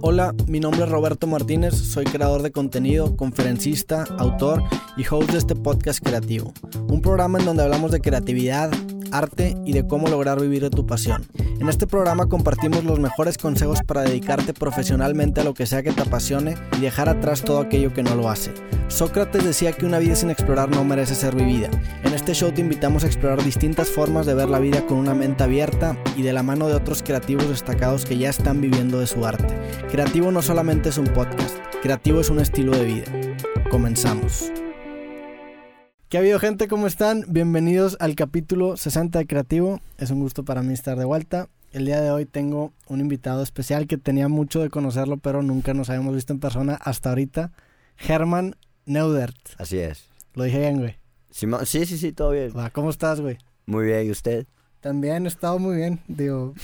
Hola, mi nombre es Roberto Martínez, soy creador de contenido, conferencista, autor y host de este podcast creativo, un programa en donde hablamos de creatividad, arte y de cómo lograr vivir de tu pasión. En este programa compartimos los mejores consejos para dedicarte profesionalmente a lo que sea que te apasione y dejar atrás todo aquello que no lo hace. Sócrates decía que una vida sin explorar no merece ser vivida. En este show te invitamos a explorar distintas formas de ver la vida con una mente abierta y de la mano de otros creativos destacados que ya están viviendo de su arte. Creativo no solamente es un podcast, creativo es un estilo de vida. Comenzamos. ¿Qué ha habido gente? ¿Cómo están? Bienvenidos al capítulo 60 de Creativo. Es un gusto para mí estar de vuelta. El día de hoy tengo un invitado especial que tenía mucho de conocerlo, pero nunca nos habíamos visto en persona hasta ahorita. Germán Neudert. Así es. Lo dije bien, güey. Sí, sí, sí, sí, todo bien. ¿Cómo estás, güey? Muy bien, ¿y usted? También he estado muy bien. Digo,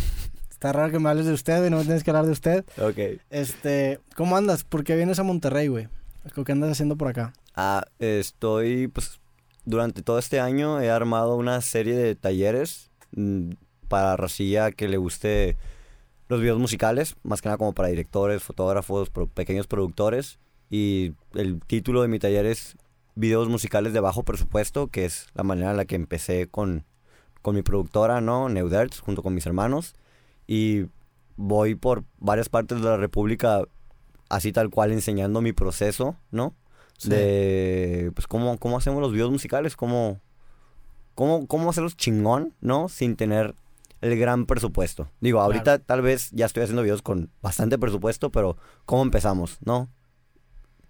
está raro que me hables de usted, y no me tienes que hablar de usted. Ok. Este, ¿cómo andas? ¿Por qué vienes a Monterrey, güey? ¿Qué andas haciendo por acá? Ah, estoy, pues, durante todo este año he armado una serie de talleres mm, para racilla que le guste los videos musicales, más que nada como para directores, fotógrafos, pequeños productores. Y el título de mi taller es Videos musicales de bajo presupuesto, que es la manera en la que empecé con, con mi productora, ¿no? Neuderts, junto con mis hermanos. Y voy por varias partes de la República así tal cual enseñando mi proceso, ¿no? De, pues, cómo, cómo hacemos los videos musicales, cómo, cómo, cómo hacerlos chingón, ¿no? Sin tener el gran presupuesto. Digo, ahorita tal vez ya estoy haciendo videos con bastante presupuesto, pero ¿cómo empezamos, no?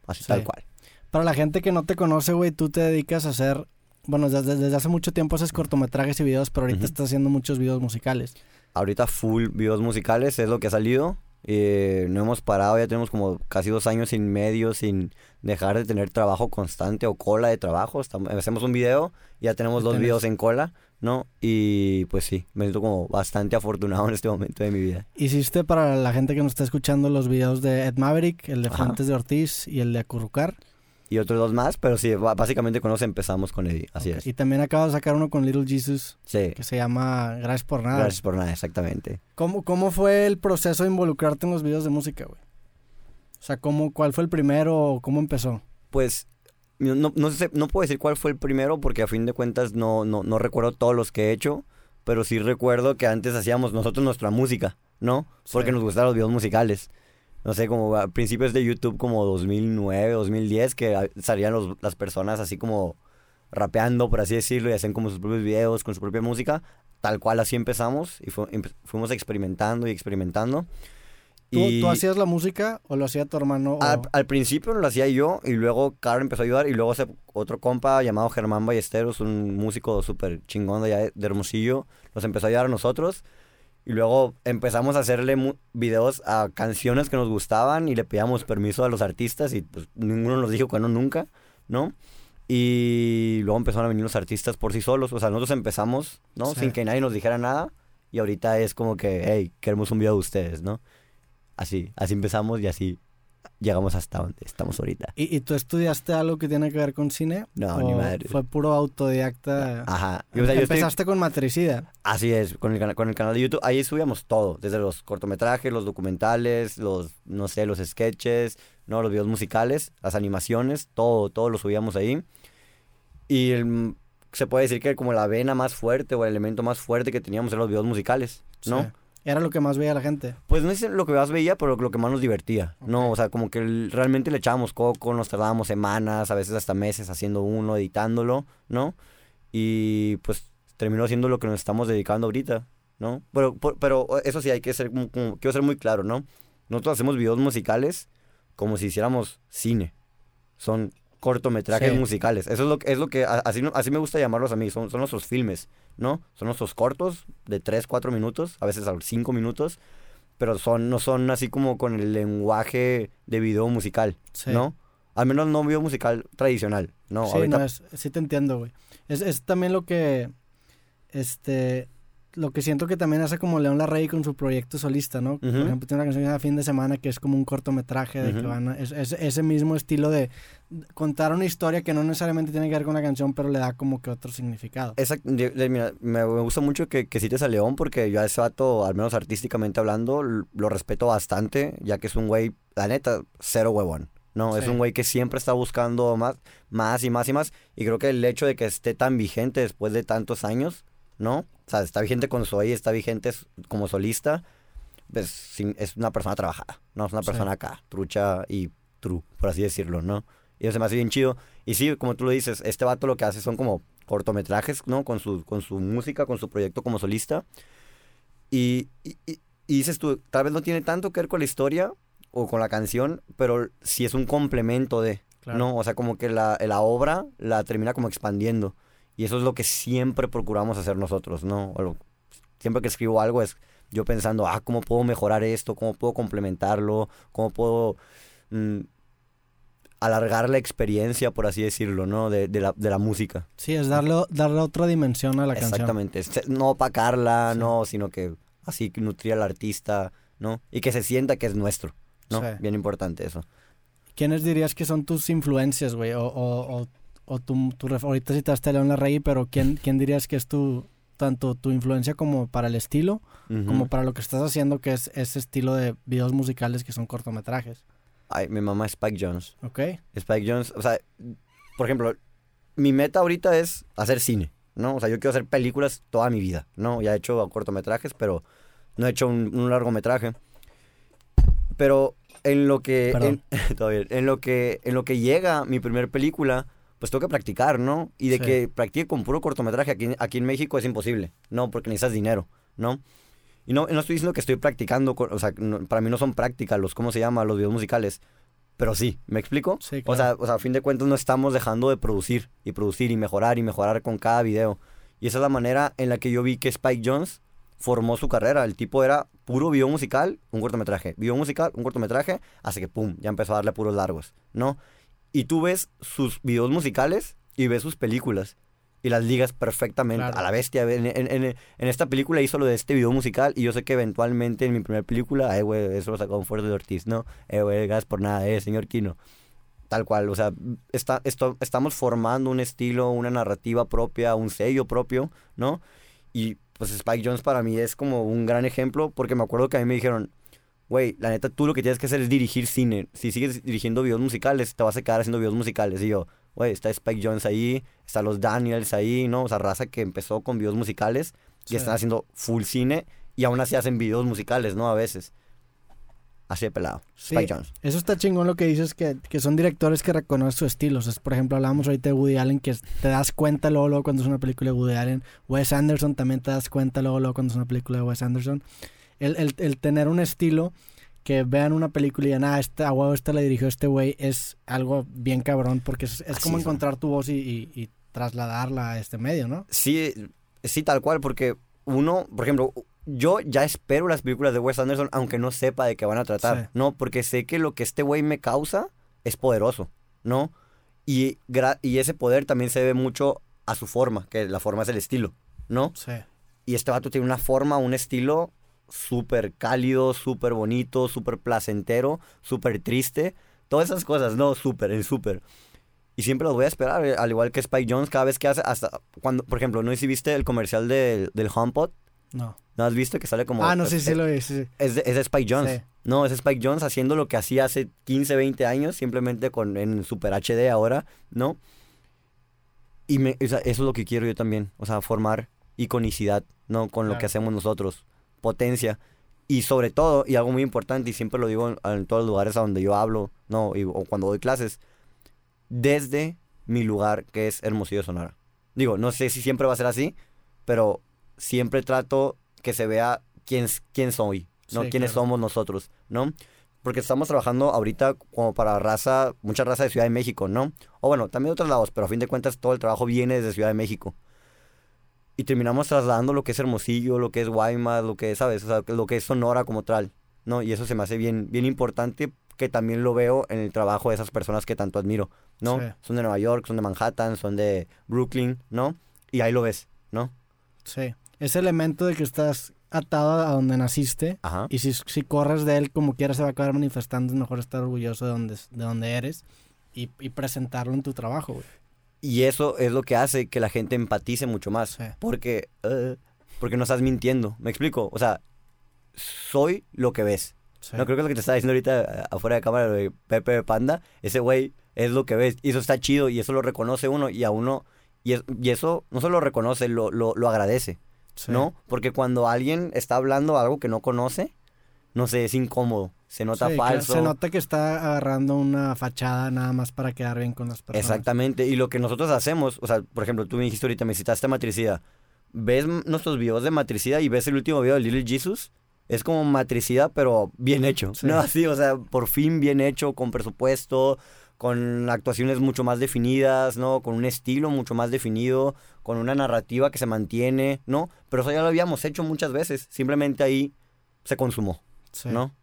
Así tal cual. Para la gente que no te conoce, güey, tú te dedicas a hacer, bueno, desde, hace mucho tiempo haces cortometrajes y videos, pero ahorita estás haciendo muchos videos musicales. Ahorita full videos musicales es lo que ha salido. Eh, no hemos parado, ya tenemos como casi dos años y medio sin dejar de tener trabajo constante o cola de trabajo. hacemos un video, ya tenemos dos videos en cola, ¿no? Y pues sí, me siento como bastante afortunado en este momento de mi vida. Hiciste para la gente que nos está escuchando los videos de Ed Maverick, el de Fuentes de Ortiz y el de Acurrucar y otros dos más, pero sí, básicamente con los empezamos con Eddie, así es. Y también acabo de sacar uno con Little Jesus, sí. que se llama Gracias por nada. Gracias por nada, exactamente. ¿Cómo, cómo fue el proceso de involucrarte en los videos de música, güey? O sea, ¿cómo, ¿cuál fue el primero o cómo empezó? Pues, no, no, sé, no puedo decir cuál fue el primero porque a fin de cuentas no, no, no recuerdo todos los que he hecho, pero sí recuerdo que antes hacíamos nosotros nuestra música, ¿no? Porque nos gustaban los videos musicales no sé, como a principios de YouTube como 2009, 2010, que salían los, las personas así como rapeando, por así decirlo, y hacían como sus propios videos con su propia música. Tal cual así empezamos y fuimos experimentando y experimentando. ¿Tú, y... ¿Tú, hacías la música o lo hacía tu hermano? Al, principio lo hacía yo y luego Carl empezó a ayudar y luego otro compa llamado Germán Ballesteros, un músico súper chingón de, de Hermosillo, nos empezó a ayudar a nosotros. Y luego empezamos a hacerle videos a canciones que nos gustaban y le pedíamos permiso a los artistas y pues ninguno nos dijo que no nunca, ¿no? Y luego empezaron a venir los artistas por sí solos. O sea, nosotros empezamos, ¿no? Sin que nadie nos dijera nada. Y ahorita es como que, hey, queremos un video de ustedes, ¿no? Así, así empezamos y así llegamos hasta donde estamos ahorita. ¿Y, tú estudiaste algo que tiene que ver con cine? No, ni madre. Fue puro autodidacta. Ajá. empezaste con Matricida. Así es, con el, con el canal de YouTube. Ahí subíamos todo, desde los cortometrajes, los documentales, los, no sé, los sketches, no, los videos musicales, las animaciones, todo, todo lo subíamos ahí. Y se puede decir que como la vena más fuerte o el elemento más fuerte que teníamos eran los videos musicales, ¿no? Era lo que más veía la gente. Pues no es lo que más veía, pero lo que más nos divertía. No, o sea, como que realmente le echábamos coco, nos tardábamos semanas, a veces hasta meses haciendo uno, editándolo, ¿no? Y pues terminó siendo lo que nos estamos dedicando ahorita, ¿no? Pero, pero eso sí, hay que ser, quiero ser muy claro, ¿no? Nosotros hacemos videos musicales como si hiciéramos cine. Son cortometrajes musicales. Eso es lo, es lo que, así, así me gusta llamarlos a mí, son, son nuestros filmes, ¿no? Son nuestros cortos de 3, 4 minutos, a veces a 5 minutos, pero son, no son así como con el lenguaje de video musical, ¿no? Al menos no video musical tradicional, ¿no? Sí, no, es, sí te entiendo, güey. Es, es también lo que, este, lo que siento que también hace como León Larrey con su proyecto solista, ¿no? Por ejemplo, tiene una canción llamada Fin de Semana que es como un cortometraje de que van a- es, es- ese mismo estilo de contar una historia que no necesariamente tiene que ver con la canción, pero le da como que otro significado. Mira, me, gusta mucho que, que cites a León porque yo a ese vato, al menos artísticamente hablando, lo respeto bastante, ya que es un güey, la neta, cero huevón. No, es un güey que siempre está buscando más, más y más y más. Y creo que el hecho de que esté tan vigente después de tantos años, ¿no? O sea, está vigente con Zoe, está vigente como solista, pues es una persona trabajada, ¿no? Es una Sí. persona acá, trucha y true, por así decirlo, ¿no? Y eso se me hace bien chido. Y sí, como tú lo dices, este vato lo que hace son como cortometrajes, ¿no? Con su, con su música, con su proyecto como solista. Y, y, y- y dices tú, tal vez no tiene tanto que ver con la historia o con la canción, pero sí es un complemento de, Claro. ¿no? O sea, como que la, la obra la termina como expandiendo. Y eso es lo que siempre procuramos hacer nosotros, ¿no? O lo- siempre que escribo algo es yo pensando, ah, ¿cómo puedo mejorar esto? ¿Cómo puedo complementarlo? ¿Cómo puedo mm, alargar la experiencia, por así decirlo, ¿no? De, de la, de la música. Sí, es darle, darle otra dimensión a la canción. Exactamente. No opacarla, Sí. no, sino que así que nutrir al artista, ¿no? Y que se sienta que es nuestro, ¿no? Sí. Bien importante eso. ¿Quiénes dirías que son tus influencias, güey? O, o, o, o tu, tu ahorita citaste a León Larrey, pero ¿quién, ¿quién dirías que es tu, tanto tu influencia como para el estilo, como para lo que estás haciendo, que es ese estilo de videos musicales que son cortometrajes? Ay, mi mamá es Spike Jones. ¿Ok? Spike Jones, o sea, por ejemplo, mi meta ahorita es hacer cine, ¿no? O sea, yo quiero hacer películas toda mi vida, ¿no? Ya he hecho cortometrajes, pero no he hecho un, un largometraje. Pero en lo que... En, todo bien. En lo que, en lo que llega mi primer película, pues tengo que practicar, ¿no? Y de Sí. que practique con puro cortometraje aquí, aquí en México es imposible, ¿no? Porque necesitas dinero, ¿no? Y no, no estoy diciendo que estoy practicando, o sea, no- para mí no son prácticas los, ¿cómo se llama? Los videos musicales. Pero sí, ¿me explico? Sí, O claro. sea, o sea, a fin de cuentas no estamos dejando de producir y producir y mejorar y mejorar con cada video. Y esa es la manera en la que yo vi que Spike Jones formó su carrera. El tipo era puro video musical, un cortometraje. Video musical, un cortometraje, hasta que pum, ya empezó a darle puros largos, ¿no? Y tú ves sus videos musicales y ves sus películas. Y las ligas perfectamente. Claro. A la bestia. En, en- en- esta película hizo lo de este video musical. Y yo sé que eventualmente en mi primera película, eh, güey, eso lo sacó un fuerte de Ortiz, ¿no? Eh, güey, gas por nada, eh, señor Kino. Tal cual, o sea, está, esto, estamos formando un estilo, una narrativa propia, un sello propio, ¿no? Y pues Spike Jones para mí es como un gran ejemplo porque me acuerdo que a mí me dijeron, güey, la neta tú lo que tienes que hacer es dirigir cine. Si sigues dirigiendo videos musicales, te vas a quedar haciendo videos musicales. Y yo, güey, está Spike Jones ahí, está los Daniels ahí, ¿no? O sea, raza que empezó con videos musicales y Sí. están haciendo full cine y aún así hacen videos musicales, ¿no? A veces. Así de pelado. Sí. Spike Jones. Eso está chingón lo que dices, que, que son directores que reconocen su estilo. O sea, por ejemplo, hablábamos ahorita de Woody Allen, que te das cuenta luego, luego cuando es una película de Woody Allen. Wes Anderson también te das cuenta luego, luego cuando es una película de Wes Anderson. El, el, el tener un estilo que vean una película y digan, ah, este, a huevo, esta la dirigió este güey, es algo bien cabrón, porque es, es como encontrar tu voz y, y- y trasladarla a este medio, ¿no? Sí, sí, tal cual, porque uno, por ejemplo, yo ya espero las películas de Wes Anderson, aunque no sepa de qué van a tratar, Sí. ¿no? Porque sé que lo que este güey me causa es poderoso, ¿no? Y, y ese poder también se debe mucho a su forma, que la forma es el estilo, ¿no? Sí. Y este vato tiene una forma, un estilo súper cálido, súper bonito, súper placentero, súper triste. Todas esas cosas, no, súper, en súper. Y siempre los voy a esperar, eh, al igual que Spike Jones, cada vez que hace, hasta cuando, por ejemplo, ¿no viste el comercial del, del HomePod? No. ¿No has visto que sale como... ah, no, sí, sí lo vi, sí, sí. es de, es de Spike Jones. Sí. No, es Spike Jones haciendo lo que hacía hace 15, 20 años, simplemente con, en Super HD ahora, ¿no? Y me, o sea, eso es lo que quiero yo también, o sea, formar iconicidad, ¿no? Con lo que hacemos nosotros, potencia. Y sobre todo, y algo muy importante, y siempre lo digo en, en todos los lugares a donde yo hablo, ¿no? Y, o cuando doy clases, desde mi lugar, que es Hermosillo, Sonora. Digo, no sé si siempre va a ser así, pero siempre trato que se vea quién, quién soy, ¿no? Sí, Quiénes claro. somos nosotros, ¿no? Porque estamos trabajando ahorita como para raza, mucha raza de Ciudad de México, ¿no? O bueno, también de otros lados, pero a fin de cuentas todo el trabajo viene desde Ciudad de México. Y terminamos trasladando lo que es Hermosillo, lo que es Guaymas, lo que es, ¿sabes? O sea, lo que es Sonora como tal, ¿no? Y eso se me hace bien, bien importante que también lo veo en el trabajo de esas personas que tanto admiro, ¿no? Sí. Son de Nueva York, son de Manhattan, son de Brooklyn, ¿no? Y ahí lo ves, ¿no? Sí. ese elemento de que estás atado a donde naciste Ajá. y si, si corres de él como quieras se va a acabar manifestando, es mejor estar orgulloso de donde, de donde eres y, y presentarlo en tu trabajo, güey. Y eso es lo que hace que la gente empatice mucho más. Sí. Porque, eh, porque no estás mintiendo. ¿Me explico? O sea, soy lo que ves. Sí. No creo que lo que te estaba diciendo ahorita eh, afuera de cámara de Pepe Panda, ese güey es lo que ves. Y eso está chido y eso lo reconoce uno y a uno. Y, es- y eso no solo lo reconoce, lo, lo, lo agradece, Sí. ¿no? Porque cuando alguien está hablando algo que no conoce, no sé, es incómodo, se nota Sí, falso. Se nota que está agarrando una fachada nada más para quedar bien con las personas. Exactamente, y lo que nosotros hacemos, o sea, por ejemplo, tú me dijiste ahorita, me citaste matricida. Ves nuestros videos de matricida y ves el último video de Little Jesus, es como matricida, pero bien hecho. Sí. No así, o sea, por fin bien hecho, con presupuesto, con actuaciones mucho más definidas, ¿no? Con un estilo mucho más definido, con una narrativa que se mantiene, ¿no? Pero eso ya lo habíamos hecho muchas veces, simplemente ahí se consumó, Sí. ¿no?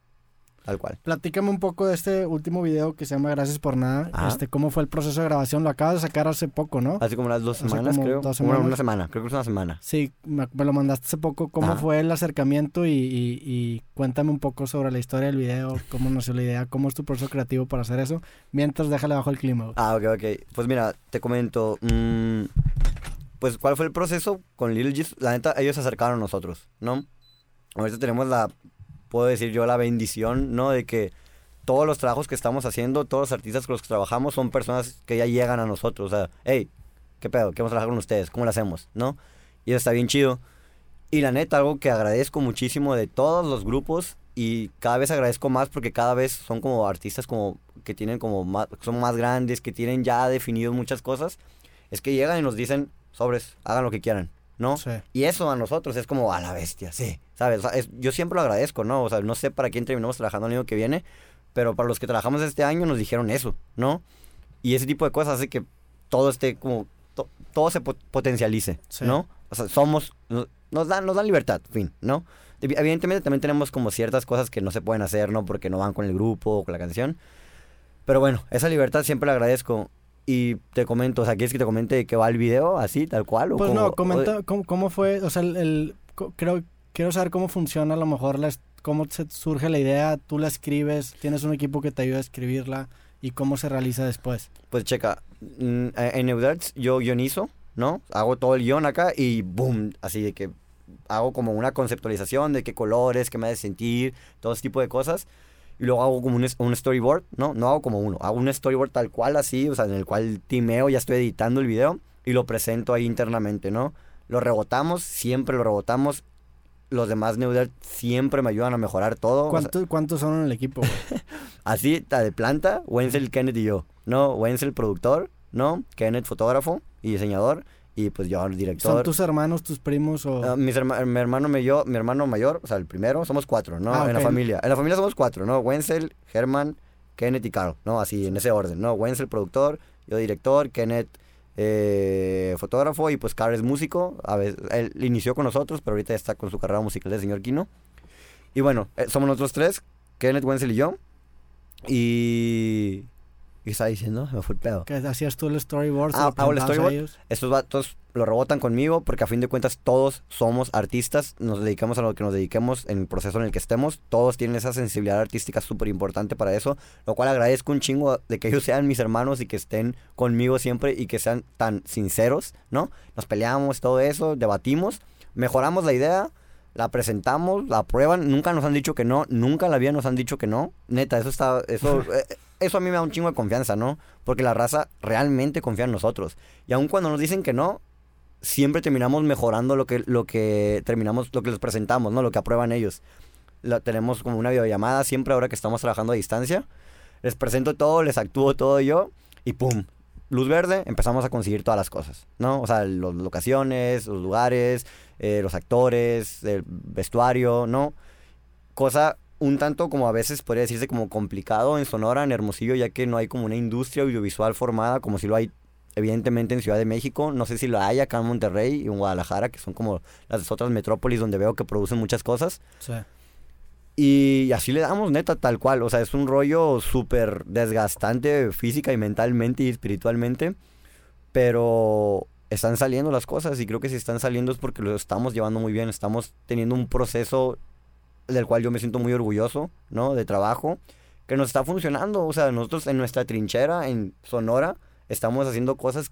Tal cual. Platícame un poco de este último video que se llama Gracias por nada. Ajá. Este, ¿Cómo fue el proceso de grabación? Lo acabas de sacar hace poco, ¿no? Hace como unas dos semanas, como creo. dos Una- semanas. una semana, creo que es una semana. Sí, me, me lo mandaste hace poco. ¿Cómo Ajá. fue el acercamiento? Y, y- y cuéntame un poco sobre la historia del video, cómo nació la idea, cómo es tu proceso creativo para hacer eso. Mientras déjale bajo el clima. Ah, ok, ok. Pues mira, te comento. mm, pues, ¿cuál fue el proceso con Little Jesus? La neta, ellos se acercaron a nosotros, ¿no? Ahorita tenemos la, puedo decir yo, la bendición, ¿no? De que todos los trabajos que estamos haciendo, todos los artistas con los que trabajamos son personas que ya llegan a nosotros. O sea, hey, ¿qué pedo? Queremos trabajar con ustedes. ¿Cómo lo hacemos? ¿No? Y eso está bien chido. Y la neta, algo que agradezco muchísimo de todos los grupos y cada vez agradezco más porque cada vez son como artistas como que tienen como más, son más grandes, que tienen ya definido muchas cosas, es que llegan y nos dicen, sobres, hagan lo que quieran, ¿no? Sí. Y eso a nosotros es como a la bestia, sí, ¿sabes? O sea, es- yo siempre lo agradezco, ¿no? O sea, no sé para quién terminamos trabajando el año que viene, pero para los que trabajamos este año nos dijeron eso, ¿no? Y ese tipo de cosas hace que todo esté como, to- todo se po- potencialice, Sí. ¿no? O sea, somos, no- nos dan, nos dan libertad, fin, ¿no? Evi- Evidentemente también tenemos como ciertas cosas que no se pueden hacer, ¿no? Porque no van con el grupo o con la canción. Pero bueno, esa libertad siempre la agradezco. Y te comento, o sea, ¿quieres que te comente qué va el video? ¿Así, tal cual? o Pues cómo- no, o- comenta cómo, cómo fue, o sea, el, el- creo, quiero saber cómo funciona a lo mejor, la, cómo se surge la idea, tú la escribes, tienes un equipo que te ayuda a escribirla y cómo se realiza después. Pues checa, mm, en Eudarts yo guionizo, ¿no? Hago todo el guion acá y boom, así de que hago como una conceptualización de qué colores, qué me hace sentir, todo ese tipo de cosas. Y luego hago como un, un storyboard, ¿no? No hago como uno, hago un storyboard tal cual así, o sea, en el cual timeo, ya estoy editando el video y lo presento ahí internamente, ¿no? Lo rebotamos, siempre lo rebotamos. Los demás Neudart siempre me ayudan a mejorar todo. o sea, ¿Cuánto- ¿Cuántos son en el equipo? Así, de planta, Wenzel, Kenneth y yo, ¿no? Wenzel, productor, ¿no? Kenneth, fotógrafo y diseñador, y pues yo, director. ¿Son tus hermanos, tus primos o...? Ah, mis herma- mi, hermano me- yo- mi hermano mayor, o sea, el primero, somos cuatro, ¿no? Ah, En la familia. En la familia somos cuatro, ¿no? Wenzel, Herman, Kenneth y Carl, ¿no? Así, en ese orden, ¿no? Wenzel, productor, yo director, Kenneth, eh, fotógrafo, y pues Carl es músico. A veces, él inició con nosotros, pero ahorita está con su carrera musical de señor Kino. Y bueno, eh, somos nosotros tres, Kenneth, Wenzel y yo. Y... ¿Qué estaba diciendo? Me fue el pedo. que hacías tú el storyboard? Ah, hago el storyboard. ellos? Estos vatos lo rebotan conmigo porque a fin de cuentas todos somos artistas, nos dedicamos a lo que nos dediquemos en el proceso en el que estemos, todos tienen esa sensibilidad artística súper importante para eso, lo cual agradezco un chingo de que ellos sean mis hermanos y que estén conmigo siempre y que sean tan sinceros, ¿no? Nos peleamos, todo eso, debatimos, mejoramos la idea, la presentamos, la aprueban, nunca nos han dicho que no, nunca en la vida nos han dicho que no, neta, eso está, eso, eh, eso a mí me da un chingo de confianza, ¿no? Porque la raza realmente confía en nosotros. Y aun cuando nos dicen que no, siempre terminamos mejorando lo que, lo que terminamos, lo que les presentamos, ¿no? Lo que aprueban ellos. La, tenemos como una videollamada siempre ahora que estamos trabajando a distancia. Les presento todo, les actúo todo yo y ¡pum! Luz verde, empezamos a conseguir todas las cosas, ¿no? O sea, las locaciones, los lugares, eh, los actores, el vestuario, ¿no? Cosa un tanto como a veces podría decirse como complicado en Sonora, en Hermosillo, ya que no hay como una industria audiovisual formada como si lo hay evidentemente en Ciudad de México, no sé si lo hay acá en Monterrey y en Guadalajara, que son como las otras metrópolis donde veo que producen muchas cosas. Sí. Y así le damos, neta, tal cual. O sea, es un rollo súper desgastante física y mentalmente y espiritualmente. Pero están saliendo las cosas y creo que si están saliendo es porque lo estamos llevando muy bien, estamos teniendo un proceso del cual yo me siento muy orgulloso, ¿no? De trabajo, que nos está funcionando, o sea, nosotros en nuestra trinchera, en Sonora, estamos haciendo cosas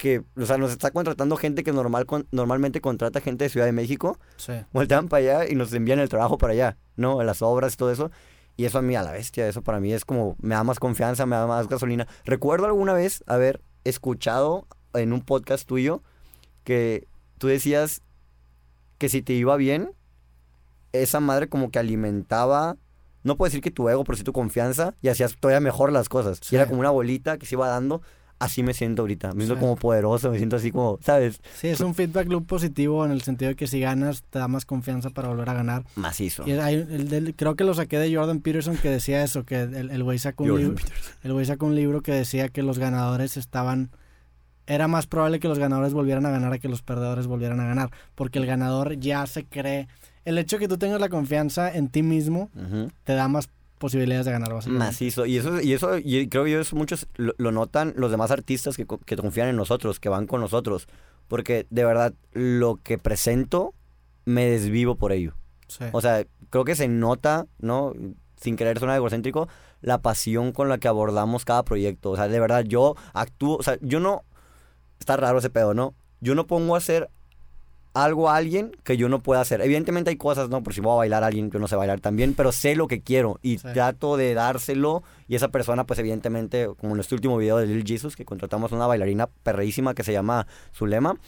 que, o sea, nos está contratando gente que normal, normalmente contrata gente de Ciudad de México, Sí. voltean para allá y nos envían el trabajo para allá, ¿no? Las obras y todo eso. Y eso a mí, a la bestia, eso para mí es como, me da más confianza, me da más gasolina. Recuerdo alguna vez haber escuchado en un podcast tuyo que tú decías que si te iba bien, esa madre como que alimentaba, no puedo decir que tu ego, pero sí tu confianza y hacías todavía mejor las cosas. Sí. Y era como una bolita que se iba dando. Así me siento ahorita. Me siento como poderoso, me siento así como, ¿sabes? Sí, es un feedback loop positivo en el sentido de que si ganas te da más confianza para volver a ganar. Macizo. Y hay- el del- creo que lo saqué de Jordan Peterson que decía eso, que el el güey sacó, un libro- el güey sacó un libro que decía que los ganadores estaban... Era más probable que los ganadores volvieran a ganar a que los perdedores volvieran a ganar, porque el ganador ya se cree... El hecho de que tú tengas la confianza en ti mismo Ujú. te da más posibilidades de ganar. básicamente. Macizo. Y eso, y eso, y creo que eso muchos lo, lo notan los demás artistas que, que confían en nosotros, que van con nosotros. Porque de verdad, lo que presento, me desvivo por ello. Sí. O sea, creo que se nota, ¿no? Sin querer sonar egocéntrico, la pasión con la que abordamos cada proyecto. O sea, de verdad, yo actúo, o sea, yo no, está raro ese pedo, ¿no? Yo no pongo a hacer algo a alguien que yo no pueda hacer. Evidentemente hay cosas, ¿no? Por si voy a bailar a alguien, yo no sé bailar también, pero sé lo que quiero y Sí. trato de dárselo. Y esa persona, pues evidentemente, como en este último video de Lil Jesus, que contratamos una bailarina perrísima que se llama Zulema,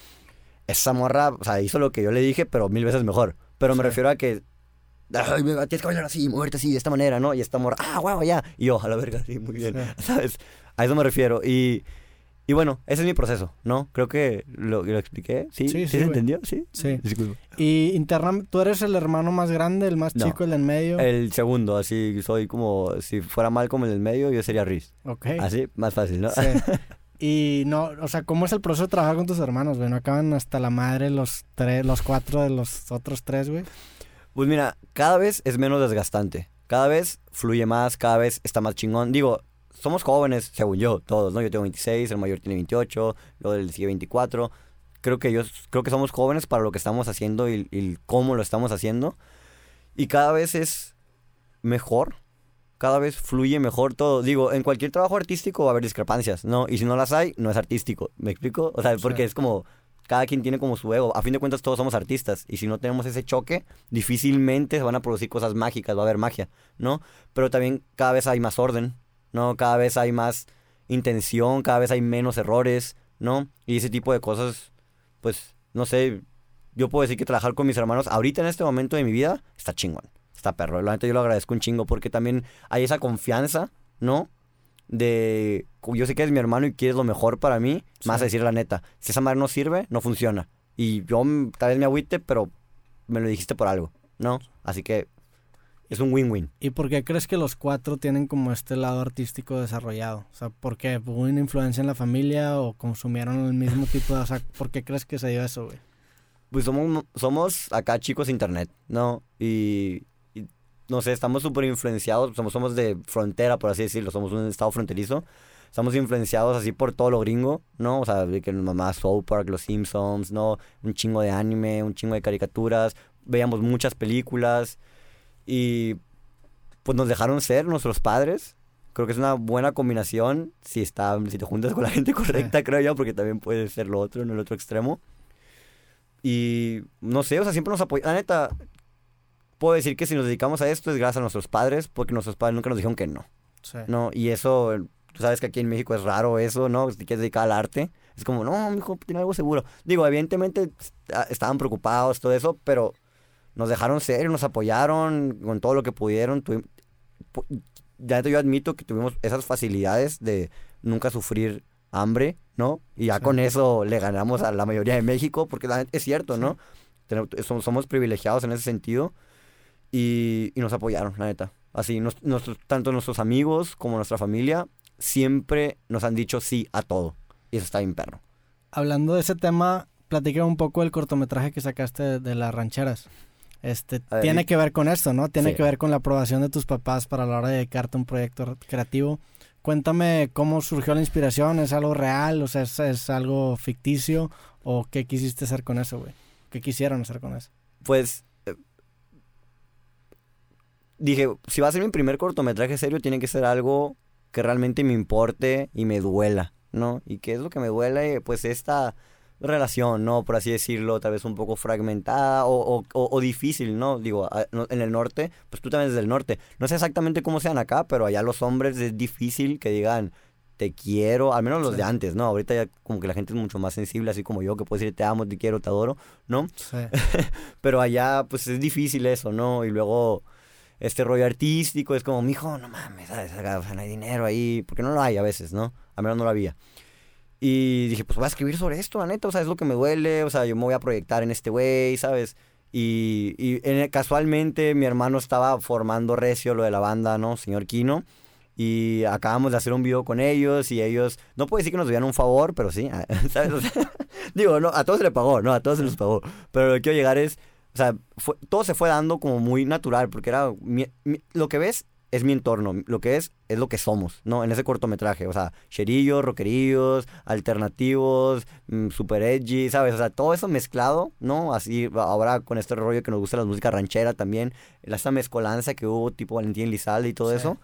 esa morra, o sea, hizo lo que yo le dije, pero mil veces mejor. Pero me Sí. refiero a que Ay, me- tienes que bailar así, moverte así, de esta manera, ¿no? Y esta morra, ah, guau, ya. Y yo, a la verga, sí, muy bien. Sí. ¿Sabes? A eso me refiero. Y, y bueno, ese es mi proceso, ¿no? Creo que lo, lo expliqué. ¿Sí? Sí, ¿Sí, sí, se entendió? Sí. Sí. Disculpa. Y internamente, ¿tú eres el hermano más grande, el más No. chico, el en medio? El segundo, así soy como, si fuera mal como el del medio, yo sería Riz. Ok. Así, más fácil, ¿no? Sí. Y no, o sea, ¿cómo es el proceso de trabajar con tus hermanos, güey? ¿No acaban hasta la madre los tres, los cuatro de los otros tres, güey? Pues mira, cada vez es menos desgastante. Cada vez fluye más, cada vez está más chingón. Digo, somos jóvenes, según yo, todos, ¿no? Yo tengo 26, el mayor tiene 28, luego el sigue 24. Creo que yo, creo que somos jóvenes para lo que estamos haciendo y, y cómo lo estamos haciendo. Y cada vez es mejor, cada vez fluye mejor todo. Digo, en cualquier trabajo artístico va a haber discrepancias, ¿no? Y si no las hay, no es artístico. ¿Me explico? O sea, porque Sí. es como cada quien tiene como su ego. A fin de cuentas todos somos artistas y si no tenemos ese choque, difícilmente se van a producir cosas mágicas, va a haber magia, ¿no? Pero también cada vez hay más orden, ¿no? Cada vez hay más intención, cada vez hay menos errores, ¿no? Y ese tipo de cosas, pues, no sé, yo puedo decir que trabajar con mis hermanos ahorita en este momento de mi vida está chingón, está perro. La neta yo lo agradezco un chingo porque también hay esa confianza, ¿no? de yo sé que eres mi hermano y quieres lo mejor para mí, Sí. más a decir la neta. Si esa madre no sirve, no funciona. Y yo mm, tal vez me agüite, pero me lo dijiste por algo, ¿no? Así que es un win-win. ¿Y por qué crees que los cuatro tienen como este lado artístico desarrollado? O sea, ¿por qué? ¿Hubo una influencia en la familia o consumieron el mismo tipo de... O sea, ¿por qué crees que se dio eso, güey? Pues somos, somos acá chicos de internet, ¿no? Y, y, no sé, estamos súper influenciados, somos, somos de frontera, por así decirlo, somos un estado fronterizo. Estamos influenciados así por todo lo gringo, ¿no? O sea, que mamá South Park, Los Simpsons, ¿no? Un chingo de anime, un chingo de caricaturas. Veíamos muchas películas y pues nos dejaron ser nuestros padres. Creo que es una buena combinación si, está, si te juntas con la gente correcta, creo yo, porque también puede ser lo otro, en el otro extremo. Y no sé, o sea, siempre nos apoyan. La neta, puedo decir que si nos dedicamos a esto es gracias a nuestros padres, porque nuestros padres nunca nos dijeron que no. Sí. No, y eso, tú sabes que aquí en México es raro eso, ¿no? Si quieres dedicar al arte, es como, no, mi hijo tiene algo seguro. Digo, evidentemente est- estaban preocupados, todo eso, pero nos dejaron ser, nos apoyaron con todo lo que pudieron. Tuvi- pu- ya neta, yo admito que tuvimos esas facilidades de nunca sufrir hambre, ¿no? Y ya Sí. con eso le ganamos a la mayoría de México, porque la es cierto, ¿no? Som- somos privilegiados en ese sentido y, y nos apoyaron, la neta. Así, nos- nuestros- tanto nuestros amigos como nuestra familia siempre nos han dicho sí a todo. Y eso está bien perro. Hablando de ese tema, platica un poco del cortometraje que sacaste de, de las rancheras. Este, A ver, tiene que ver con esto, ¿no? Tiene Sí. que ver con la aprobación de tus papás para la hora de dedicarte a un proyecto re- creativo. cuéntame cómo surgió la inspiración, ¿es algo real? O sea, ¿es, es algo ficticio? ¿O qué quisiste hacer con eso, güey? ¿Qué quisieron hacer con eso? Pues eh, dije, si va a ser mi primer cortometraje serio, tiene que ser algo que realmente me importe y me duela, ¿no? ¿Y qué es lo que me duele? Pues esta relación, ¿no? Por así decirlo, tal vez un poco fragmentada o, o, o, difícil, ¿no? Digo, en el norte, pues tú también desde el norte. No sé exactamente cómo sean acá, pero allá los hombres es difícil que digan, te quiero, al menos los de antes, ¿no? Ahorita ya como que la gente es mucho más sensible, así como yo, que puedo decir te amo, te quiero, te adoro, ¿no? Sí. pero allá, pues es difícil eso, ¿no? Y luego este rollo artístico, es como, mijo, no mames, ¿sabes? O sea, no hay dinero ahí, porque no lo hay a veces, ¿no? Al menos no lo había. Y dije, pues voy a escribir sobre esto, la neta, o sea, es lo que me duele, o sea, yo me voy a proyectar en este güey, ¿sabes? Y, y en, casualmente mi hermano estaba formando recio lo de la banda, ¿no? Señor Kino. Y acabamos de hacer un video con ellos y ellos, no puedo decir que nos dieran un favor, pero sí, ¿sabes? digo, no, a todos se les pagó, no, a todos se les pagó. Pero lo que quiero llegar es, o sea, todo se fue dando como muy natural, porque era, lo que ves es mi entorno, lo que es, es lo que somos, ¿no? En ese cortometraje, o sea, cherillos, rockerillos, alternativos, mm, super edgy, ¿sabes? O sea, todo eso mezclado, ¿no? Así, ahora con este rollo que nos gusta la música ranchera también, esta mezcolanza que hubo tipo Valentín Lizalde y todo eso,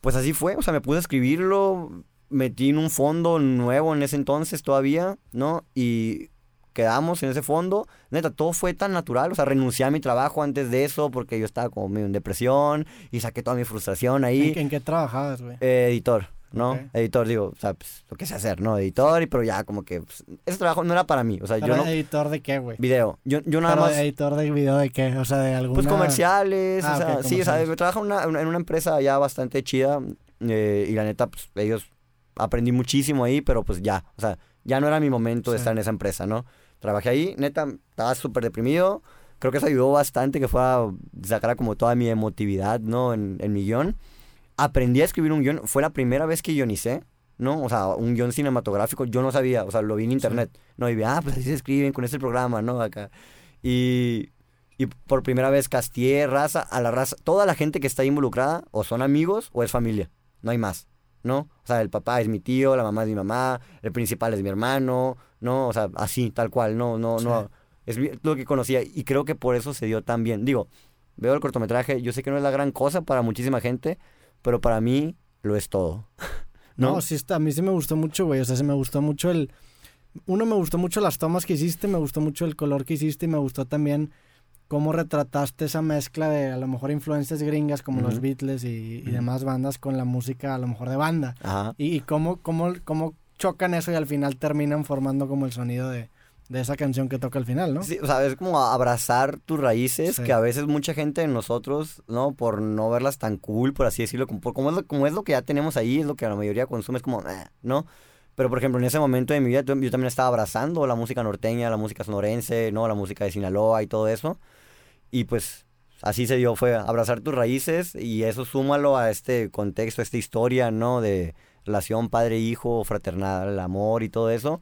pues así fue, o sea, me pude escribirlo, metí en un fondo nuevo en ese entonces todavía, ¿no? Y quedamos en ese fondo. Neta, todo fue tan natural. O sea, renuncié a mi trabajo antes de eso porque yo estaba como medio en depresión y saqué toda mi frustración ahí. ¿En, qué trabajabas, güey? Eh, editor, ¿no? Editor, digo, o sea, pues, lo que sé hacer, ¿no? Editor, y, pero ya como que pues, ese trabajo no era para mí. O sea, yo no... ¿Editor de qué, güey? Video. Yo, yo nada más... ¿Editor de video de qué? O sea, de alguna... Pues comerciales, ah, o sea, sí, o sea, yo trabajo en una, en una empresa ya bastante chida eh, y la neta, pues ellos aprendí muchísimo ahí, pero pues ya, o sea, ya no era mi momento de estar en esa empresa, ¿no? Trabajé ahí, neta, estaba súper deprimido. Creo que eso ayudó bastante, que fue a sacar como toda mi emotividad, ¿no? En, en mi guion. Aprendí a escribir un guion. Fue la primera vez que guionicé, ¿no? O sea, un guion cinematográfico. Yo no sabía, o sea, lo vi en internet. No, y vi, ah, pues así se escriben con este programa, ¿no? Acá. Y, y por primera vez castié raza a la raza. Toda la gente que está involucrada, o son amigos o es familia. No hay más. ¿No? O sea, el papá es mi tío, la mamá es mi mamá, el principal es mi hermano, ¿no? O sea, así, tal cual, no, no, no. Es lo que conocía y creo que por eso se dio tan bien. Digo, veo el cortometraje, yo sé que no es la gran cosa para muchísima gente, pero para mí lo es todo. ¿No? no, sí está, a mí sí me gustó mucho, güey, o sea, sí me gustó mucho el... Uno, me gustó mucho las tomas que hiciste, me gustó mucho el color que hiciste y me gustó también cómo retrataste esa mezcla de a lo mejor influencias gringas como los Beatles y, demás bandas con la música a lo mejor de banda. Y, cómo, cómo, cómo chocan eso y al final terminan formando como el sonido de, esa canción que toca al final, ¿no? Sí, o sea, es como abrazar tus raíces, que a veces mucha gente de nosotros, ¿no? Por no verlas tan cool, por así decirlo, como, como, es, lo, como es lo que ya tenemos ahí, es lo que la mayoría consume, es como, eh, ¿no? Pero, por ejemplo, en ese momento de mi vida, yo también estaba abrazando la música norteña, la música sonorense, ¿no? La música de Sinaloa y todo eso. Y pues así se dio, fue abrazar tus raíces y eso súmalo a este contexto, a esta historia, ¿no? De relación padre-hijo, fraternal, amor y todo eso.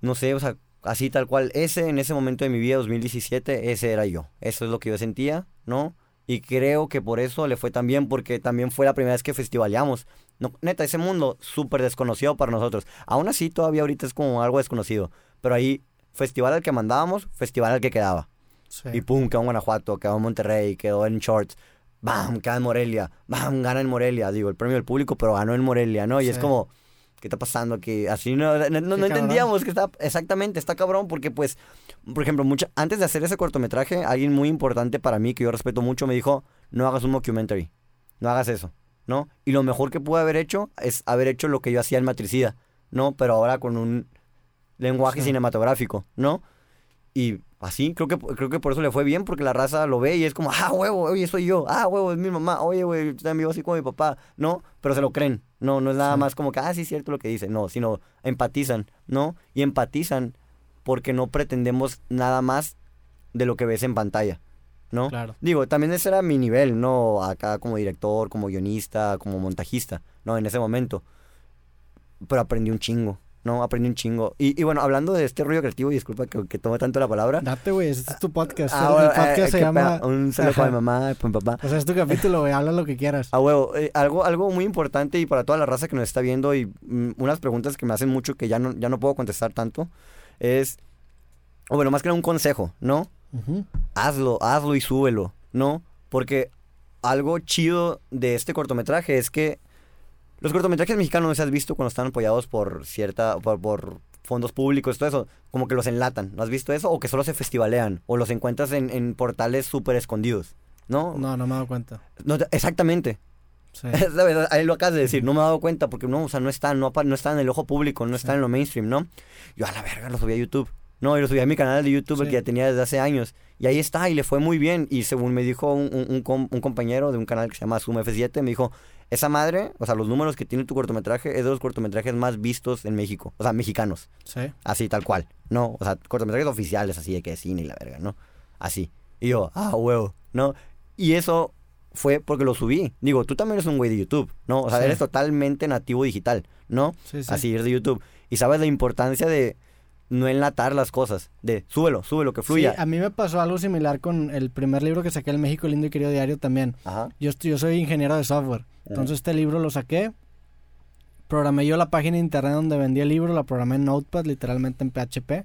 No sé, o sea, así tal cual, ese en ese momento de mi vida, 2017, ese era yo. Eso es lo que yo sentía, ¿no? Y creo que por eso le fue tan bien, porque también fue la primera vez que festivaleamos. No, neta, ese mundo súper desconocido para nosotros. Aún así, todavía ahorita es como algo desconocido. Pero ahí, festival al que mandábamos, festival al que quedaba. Y pum, quedó en Guanajuato, quedó en Monterrey, quedó en Shorts. ¡Bam! Queda en Morelia. ¡Bam! Gana en Morelia. Digo, el premio del público, pero ganó en Morelia, ¿no? Y es como, ¿qué está pasando aquí? Así no, no, entendíamos que está, exactamente, está cabrón, porque pues, por ejemplo, mucha, antes de hacer ese cortometraje, alguien muy importante para mí, que yo respeto mucho, me dijo, no hagas un documentary, no hagas eso, ¿no? Y lo mejor que pude haber hecho es haber hecho lo que yo hacía en Matricida, ¿no? Pero ahora con un lenguaje cinematográfico, ¿no? Y así, creo que, creo que por eso le fue bien, porque la raza lo ve y es como, ah, huevo, oye, soy yo, ah, huevo, es mi mamá, oye, güey, yo también vivo así como mi papá, ¿no? Pero se lo creen, no, no es nada más como que, ah, sí, es cierto lo que dice, no, sino empatizan, ¿no? Y empatizan porque no pretendemos nada más de lo que ves en pantalla, ¿no? Claro. Digo, también ese era mi nivel, ¿no? Acá como director, como guionista, como montajista, ¿no? En ese momento. Pero aprendí un chingo, ¿no? Aprendí un chingo. Y, y bueno, hablando de este rollo creativo, y disculpa que, que tome tanto la palabra. Date, güey, este es tu podcast. Ah, el podcast eh, se llama... pena. Un saludo para mi mamá, para mi papá. O sea, es tu capítulo, güey, habla lo que quieras. A huevo, eh, algo, algo muy importante y para toda la raza que nos está viendo y mm, unas preguntas que me hacen mucho que ya no, ya no puedo contestar tanto es, o bueno, más que nada un consejo, ¿no? Hazlo, hazlo y súbelo, ¿no? Porque algo chido de este cortometraje es que los cortometrajes mexicanos, no si has visto cuando están apoyados por cierta, por, por fondos públicos, todo eso, como que los enlatan, ¿no has visto eso? O que solo se festivalean, o los encuentras en, en portales súper escondidos, ¿no? No, no me he dado cuenta. No te- exactamente, Sí. ahí lo acabas de decir, no me he dado cuenta porque no, o sea, no están, no, no están en el ojo público, no están en lo mainstream, ¿no? Yo a la verga lo subí a YouTube. No, y lo subí a mi canal de YouTube el que ya tenía desde hace años. Y ahí está, y le fue muy bien. Y según me dijo un, un- un com- un compañero de un canal que se llama Zoom F7, me dijo, esa madre, o sea, los números que tiene tu cortometraje es de los cortometrajes más vistos en México. O sea, mexicanos. Sí. Así, tal cual. No, o sea, cortometrajes oficiales, así de que cine y la verga, ¿no? Así. Y yo, ah, huevo, ¿no? Y eso fue porque lo subí. Digo, tú también eres un güey de YouTube, ¿no? O sea, Sí. eres totalmente nativo digital, ¿no? Sí, sí. Así, eres de YouTube. Y sabes la importancia de no enlatar las cosas. De súbelo, súbelo, que fluya. Sí, a mí me pasó algo similar con el primer libro que saqué, El México Lindo y Querido Diario también. Ajá. Yo, estoy- yo soy ingeniero de software. Entonces este libro lo saqué. Programé yo la página de internet donde vendí el libro, la programé en Notepad, literalmente en PHP.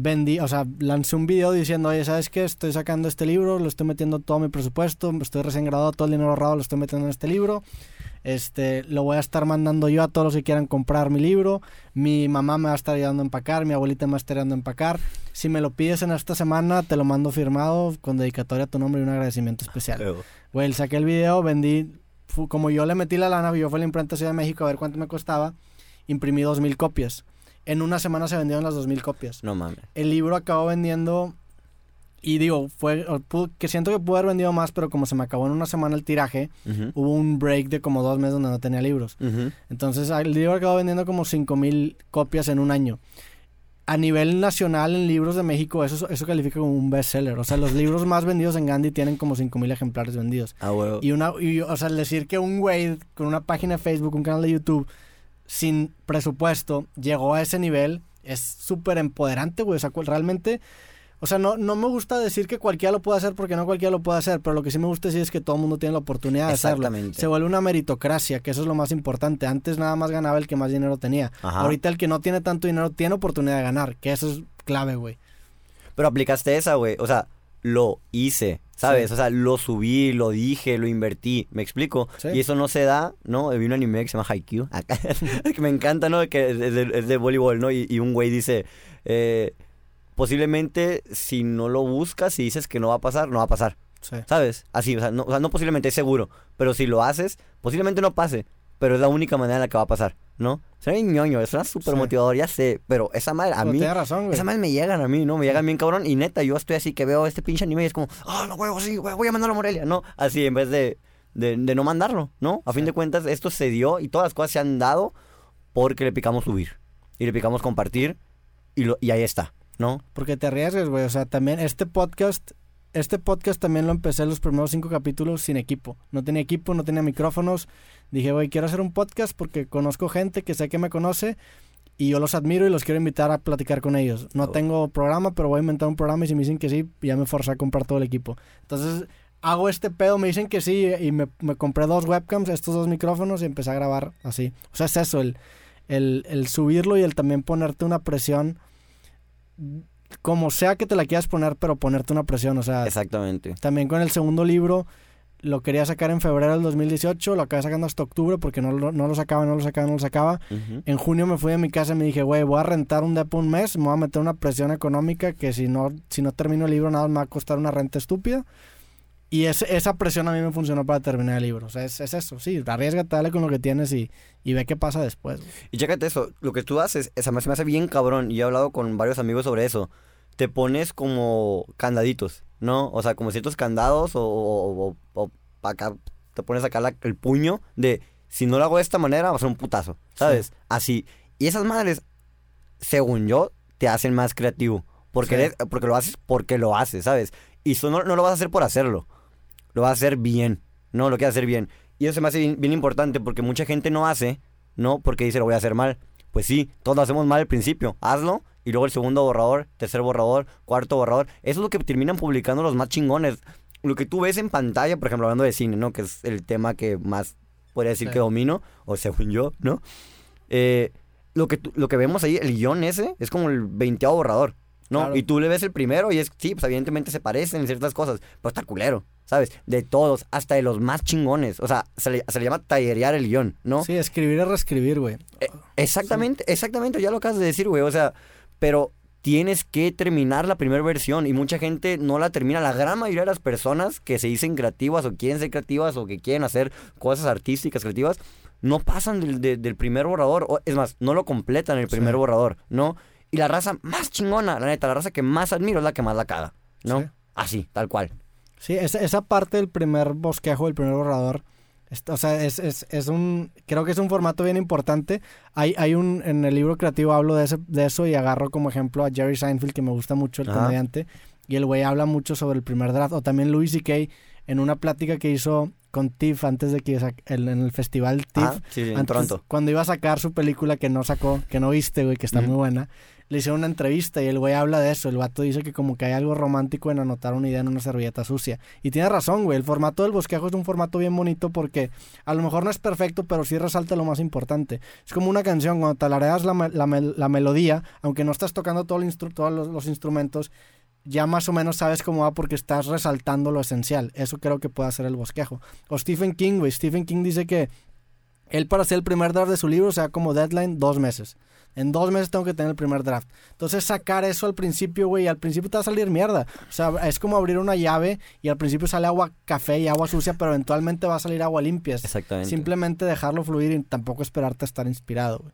Vendí, o sea, lancé un video diciendo, oye, ¿sabes qué? Estoy sacando este libro, lo estoy metiendo todo mi presupuesto, estoy recién graduado, todo el dinero ahorrado lo estoy metiendo en este libro. Este, lo voy a estar mandando yo a todos los que quieran comprar mi libro. Mi mamá me va a estar ayudando a empacar, mi abuelita me va a estar ayudando a empacar. Si me lo pides en esta semana, te lo mando firmado con dedicatoria a tu nombre y un agradecimiento especial. Güey, saqué el video, vendí, como yo le metí la lana, yo fui a la imprenta Ciudad de México a ver cuánto me costaba, imprimí dos mil copias. En una semana se vendieron las dos mil copias. No mames. El libro acabó vendiendo, y digo, fue pudo- que siento que pudo haber vendido más, pero como se me acabó en una semana el tiraje, hubo un break de como dos meses donde no tenía libros. Entonces el libro acabó vendiendo como cinco mil copias en un año. A nivel nacional en libros de México eso, eso califica como un bestseller. O sea, los libros más vendidos en Gandhi tienen como cinco mil ejemplares vendidos. Ah, huevo. Y una, y, o sea, decir que un güey con una página de Facebook, un canal de YouTube, sin presupuesto, llegó a ese nivel, es súper empoderante, güey. O sea, realmente, o sea, no, no me gusta decir que cualquiera lo puede hacer porque no cualquiera lo puede hacer, pero lo que sí me gusta decir es que todo el mundo tiene la oportunidad de hacerlo. Se vuelve una meritocracia, que eso es lo más importante. Antes nada más ganaba el que más dinero tenía. Ajá. Ahorita el que no tiene tanto dinero tiene oportunidad de ganar, que eso es clave, güey. Pero aplicaste esa, güey. O sea, lo hice, ¿sabes? Sí. O sea, lo subí, lo dije, lo invertí. ¿Me explico? Sí. Y eso no se da, ¿no? Vi un anime que se llama Haikyuu. acá, que me encanta, ¿no? Que es de, es de voleibol, ¿no? Y, y un güey dice... eh, posiblemente si no lo buscas y dices que no va a pasar, no va a pasar. Sí. ¿Sabes? Así, o sea, no, o sea, no posiblemente, es seguro. Pero si lo haces, posiblemente no pase. Pero es la única manera en la que va a pasar, ¿no? Suena ñoño, suena súper Sí. motivador, ya sé. Pero esa madre, a Pero mí... razón, güey. Esas madres me llegan a mí, ¿no? Me llegan bien cabrón. Y neta, yo estoy así que veo este pinche anime y es como, ah, no huevo, sí, güey, voy a mandarlo a Morelia, ¿no? Así, en vez de, de, de no mandarlo, ¿no? A fin de cuentas, esto se dio y todas las cosas se han dado porque le picamos subir. Y le picamos compartir y, lo, y ahí está, ¿no? Porque te arriesgas, güey. O sea, también este podcast, este podcast también lo empecé los primeros cinco capítulos sin equipo. No tenía equipo, no tenía micrófonos. Dije, güey, quiero hacer un podcast porque conozco gente que sé que me conoce y yo los admiro y los quiero invitar a platicar con ellos. No Oh. tengo programa, pero voy a inventar un programa y si me dicen que sí, ya me forcé a comprar todo el equipo. Entonces, hago este pedo, me dicen que sí y me, me compré dos webcams, estos dos micrófonos y empecé a grabar así. O sea, es eso, el, el, el subirlo y el también ponerte una presión como sea que te la quieras poner, pero ponerte una presión, o sea, Exactamente. también con el segundo libro lo quería sacar en febrero del 2018, lo acabé sacando hasta octubre porque no, no lo sacaba, no lo sacaba, no lo sacaba. En junio me fui de mi casa y me dije, güey, voy a rentar un depo un mes, me voy a meter una presión económica que si no, si no termino el libro nada más me va a costar una renta estúpida. Y ese- esa presión a mí me funcionó para terminar el libro. O sea, es, es eso, sí, arriesgate, dale con lo que tienes y, y ve qué pasa después. güey. Y chécate eso, lo que tú haces, esa me, se me hace bien cabrón, y he hablado con varios amigos sobre eso. Te pones como candaditos, ¿no? O sea, como ciertos candados o, o, o- o acá te pones acá la- el puño de si no lo hago de esta manera va a ser un putazo, ¿sabes? Así. Y esas madres, según yo, te hacen más creativo. Porque, Sí. eres- porque lo haces porque lo haces, ¿sabes? Y eso no, no lo vas a hacer por hacerlo. Lo vas a hacer bien, ¿no? Lo quieres hacer bien. Y eso se me hace bien, bien importante porque mucha gente no hace, ¿no? Porque dice, lo voy a hacer mal. Pues sí, todos lo hacemos mal al principio. Hazlo y luego el segundo borrador, tercer borrador, cuarto borrador. Eso es lo que terminan publicando los más chingones. Lo que tú ves en pantalla, por ejemplo, hablando de cine, ¿no? Que es el tema que más podría decir Sí. que domino, o según yo, ¿no? Eh, lo, que, lo que vemos ahí, el guion ese, es como el veinteavo borrador, ¿no? Claro. Y tú le ves el primero y es, sí, pues evidentemente se parecen en ciertas cosas, pero está culero, ¿sabes? De todos, hasta de los más chingones. O sea, se le, se le llama tallerear el guion, ¿no? Sí, escribir es reescribir, güey. Eh, Exactamente, exactamente, ya lo acabas de decir, güey. O sea, pero tienes que terminar la primera versión y mucha gente no la termina. La gran mayoría de las personas que se dicen creativas o quieren ser creativas o que quieren hacer cosas artísticas, creativas, no pasan del, de- del primer borrador. O, es más, no lo completan el primer Sí. borrador, ¿no? Y la raza más chingona, la neta, la raza que más admiro es la que más la caga, ¿no? Sí. Así, tal cual. Sí, esa, esa parte del primer bosquejo, del primer borrador, es- o sea, es, es, es un, creo que es un formato bien importante. Hay, hay un, en el libro creativo hablo de, ese, de eso y agarro como ejemplo a Jerry Seinfeld, que me gusta mucho, el Ajá. comediante, y el güey habla mucho sobre el primer draft, o también Louis C.K. en una plática que hizo con Tiff antes de que el- en el festival Tiff, Ah, sí. Cuando iba a sacar su película que no sacó, que no viste, güey, que está muy buena, le hicieron una entrevista y el güey habla de eso. El vato dice que como que hay algo romántico en anotar una idea en una servilleta sucia. Y tiene razón, güey. El formato del bosquejo es un formato bien bonito porque a lo mejor no es perfecto, pero sí resalta lo más importante. Es como una canción, cuando talareas la, la, la melodía, aunque no estás tocando todo el todos los, los instrumentos, ya más o menos sabes cómo va porque estás resaltando lo esencial. Eso creo que puede hacer el bosquejo. O Stephen King, güey. Stephen King dice que él para hacer el primer draft de su libro, o sea, como deadline, dos meses. En dos meses tengo que tener el primer draft. Entonces sacar eso al principio, güey, al principio te va a salir mierda. O sea, es como abrir una llave y al principio sale agua café y agua sucia, pero eventualmente va a salir agua limpia. Exactamente. Simplemente dejarlo fluir y tampoco esperarte a estar inspirado, güey.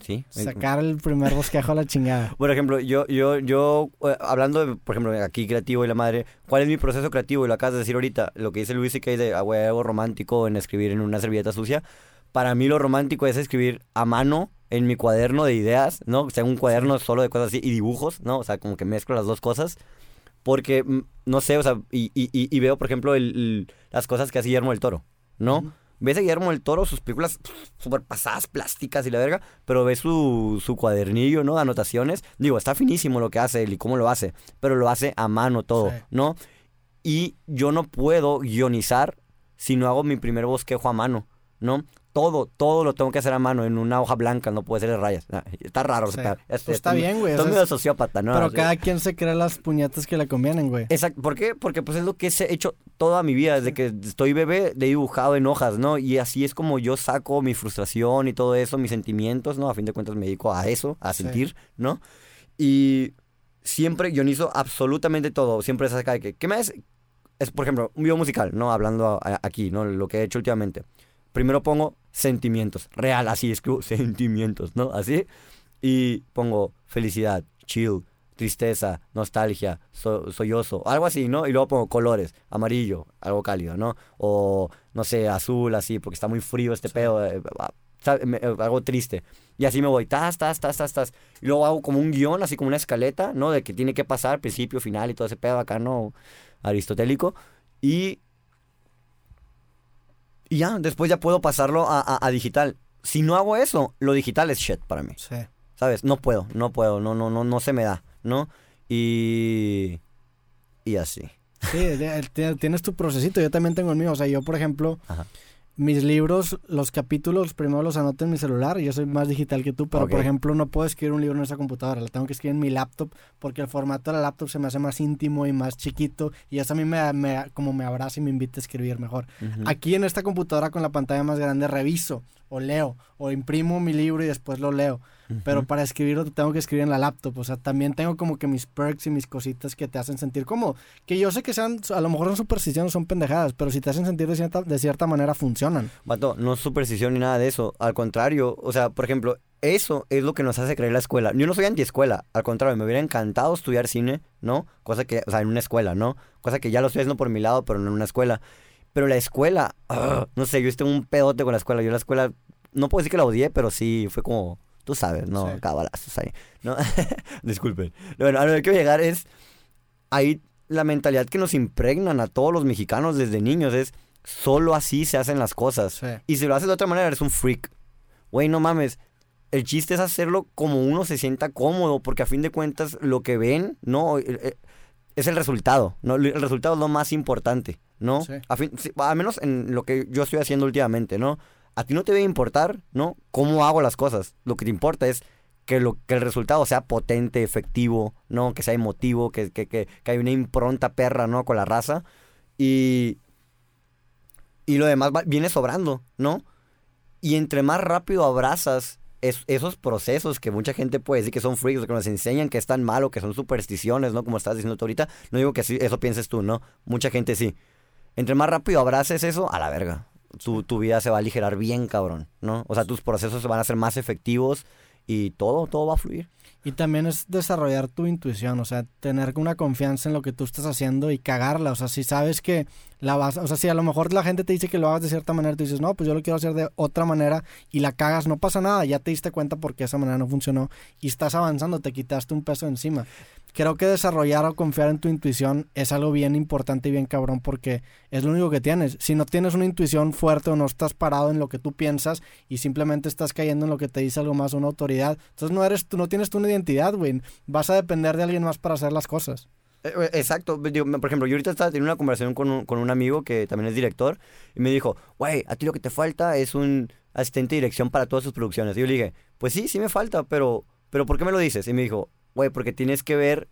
Sí. Sacar el primer bosquejo a la chingada. Por ejemplo, yo, yo, yo, eh, hablando de, por ejemplo, aquí creativo y la madre, ¿cuál es mi proceso creativo? Y lo acabas de decir ahorita, lo que dice Luis C.K. de ah, güey, algo romántico en escribir en una servilleta sucia. Para mí lo romántico es escribir a mano en mi cuaderno de ideas, ¿no? O sea, un cuaderno solo de cosas así y dibujos, ¿no? O sea, como que mezclo las dos cosas. Porque, mm, no sé, o sea, y, y- y- y veo, por ejemplo, el- el- las cosas que hace Guillermo del Toro, ¿no? Ves a Guillermo del Toro, sus películas súper pasadas, plásticas y la verga, pero ves su, su cuadernillo, ¿no? De anotaciones. Digo, está finísimo lo que hace él y cómo lo hace, pero lo hace a mano todo, Sí. ¿no? Y yo no puedo guionizar si no hago mi primer bosquejo a mano, ¿no? Todo, todo lo tengo que hacer a mano en una hoja blanca, no puede ser de rayas. Ah, Está raro. Sí. o sea, Pues está bien, güey, o Estoy sea, medio sociópata, ¿no? Pero Así. cada quien se cree las puñetas que le convienen, güey. Exacto. ¿Por qué? Porque pues es lo que he hecho toda mi vida, desde que estoy bebé, de dibujado en hojas, ¿no? Y así es como yo saco mi frustración y todo eso, mis sentimientos, ¿no? A fin de cuentas me dedico a eso, a Sí. sentir, ¿no? Y siempre guionizo absolutamente todo. Siempre es acá de que, ¿qué me es? Es, por ejemplo, un video musical, ¿no? Hablando a- aquí, ¿no? Lo que he hecho últimamente. Primero pongo sentimientos, real, así, escribo sentimientos, ¿no? Así. Y pongo felicidad, chill, tristeza, nostalgia, so- sollozo, algo así, ¿no? Y luego pongo colores, amarillo, algo cálido, ¿no? O, no sé, azul, así, porque está muy frío este pedo, eh, ah, eh, algo triste. Y así me voy, tas, tas, tas, tas, tas. Y luego hago como un guion, así como una escaleta, ¿no? De que tiene que pasar, principio, final y todo ese pedo acá, ¿no? Aristotélico. Y... Y ya, después ya puedo pasarlo a, a- a digital. Si no hago eso, lo digital es shit para mí. Sí. ¿Sabes? No puedo, no puedo, no, no, no, no se me da, ¿no? Y. Y así. Sí, tienes tu procesito, yo también tengo el mío. O sea, yo, por ejemplo, Ajá. Mis libros, los capítulos, primero los anoto en mi celular. Yo soy más digital que tú, pero por ejemplo, no puedo escribir un libro en esa computadora. Lo tengo que escribir en mi laptop porque el formato de la laptop se me hace más íntimo y más chiquito. Y eso a mí me, me- como me abraza y me invita a escribir mejor. Aquí en esta computadora con la pantalla más grande reviso o leo o imprimo mi libro y después lo leo. Pero para escribirlo tengo que escribir en la laptop. O sea, también tengo como que mis perks y mis cositas que te hacen sentir como... Que yo sé que sean, a lo mejor son supersticiones, son pendejadas, pero si te hacen sentir de cierta, de cierta manera funcionan. Vato, no es superstición ni nada de eso. Al contrario, o sea, por ejemplo, eso es lo que nos hace creer la escuela. Yo no soy antiescuela, al contrario, me hubiera encantado estudiar cine, ¿no? Cosa que, o sea, en una escuela, ¿no? Cosa que ya lo estoy haciendo por mi lado, pero no en una escuela. Pero la escuela, ah, no sé, yo tengo un pedote con la escuela. Yo la escuela, no puedo decir que la odié, pero sí fue como, tú sabes, ¿no? Sí. Cabalazos ahí, ¿no? Disculpen. Bueno, a lo que quiero llegar es, ahí la mentalidad que nos impregnan a todos los mexicanos desde niños es, solo así se hacen las cosas. Sí. Y si lo haces de otra manera, eres un freak. Güey, no mames. el chiste es hacerlo como uno se sienta cómodo, porque a fin de cuentas lo que ven, ¿no? Eh, eh, Es el resultado, ¿no? El resultado es lo más importante, ¿no? Sí. A fin, al menos en lo que yo estoy haciendo últimamente, ¿no? A ti no te debe importar, ¿no? Cómo hago las cosas. Lo que te importa es que, lo, que el resultado sea potente, efectivo, ¿no? Que sea emotivo, que, que, que, que hay una impronta perra, ¿no? Con la raza. Y, y lo demás viene sobrando, ¿no? Y entre más rápido abrazas es- esos procesos que mucha gente puede decir que son freaks, que nos enseñan que están mal o que son supersticiones, ¿no? Como estás diciendo tú ahorita. No digo que eso pienses tú, ¿no? Mucha gente sí. Entre más rápido abraces eso, a la verga. Tu, tu vida se va a aligerar bien, cabrón, ¿no? O sea, tus procesos se van a ser más efectivos y todo, todo va a fluir. Y también es desarrollar tu intuición, o sea, tener una confianza en lo que tú estás haciendo y cagarla. O sea, si sabes que la vas, o sea, si a lo mejor la gente te dice que lo hagas de cierta manera, tú dices, no, pues yo lo quiero hacer de otra manera y la cagas, no pasa nada, ya te diste cuenta porque esa manera no funcionó y estás avanzando, te quitaste un peso encima. Creo que desarrollar o confiar en tu intuición es algo bien importante y bien cabrón porque es lo único que tienes. Si no tienes una intuición fuerte o no estás parado en lo que tú piensas y simplemente estás cayendo en lo que te dice algo más una autoridad, entonces no eres tú, no tienes tú una identidad, güey. Vas a depender de alguien más para hacer las cosas. Eh, eh, Exacto. Digo, por ejemplo, yo ahorita estaba teniendo una conversación con un, con un amigo que también es director y me dijo, güey, a ti lo que te falta es un asistente de dirección para todas sus producciones. Y yo le dije, pues sí, sí me falta, pero, pero ¿por qué me lo dices? Y me dijo, güey, porque tienes que ver,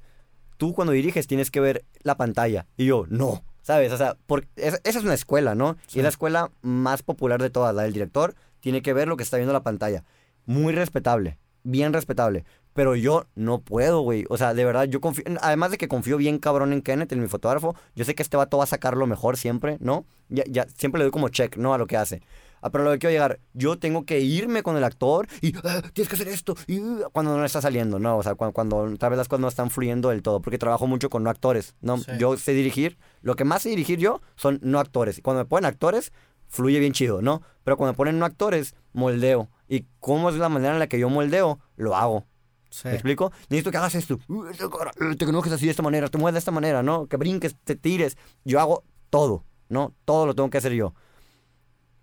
tú cuando diriges tienes que ver la pantalla. Y yo, no, ¿sabes? O sea, por- esa, esa es una escuela, ¿no? Sí. Y es la escuela más popular de todas, la del director, tiene que ver lo que está viendo la pantalla. Muy respetable, bien respetable. Pero yo no puedo, güey. O sea, de verdad, yo confío. Además de que confío bien cabrón en Kenneth, en mi fotógrafo, yo sé que este vato va a sacar lo mejor siempre, ¿no? Ya, ya, siempre le doy como check, ¿no? A lo que hace. Ah, pero lo que quiero llegar, yo tengo que irme con el actor y "Ah, tienes que hacer esto. Y uh", cuando no está saliendo, ¿no? O sea, cuando, cuando tal vez las cosas no están fluyendo del todo, porque trabajo mucho con no actores, ¿no? Sí. Yo sé dirigir. Lo que más sé dirigir yo son no actores. Y cuando me ponen actores, fluye bien chido, ¿no? Pero cuando ponen no actores, moldeo. Y cómo es la manera en la que yo moldeo, lo hago. Sí. ¿Me explico? Necesito que hagas esto. Uh, Te enojes así de esta manera, te mueves de esta manera, ¿no? Que brinques, te tires. Yo hago todo, ¿no? Todo lo tengo que hacer yo.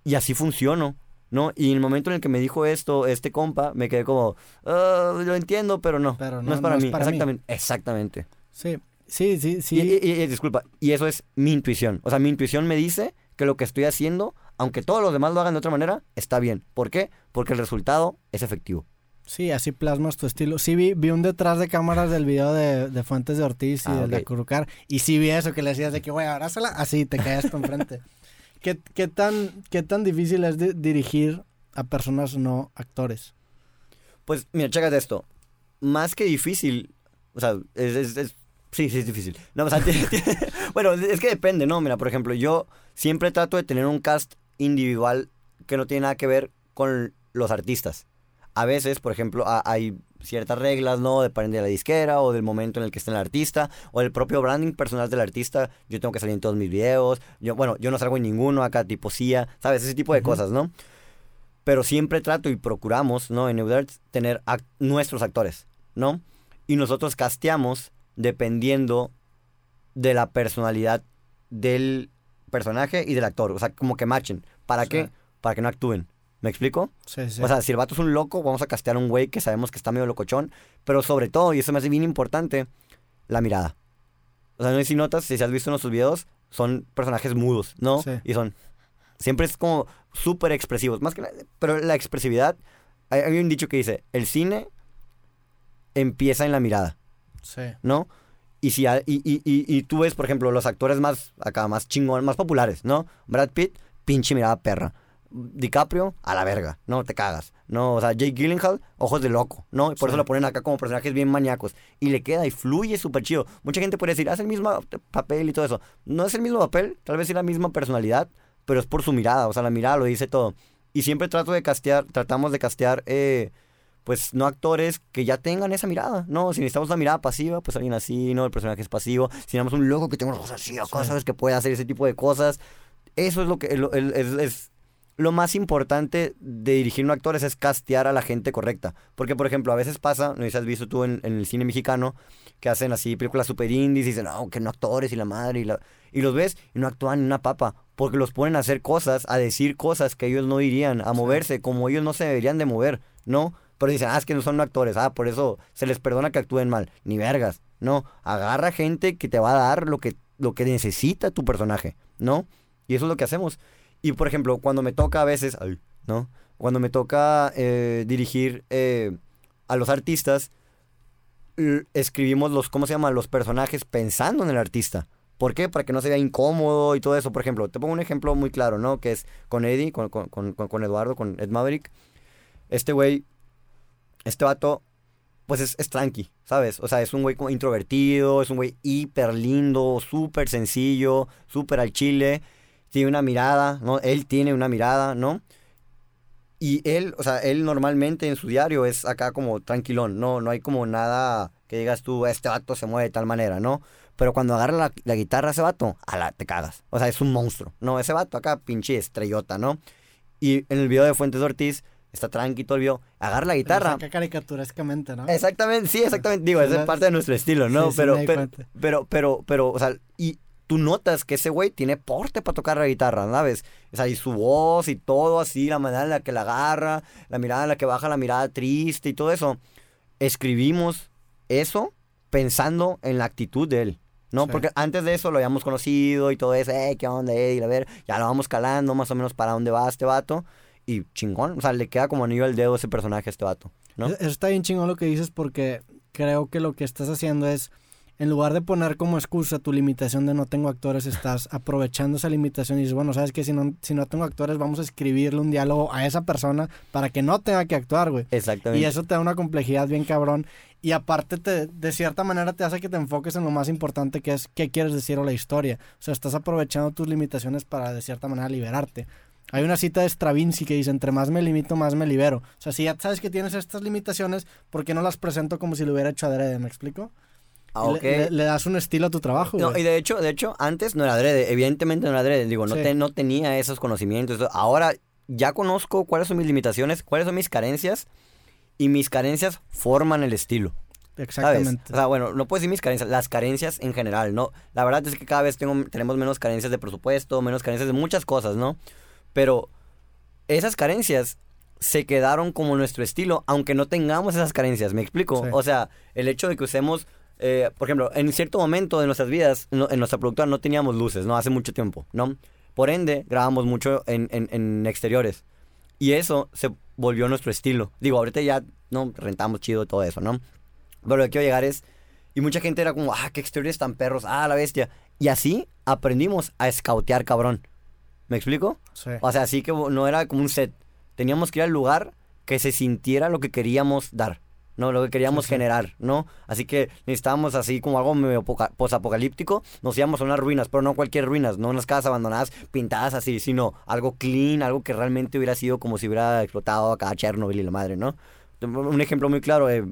Y así funciono, ¿no? Y en el momento en el que me dijo esto, este compa, me quedé como, "Ah, lo entiendo, pero no. Pero no, no- es para no es mí. para mí. exactamente. Exactamente. Sí, sí, sí, sí. Y, y- y- disculpa, y eso es mi intuición. O sea, mi intuición me dice que lo que estoy haciendo, aunque todos los demás lo hagan de otra manera, está bien. ¿Por qué? Porque el resultado es efectivo. Sí, así plasmas tu estilo. Sí, vi, vi un detrás de cámaras del video de, de Fuentes de Ortiz y Ah, del de ok. Curucar. Y sí vi eso que le decías de que, güey, abrázala. Así te caes tú enfrente. ¿Qué, qué, tan, ¿Qué tan difícil es de- dirigir a personas no actores? Pues, mira, chécate esto. Más que difícil, o sea, es, es- es- sí, sí es difícil. No, o sea, bueno, es que depende, ¿no? Mira, por ejemplo, yo siempre trato de tener un cast individual que no tiene nada que ver con los artistas. A veces, por ejemplo, ha- hay ciertas reglas, ¿no? Depende de la disquera o del momento en el que esté el artista o el propio branding personal del artista. Yo tengo que salir en todos mis videos. Yo, bueno, yo no salgo en ninguno acá, tipo CIA, ¿sabes? Ese tipo de cosas, ¿no? Pero siempre trato y procuramos, ¿no? En Neudarts tener nuestros actores, ¿no? Y nosotros casteamos dependiendo de la personalidad del personaje y del actor. O sea, como que machen. ¿Para Sí. qué? Para que no actúen. ¿Me explico? Sí, sí. O sea, si el vato es un loco, vamos a castear a un güey que sabemos que está medio locochón. Pero sobre todo, y eso me hace bien importante, la mirada. O sea, no sé si notas, si has visto en nuestros videos, son personajes mudos, ¿no? Sí. Y son... Siempre es como súper expresivos. Más que nada, pero la expresividad... Hay, hay un dicho que dice, el cine empieza en la mirada. sí. ¿no? Y, si, y, y, y, y tú ves, por ejemplo, los actores más acá, más chingón, más populares, ¿no? Brad Pitt, pinche mirada perra. DiCaprio, a la verga, ¿no? Te cagas, ¿no? O sea, Jake Gyllenhaal, ojos de loco, ¿no? Y por Sí. eso lo ponen acá como personajes bien maníacos. Y le queda y fluye súper chido. Mucha gente puede decir, hace el mismo papel y todo eso. No es el mismo papel, tal vez es la misma personalidad, pero es por su mirada, o sea, la mirada lo dice todo. Y siempre trato de castear, tratamos de castear, eh, pues no actores que ya tengan esa mirada, ¿no? Si necesitamos una mirada pasiva, pues alguien así, ¿no? El personaje es pasivo. Si necesitamos un loco que tenga los ojos así, o cosas que pueda hacer ese tipo de cosas. Eso es lo que el- el- es, es lo más importante de dirigir un actor, es, es castear a la gente correcta. Porque, por ejemplo, a veces pasa, no sé si has visto tú en, en el cine mexicano, que hacen así películas super indies y dicen, no, que no actores y la madre, y, la... y los ves y no actúan ni una papa. Porque los ponen a hacer cosas, a decir cosas que ellos no dirían, a moverse como ellos no se deberían de mover, ¿no? Pero dicen, ah, es que no son actores, ah, por eso se les perdona que actúen mal. Ni vergas, no. Agarra gente que te va a dar lo que, lo que necesita tu personaje, ¿no? Y eso es lo que hacemos. Y por ejemplo, cuando me toca a veces, ay, ¿no? Cuando me toca eh, dirigir eh, a los artistas, escribimos los, ¿cómo se llama? Los personajes pensando en el artista. ¿Por qué? Para que no se vea incómodo y todo eso. Por ejemplo, te pongo un ejemplo muy claro, ¿no? Que es con Eddie, con, con, con, con Eduardo, con Ed Maverick. Este güey, este vato, pues es, es tranqui, ¿sabes? O sea, es un güey como introvertido, es un güey hiper lindo, súper sencillo, súper al chile. Tiene una mirada, ¿no? Él tiene una mirada, ¿no? Y él, o sea, él normalmente en su diario es acá como tranquilón, no, no hay como nada que digas tú, este vato se mueve de tal manera, ¿no? Pero cuando agarra la, la guitarra ese vato, ala, te cagas. O sea, es un monstruo. No, ese vato acá, pinche estrellota, ¿no? Y en el video de Fuentes Ortiz, está tranqui todo el video, agarra la guitarra. Saca caricaturescamente, ¿no? Exactamente, sí, exactamente. Digo, es parte de nuestro estilo, ¿no? Sí, sí, pero, pero, pero, pero, pero, o sea, y tú notas que ese güey tiene porte para tocar la guitarra, ¿sabes? O sea, y su voz y todo así, la manera en la que la agarra, la mirada en la que baja la mirada triste y todo eso. Escribimos eso pensando en la actitud de él. ¿no? Sí. Porque antes de eso lo habíamos conocido y todo eso, eh, qué onda, eh, a ver, ya lo vamos calando más o menos para dónde va este vato. Y chingón, o sea, le queda como anillo al dedo ese personaje a este vato, ¿no? Eso está bien chingón lo que dices porque creo que lo que estás haciendo es, en lugar de poner como excusa tu limitación de no tengo actores, estás aprovechando esa limitación y dices, bueno, sabes que si no, si no tengo actores, vamos a escribirle un diálogo a esa persona para que no tenga que actuar, güey. Exactamente. Y eso te da una complejidad bien cabrón. Y aparte, te, de cierta manera, te hace que te enfoques en lo más importante que es qué quieres decir o la historia. O sea, estás aprovechando tus limitaciones para, de cierta manera, liberarte. Hay una cita de Stravinsky que dice, entre más me limito, más me libero. O sea, si ya sabes que tienes estas limitaciones, ¿por qué no las presento como si lo hubiera hecho adrede? ¿Me explico? Ah, Y ok. le, le- das un estilo a tu trabajo, No, y de hecho, de hecho, antes no era adrede, evidentemente no era adrede, digo, no, Sí. te- no tenía esos conocimientos. Ahora ya conozco cuáles son mis limitaciones, cuáles son mis carencias, y mis carencias forman el estilo. ¿Sabes? Exactamente. O sea, bueno, no puedo decir mis carencias, las carencias en general, ¿no? La verdad es que cada vez tengo, tenemos menos carencias de presupuesto, menos carencias de muchas cosas, ¿no? Pero esas carencias se quedaron como nuestro estilo, aunque no tengamos esas carencias, ¿me explico? Sí. O sea, el hecho de que usemos, eh, por ejemplo, en cierto momento de nuestras vidas, no- en nuestra productora no teníamos luces, ¿no? Hace mucho tiempo, ¿no? Por ende, grabamos mucho en, en- en exteriores. Y eso se volvió nuestro estilo. Digo, ahorita ya, ¿no? Rentamos chido todo eso, ¿no? Pero lo que quiero llegar es... Y mucha gente era como, ah, qué exteriores tan perros, ah, la bestia. Y así aprendimos a escautear, cabrón. ¿Me explico? Sí. O sea, así que no era como un set. Teníamos que ir al lugar que se sintiera lo que queríamos dar, ¿no? Lo que queríamos Sí, sí. generar, ¿no? Así que necesitábamos así como algo medio poca- posapocalíptico. Nos íbamos a unas ruinas, pero no cualquier ruinas, no unas casas abandonadas pintadas así, sino algo clean, algo que realmente hubiera sido como si hubiera explotado acá Chernobyl y la madre, ¿no? Un ejemplo muy claro, eh,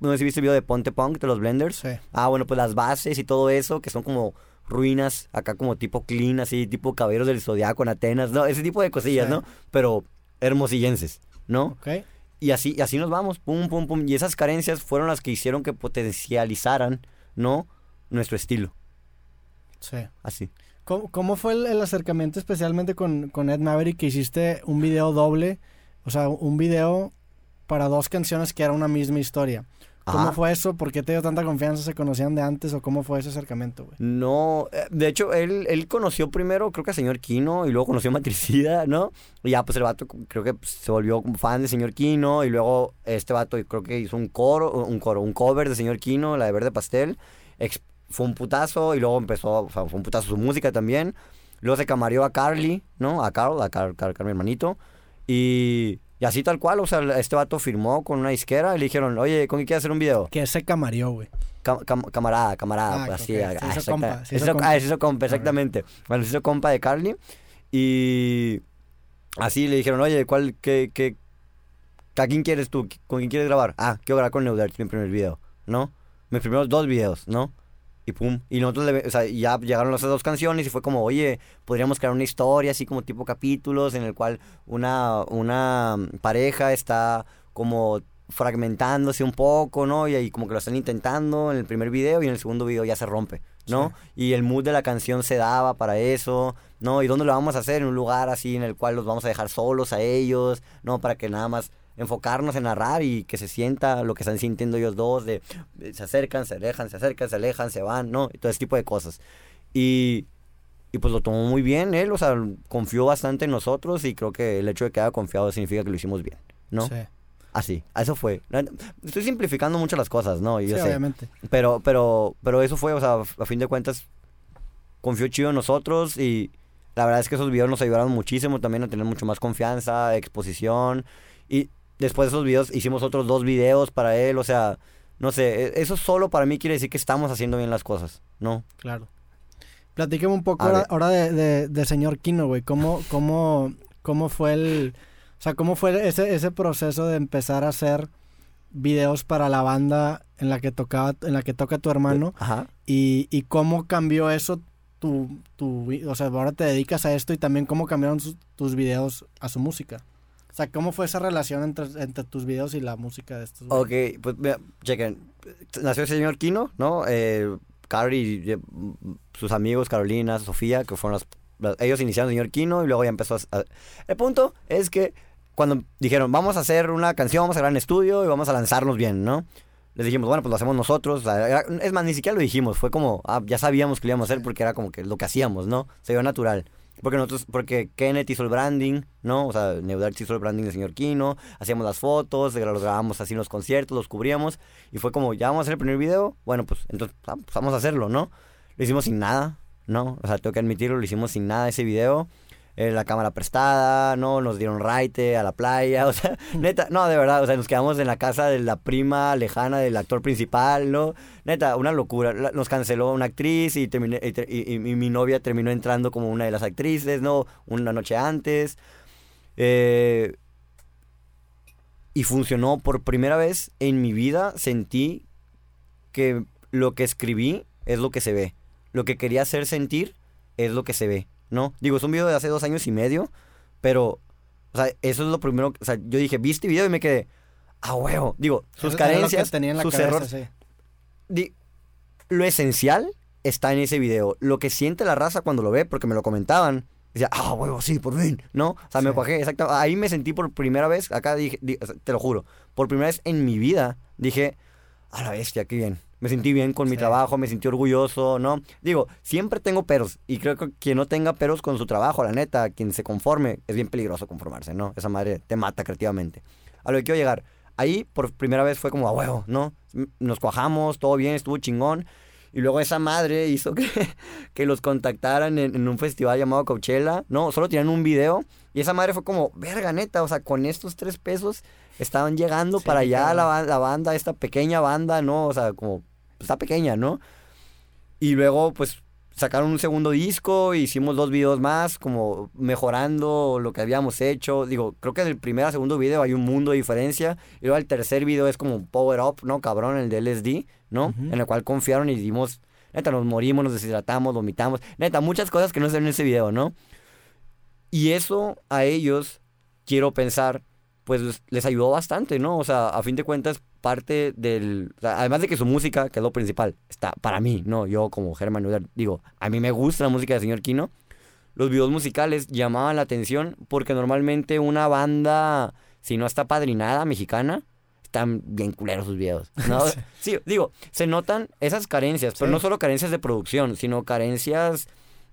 no sé si viste el video de Ponte Punk de los Blenders. Sí. Ah, bueno, pues las bases y todo eso, que son como ruinas, acá como tipo clean, así, tipo caballeros del zodiaco en Atenas, ¿no? Ese tipo de cosillas, Sí. ¿no? Pero hermosillenses, ¿no? Y así, y así nos vamos, pum, pum, pum. Y esas carencias fueron las que hicieron que potencializaran, ¿no? Nuestro estilo, Sí. así. ¿Cómo, cómo fue el, el acercamiento especialmente con, con Ed Maverick que hiciste un video doble? O sea, un video para dos canciones que era una misma historia. ¿Cómo Ajá. fue eso? ¿Por qué te dio tanta confianza? ¿Se conocían de antes o cómo fue ese acercamiento, güey? No, eh, de hecho, él, él conoció primero, creo que a señor Kino, y luego conoció a Matricida, ¿no? Y ya, pues el vato creo que pues, se volvió fan de señor Kino, y luego este vato creo que hizo un coro, un coro, un cover de señor Kino, la de Verde Pastel. Fue un putazo, y luego empezó, o sea, fue un putazo su música también. Luego se camarió a Carly, ¿no? A Carl, a Carl, Carl, Carl, mi hermanito. Y, y así tal cual, o sea, este vato firmó con una disquera y le dijeron, oye, ¿con qué quieres hacer un video? Que se camarió, güey. Cam- cam- camarada, camarada, Ah, pues, así. ah, se hizo exacta- compa, se hizo hizo- compa. ah, se hizo compa, exactamente. Bueno, se hizo compa de Carly. Y así le dijeron, oye, ¿cuál, qué, qué, ¿a quién quieres tú? ¿Con quién quieres grabar? Ah, quiero grabar con Neudert, mi primer video, ¿no? Mis primeros dos videos, ¿no? Y pum. Y nosotros, le- o sea, ya llegaron las dos canciones y fue como, oye, podríamos crear una historia así como tipo capítulos en el cual una, una pareja está como fragmentándose un poco, ¿no? Y ahí como que lo están intentando en el primer video y en el segundo video ya se rompe, ¿no? Y el mood de la canción se daba para eso, ¿no? ¿Y dónde lo vamos a hacer? En un lugar así en el cual los vamos a dejar solos a ellos, ¿no? Para que nada más enfocarnos en narrar y que se sienta lo que están sintiendo ellos dos, de, de se acercan, se alejan, se acercan, se alejan, se van, ¿no? Y todo ese tipo de cosas. Y, y pues lo tomó muy bien él, o sea, confió bastante en nosotros y creo que el hecho de que haya confiado significa que lo hicimos bien, ¿no? Sí, Así, eso fue. Estoy simplificando mucho las cosas, ¿no? Y sí yo sé. obviamente. Pero, pero, pero eso fue, o sea, a fin de cuentas, confió chido en nosotros y la verdad es que esos videos nos ayudaron muchísimo también a tener mucho más confianza, exposición. Y después de esos videos hicimos otros dos videos para él, o sea, no sé, e- eso solo para mí quiere decir que estamos haciendo bien las cosas, ¿no? Claro. Platíqueme un poco ahora, ahora de, de, de señor Kino, güey. ¿Cómo, cómo, ¿Cómo fue el... O sea, cómo fue ese, ese proceso de empezar a hacer videos para la banda en la que tocaba, en la que toca tu hermano? Ajá. Y, y cómo cambió eso tu, tu... O sea, ahora te dedicas a esto y también cómo cambiaron sus- tus videos a su música. O sea, ¿cómo fue esa relación entre, entre tus videos y la música de estos? güeyes? Ok, pues mira, chequen. Nació el señor Kino, ¿no? Eh, Caro y eh, sus amigos, Carolina, Sofía, que fueron las, las- Ellos iniciaron señor Kino y luego ya empezó a, a- El punto es que cuando dijeron, vamos a hacer una canción, vamos a grabar en estudio y vamos a lanzarnos bien, ¿no? Les dijimos, bueno, pues lo hacemos nosotros. o sea, era- es más, ni siquiera lo dijimos. Fue como, ah, ya sabíamos que lo íbamos a hacer porque era como que lo que hacíamos, ¿no? Se dio natural. Porque nosotros, porque Kenneth hizo el branding, ¿no? O sea, Neudarch hizo el branding del señor Kino, hacíamos las fotos, los grabábamos así en los conciertos, los cubríamos, y fue como, ya vamos a hacer el primer video, bueno, pues entonces ah, pues vamos a hacerlo, ¿no? Lo hicimos sin nada, ¿no? O sea, tengo que admitirlo, lo hicimos sin nada ese video. Eh, la cámara prestada, ¿no? Nos dieron raite a la playa, o sea, neta, no, de verdad, o sea, nos quedamos en la casa de la prima lejana del actor principal, ¿no? Neta, una locura. Nos canceló una actriz y, terminé, y, mi novia terminó entrando como una de las actrices, ¿no? Una noche antes. Eh, y funcionó por primera vez en mi vida. Sentí que lo que escribí es lo que se ve. Lo que quería hacer sentir es lo que se ve, ¿no? Digo, es un video de hace dos años y medio, pero, o sea, eso es lo primero. O sea, yo dije, vi este video y me quedé, ah, huevo. Digo, sus carencias, tenía en la sus cabeza, errores. sí. Di- lo esencial está en ese video. Lo que siente la raza cuando lo ve, porque me lo comentaban. Decía, ah, huevo, sí, por fin, ¿no? O sea, me cuajé, exacto. Ahí me sentí por primera vez, acá dije, di- te lo juro, por primera vez en mi vida dije, a la bestia, qué bien. Me sentí bien con mi Sí. trabajo, me sentí orgulloso, ¿no? Digo, siempre tengo peros. Y creo que quien no tenga peros con su trabajo, la neta, quien se conforme, es bien peligroso conformarse, ¿no? Esa madre te mata creativamente. A lo que quiero llegar. Ahí por primera vez fue como a huevo, ¿no? Nos cuajamos, todo bien, estuvo chingón. Y luego esa madre hizo que, que los contactaran en, en un festival llamado Coachella. No, solo tenían un video. Y esa madre fue como, verga, neta, o sea, con estos tres pesos estaban llegando Sí, para allá la, la banda, esta pequeña banda, ¿no? O sea, como, está pequeña, ¿no? Y luego, pues, sacaron un segundo disco, hicimos dos videos más, como mejorando lo que habíamos hecho. Digo, creo que en el primer a segundo video hay un mundo de diferencia. Y luego el tercer video es como un power up, ¿no? Cabrón, el de LSD, ¿no? En el cual confiaron y dimos, neta, nos morimos, nos deshidratamos, vomitamos. Neta, muchas cosas que no se ven en ese video, ¿no? Y eso a ellos, quiero pensar, pues les- ayudó bastante, ¿no? O sea, a fin de cuentas, parte del... o sea, además de que su música, que es lo principal, está para mí, ¿no? Yo como Germán Neuder, digo, a mí me gusta la música del señor Kino. Los videos musicales llamaban la atención porque normalmente una banda, si no está padrinada, mexicana, están bien culeros sus videos, ¿no? Sí. digo, se notan esas carencias, pero Sí. no solo carencias de producción, sino carencias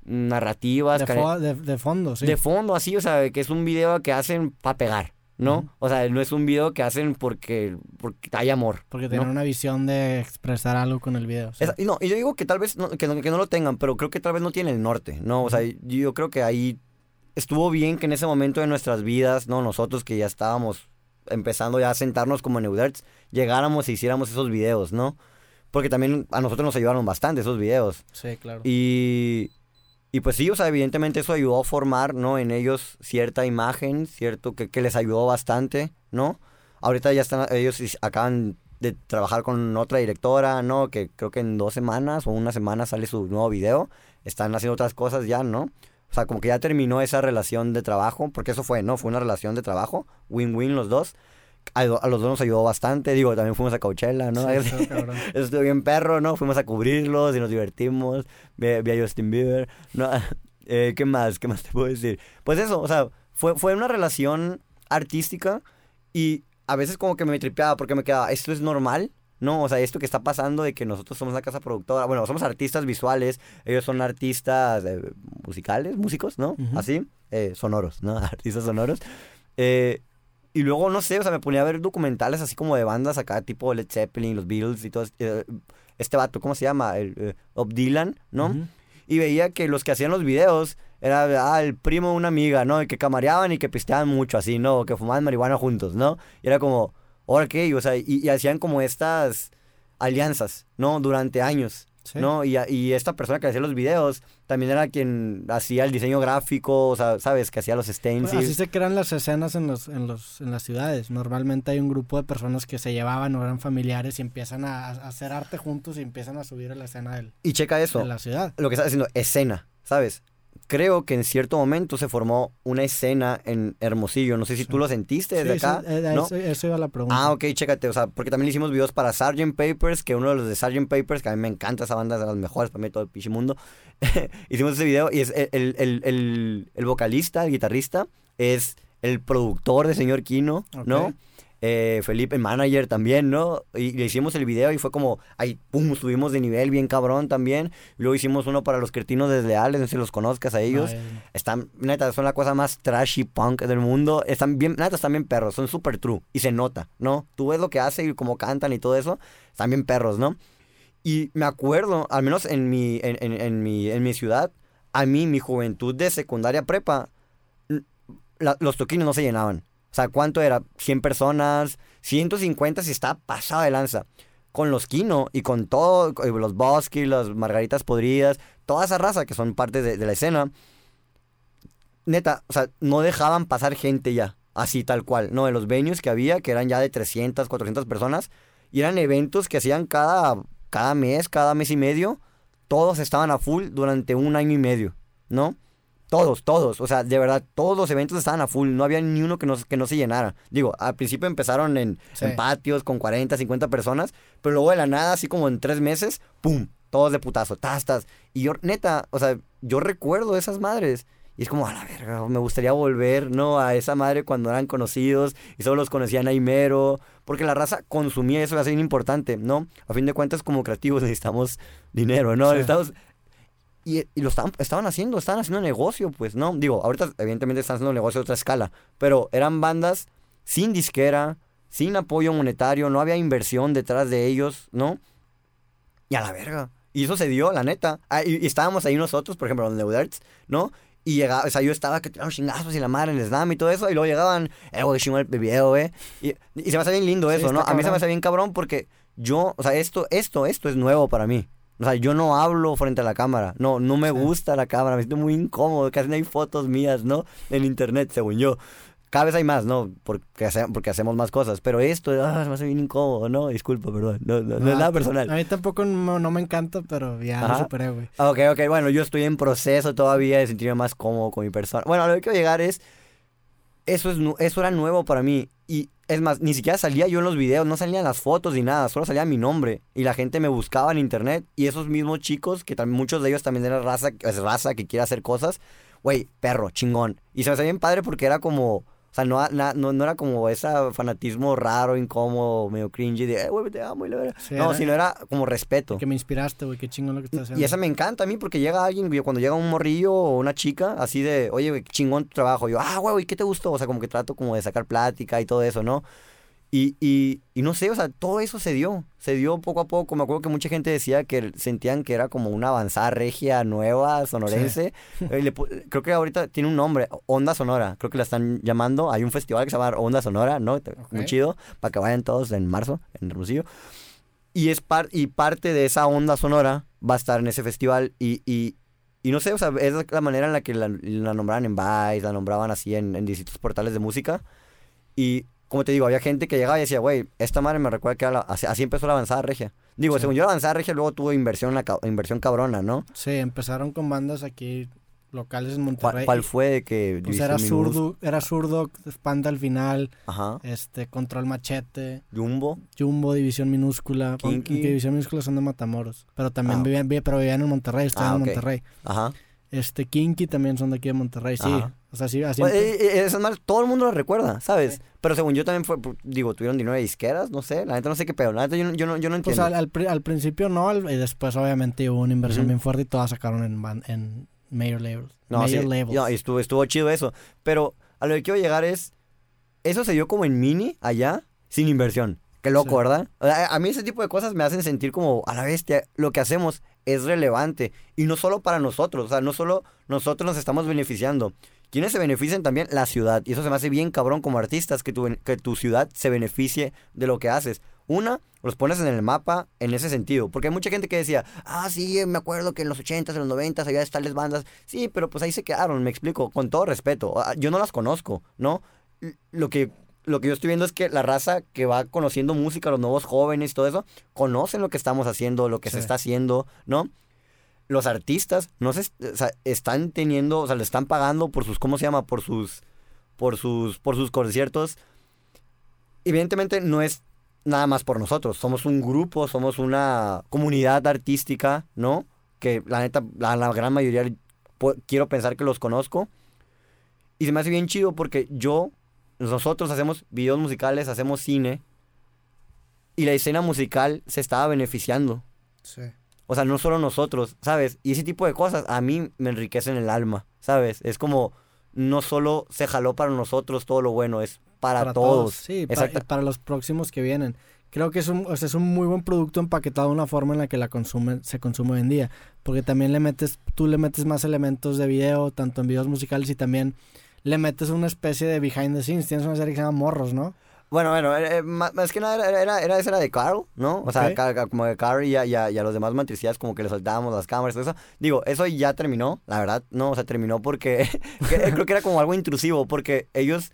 narrativas, De, fo- de- de fondo, sí. de fondo, así, o sea, que es un video que hacen para pegar, ¿no? O sea, no es un video que hacen porque, porque hay amor. Porque ¿no? tienen una visión de expresar algo con el video. sí. Y no, y yo digo que tal vez no, que, no, que no lo tengan, pero creo que tal vez no tienen el norte, ¿no? O sea, yo creo que ahí estuvo bien que en ese momento de nuestras vidas, ¿no? Nosotros que ya estábamos empezando ya a sentarnos como Neuderts, llegáramos e hiciéramos esos videos, ¿no? Porque también a nosotros nos ayudaron bastante esos videos. Sí, claro. Y, y pues sí, o sea, evidentemente eso ayudó a formar, ¿no? En ellos cierta imagen, cierto, que, que les ayudó bastante, ¿no? Ahorita ya están, ellos acaban de trabajar con otra directora, ¿no? Que creo que en dos semanas o una semana sale su nuevo video. Están haciendo otras cosas ya, ¿no? O sea, como que ya terminó esa relación de trabajo, porque eso fue, ¿no? Fue una relación de trabajo, win-win los dos. A, a los dos nos ayudó bastante, digo, también fuimos a Coachella, ¿no? Sí. Eso estuvo bien perro, ¿no? Fuimos a cubrirlos y nos divertimos. Vi, vi a Justin Bieber. ¿no? Eh, ¿Qué más? ¿Qué más te puedo decir? Pues eso, o sea, fue, fue una relación artística y a veces como que me tripeaba porque me quedaba, ¿esto es normal? No, o sea, esto que está pasando de que nosotros somos la casa productora, bueno, somos artistas visuales, ellos son artistas eh, musicales, músicos, ¿no? Ujú. Así, eh, sonoros, ¿no? Artistas sonoros. Eh, y luego, no sé, o sea, me ponía a ver documentales así como de bandas acá, tipo Led Zeppelin, los Beatles y todo. eh, este vato, ¿cómo se llama? El, eh, Bob Dylan, ¿no? Y veía que los que hacían los videos era ah, el primo de una amiga, ¿no? Y que camareaban y que pisteaban mucho así, ¿no? Que fumaban marihuana juntos, ¿no? Y era como, ¿ahora qué? O sea, y, y hacían como estas alianzas, ¿no? Durante años, Sí. ¿no? Y, y esta persona que hacía los videos también era quien hacía el diseño gráfico, o sea, ¿sabes? Que hacía los stencils. así se crean las escenas en los, en los, en las ciudades. Normalmente hay un grupo de personas que se llevaban o eran familiares y empiezan a, a hacer arte juntos y empiezan a subir a la escena del- Y checa eso. de la ciudad. lo que está diciendo, escena, ¿sabes? Creo que en cierto momento se formó una escena en Hermosillo. No sé si Sí. tú lo sentiste desde Sí, acá. a ¿no? eso, eso iba la pregunta. Ah, ok, chécate. O sea, porque también hicimos videos para Sgt. Papers, que uno de los de Sgt. Papers, que a mí me encanta esa banda, es de las mejores para mí todo el pinche mundo. hicimos ese video y es el, el, el, el- el vocalista, el guitarrista, es el productor de Señor Kino, ¿no? Eh, Felipe, el manager también, ¿no? Y le hicimos el video y fue como, ahí, pum, subimos de nivel bien cabrón también. Luego hicimos uno para los cretinos desleales, no sé si los conozcas a ellos. Están, neta, son la cosa más trashy punk del mundo. Están bien, neta, están bien perros, son súper true. Y se nota, ¿no? Tú ves lo que hacen y cómo cantan y todo eso. Están bien perros, ¿no? Y me acuerdo, al menos en mi, en, en- en mi, en mi ciudad, a mí, mi juventud de secundaria prepa, la- los toquines no se llenaban. O sea, ¿cuánto era? 100 personas, 150 si está pasado de lanza. Con los Kino y con todo, con los Bosky, las Margaritas Podridas, toda esa raza que son parte de, la escena, neta, o sea, no dejaban pasar gente ya, así tal cual. No, de los venues que había, que eran ya de 300, 400 personas, y eran eventos que hacían cada, cada mes, cada mes y medio, todos estaban a full durante un año y medio, ¿no? Todos, todos, o sea, de verdad, todos los eventos estaban a full, no había ni uno que no, que no se llenara. Digo, al principio empezaron en, Sí. en patios con 40, 50 personas, pero luego de la nada, así como en tres meses, ¡pum! Todos de putazo, tastas. Y yo, neta, o sea, yo recuerdo esas madres. Y es como, a la verga, me gustaría volver, ¿no? A esa madre cuando eran conocidos y solo los conocían a Imero. Porque la raza consumía eso, es bien importante, ¿no? A fin de cuentas, como creativos necesitamos dinero, ¿no? Sí. Necesitamos... Y, y lo estaban, estaban haciendo, estaban haciendo negocio, pues, ¿no? Digo, ahorita evidentemente están haciendo negocio a otra escala, pero eran bandas sin disquera, sin apoyo monetario, no había inversión detrás de ellos, ¿no? Y a la verga. Y eso se dio, la neta. Ah, y, y estábamos ahí nosotros, por ejemplo, en The Uderts, ¿no? Y llegaba, o sea, yo estaba que tiraron chingazos y la madre en el slam y todo eso, y luego llegaban, eh, güey, chingón el video, güey. Y, y se me hace bien lindo Sí, eso, ¿no? está A mí se me hace bien cabrón porque yo, o sea, esto, esto, esto es nuevo para mí. O sea, yo no hablo frente a la cámara. No, no me gusta la cámara. Me siento muy incómodo. Casi no hay fotos mías, ¿no? En internet, según yo. Cada vez hay más, ¿no? Porque, hace- porque hacemos más cosas. Pero esto, ah, se me hace bien incómodo, ¿no? Disculpa, perdón. No, no, no es Ah, nada personal. A mí tampoco no, no me encanta, pero ya lo Ajá. superé, güey. Ah, Ok, ok, bueno, yo estoy en proceso todavía de sentirme más cómodo con mi persona. Bueno, a lo que quiero llegar es, eso, es, eso era nuevo para mí. Y es más, ni siquiera salía yo en los videos, no salían las fotos ni nada, solo salía mi nombre. Y la gente me buscaba en internet. Y esos mismos chicos, que también muchos de ellos también eran raza, es raza que quiere hacer cosas, güey, perro, chingón. Y se me hacía bien padre porque era como... O sea, no, no, no era como ese fanatismo raro, incómodo, medio cringy de, eh, güey, te amo y la verga". Sí, No, era- sino era como respeto. Que me inspiraste, güey. Qué chingón lo que estás haciendo. Y esa me encanta a mí porque llega alguien, güey, cuando llega un morrillo o una chica, así de, oye, güey, chingón tu trabajo. Yo, ah, güey, ¿qué te gustó? O sea, como que trato como de sacar plática y todo eso, ¿no? Y, y, y no sé, o sea, todo eso se dio. Se dio poco a poco. Me acuerdo que mucha gente decía que sentían que era como una avanzada regia nueva, sonorense. Eh, le pu- creo que ahorita tiene un nombre, Onda Sonora. Creo que la están llamando. Hay un festival que se llama Onda Sonora, ¿no? Muy Ok. chido. Para que vayan todos en marzo, en Hermosillo. Y, es par- y parte de esa onda sonora va a estar en ese festival. Y, y, y no sé, o sea, es la manera en la que la, la nombraban en Vice, la nombraban así en, en distintos portales de música. Y como te digo, había gente que llegaba y decía, güey, esta madre me recuerda que era la- así, así empezó la avanzada regia. Digo, Sí. según yo, la avanzada regia luego tuvo inversión, ca- inversión cabrona, ¿no? Sí, empezaron con bandas aquí locales en ¿Cuál, Monterrey. cuál fue de que Pues era zurdo, era zurdo, Panda al final, Ajá. este, Control Machete, Jumbo. Jumbo, División Minúscula. Kinky. División Minúscula son de Matamoros. Pero también Ah, vivían, vi- pero vivían en Monterrey, estaban Ah, en. Monterrey. Ajá. Este, Kinky también son de aquí de Monterrey, sí. Ajá. O sea, sí, así. Pues, eh, eh, esas más, todo el mundo las recuerda, ¿sabes? Pero según yo también fue, digo, tuvieron dinero de disqueras, no sé, la neta no sé qué pedo, la neta yo, no- yo, no, yo no pues entiendo. al, al, pri- al principio no, al- y después obviamente hubo una inversión Ujú. bien fuerte y todas sacaron en, en Major Labels. No, major sí, labels. no, y estuvo, estuvo chido eso. Pero a lo que quiero llegar es. Eso se dio como en mini allá, sin inversión. Qué loco, Sí. ¿verdad? O sea, a mí ese tipo de cosas me hacen sentir como a la bestia. Lo que hacemos es relevante. Y no solo para nosotros. O sea, no solo nosotros nos estamos beneficiando. Quienes se benefician también la ciudad. Y eso se me hace bien cabrón como artistas, que tu, que tu ciudad se beneficie de lo que haces. Una, los pones en el mapa en ese sentido. Porque hay mucha gente que decía, ah, sí, me acuerdo que en los 80s, en los 90s había tales bandas. Sí, pero pues ahí se quedaron, me explico, con todo respeto. Ah, Yo no las conozco, ¿no? Lo que, lo que yo estoy viendo es que la raza que va conociendo música, los nuevos jóvenes y todo eso, conocen lo que estamos haciendo, lo que se está haciendo, ¿no? Los artistas no se, o sea, están teniendo, o sea, le están pagando por sus, ¿cómo se llama? Por sus, por sus, por sus conciertos. Evidentemente no es nada más por nosotros. Somos un grupo, somos una comunidad artística, ¿no? Que la neta, la, la gran mayoría quiero pensar que los conozco. Y se me hace bien chido porque yo, nosotros hacemos videos musicales, hacemos cine. Y la escena musical se estaba beneficiando. Sí. O sea, no solo nosotros, ¿sabes? Y ese tipo de cosas a mí me enriquecen el alma, ¿sabes? Es como, no solo se jaló para nosotros todo lo bueno, es para, todos. Sí, para, para los próximos que vienen. Creo que es un, o sea, es un muy buen producto empaquetado de una forma en la que la consume, se consume hoy en día. Porque también le metes, tú le metes más elementos de video, tanto en videos musicales y también le metes una especie de behind the scenes. Tienes una serie que se llama Morros, ¿no? Bueno, bueno, eh, eh, más, más que nada era, era, era, esa era de Carl, ¿no? O sea, como de Carl y a, y a- y a los demás matricidas como que le soltábamos las cámaras y todo eso. Digo, eso ya terminó, la verdad, no, o sea, terminó porque que- creo que era como algo intrusivo, porque ellos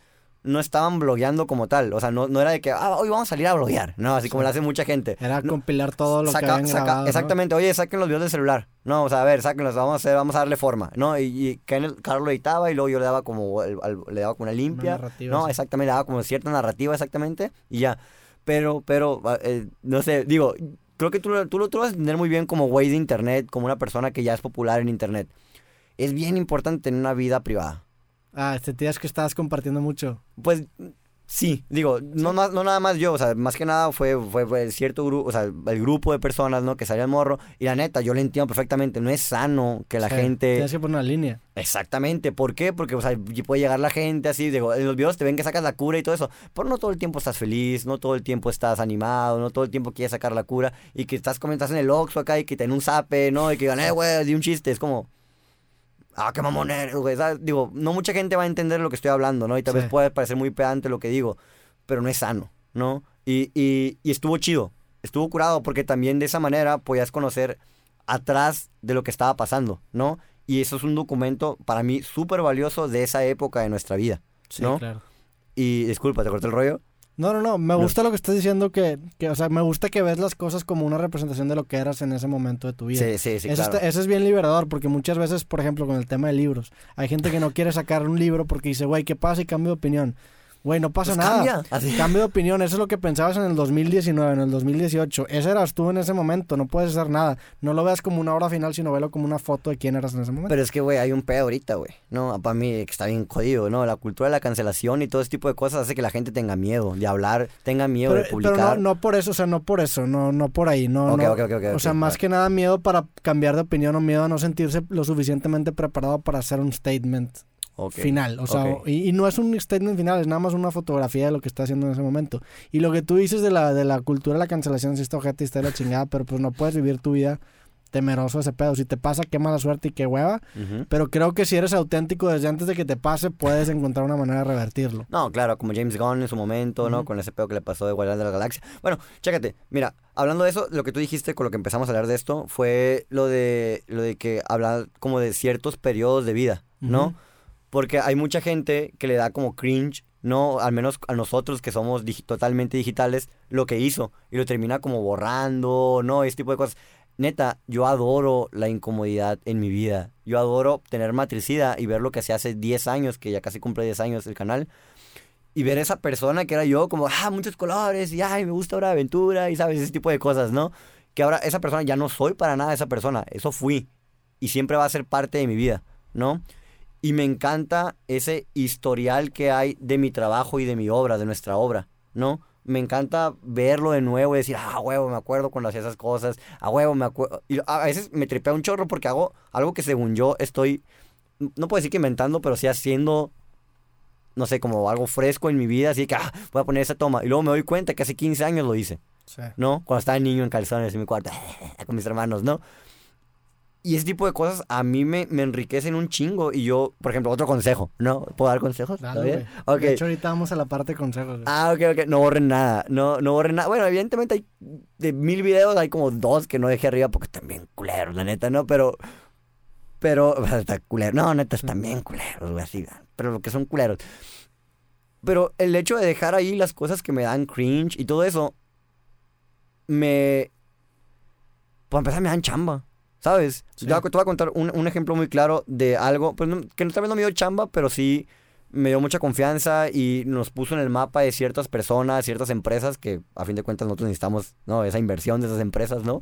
no estaban blogueando como tal, o sea, no, no era de que, ah, hoy vamos a salir a bloguear, no, así como lo hace mucha gente. Era No, compilar todo lo saca- que habían saca- grabado. ¿no? Exactamente, oye, saquen los videos del celular. No, o sea, a ver, sáquenlos, vamos a hacer, vamos a darle forma, ¿no? Y, y Kenneth- Carl lo editaba y luego yo le daba como, el- al- le daba como una limpia. narrativa, no, exactamente, le daba como cierta narrativa exactamente y ya. Pero, pero, ah, eh, no sé, digo, creo que tú, tú lo vas a entender muy bien como güey de internet, como una persona que ya es popular en internet. Es bien importante tener una vida privada. Ah, es que estabas compartiendo mucho. Pues sí, digo, no, más- no nada más yo, o sea, más que nada fue, fue, fue cierto grupo, o sea, el grupo de personas, ¿no? Que salía al morro. Y la neta, yo lo entiendo perfectamente, no es sano que la gente... Tienes que poner una línea. Exactamente, ¿por qué? Porque, o sea, puede llegar la gente así, digo, en los videos te ven que sacas la cura y todo eso, pero no todo el tiempo estás feliz, no todo el tiempo estás animado, no todo el tiempo quieres sacar la cura, y que estás estás en el Oxxo acá y que te den un zape, ¿no? Y que digan, eh, güey, di un chiste, es como... Ah, qué mamón eres, güey. ¿sabes? Digo, no mucha gente va a entender lo que estoy hablando, ¿no? Y tal Sí. vez puede parecer muy pedante lo que digo, pero no es sano, ¿no? Y, y, y estuvo chido, estuvo curado, porque también de esa manera podías conocer atrás de lo que estaba pasando, ¿no? Y eso es un documento para mí súper valioso de esa época de nuestra vida. Sí, ¿No? claro. Y disculpa, ¿te corté el rollo? No, no, no. Me gusta lo que estás diciendo que, que, o sea, me gusta que ves las cosas como una representación de lo que eras en ese momento de tu vida. Sí, sí, sí, eso, claro. está- eso es bien liberador porque muchas veces, por ejemplo, con el tema de libros, hay gente que no quiere sacar un libro porque dice, güey, ¿qué pasa y cambio de opinión? Güey, no pasa Pues nada. cambia, así. Cambio de opinión, eso es lo que pensabas en el 2019, en el 2018. Ese eras tú en ese momento, no puedes hacer nada. No lo veas como una obra final, sino velo como una foto de quién eras en ese momento. Pero es que, güey, hay un pedo ahorita, güey. No, para mí que está bien jodido, ¿no? La cultura de la cancelación y todo ese tipo de cosas hace que la gente tenga miedo de hablar, tenga miedo Pero, de pero publicar. no, no por eso, o sea, no por eso, no, no por ahí, no, Ok, no. ok, ok, ok, o sea, más que nada miedo para cambiar de opinión o miedo a no sentirse lo suficientemente preparado para hacer un statement Final. O sea, y, y no es un statement final, es nada más una fotografía de lo que está haciendo en ese momento. Y lo que tú dices de la, de la cultura de la cancelación, si está ojete está de la chingada, pero pues no puedes vivir tu vida temeroso de ese pedo. Si te pasa, qué mala suerte y qué hueva. Ujú. Pero creo que si eres auténtico desde antes de que te pase, puedes encontrar una manera de revertirlo. No, claro, como James Gunn en su momento, ¿no? Con ese pedo que le pasó de Guardián de la Galaxia. Bueno, chécate, mira, hablando de eso, lo que tú dijiste con lo que empezamos a hablar de esto fue lo de lo de que hablar como de ciertos periodos de vida, ¿no? Porque hay mucha gente que le da como cringe, ¿no? Al menos a nosotros que somos digi- totalmente digitales, lo que hizo. Y lo termina como borrando, ¿no? Ese tipo de cosas. Neta, yo adoro la incomodidad en mi vida. Yo adoro tener matricida y ver lo que se hace 10 años, que ya casi cumple 10 años el canal. Y ver esa persona que era yo, como, ah, muchos colores, y ay, me gusta Hora de Aventura, y sabes, ese tipo de cosas, ¿no? Que ahora esa persona ya no soy para nada esa persona, eso fui. y siempre va a ser parte de mi vida, ¿no? Y me encanta ese historial que hay de mi trabajo y de mi obra, de nuestra obra, ¿no? Me encanta verlo de nuevo y decir, ah, huevo, me acuerdo cuando hacía esas cosas, a huevo, me acuerdo. Y a veces me tripea un chorro porque hago algo que según yo estoy, no puedo decir que inventando, pero sí haciendo, no sé, como algo fresco en mi vida, así que, ah, voy a poner esa toma. Y luego me doy cuenta que hace 15 años lo hice, Sí. ¿no? Cuando estaba niño en calzones en mi cuarto, con mis hermanos, ¿no? Y ese tipo de cosas a mí me, me enriquecen un chingo. Y yo, por ejemplo, otro consejo, ¿no? ¿Puedo dar consejos? Dale, ¿Está bien? güey. Ok. De hecho, ahorita vamos a la parte de consejos. Ah, ok, ok. No borren nada. No, no borren nada. Bueno, evidentemente hay de mil videos, hay como dos que no dejé arriba porque están bien culeros, la neta, ¿no? Pero. Pero. o sea, Está culero. No, neta, están bien culeros, güey, así. Pero lo que son culeros. Pero el hecho de dejar ahí las cosas que me dan cringe y todo eso. Me. Por empezar, me dan chamba. ¿Sabes? Sí. Te voy a- te voy a contar un, un ejemplo muy claro de algo. Pues no- que tal vez no me dio chamba, pero sí me dio mucha confianza y nos puso en el mapa de ciertas personas, ciertas empresas que a fin de cuentas nosotros necesitamos, ¿no? Esa inversión de esas empresas, ¿no?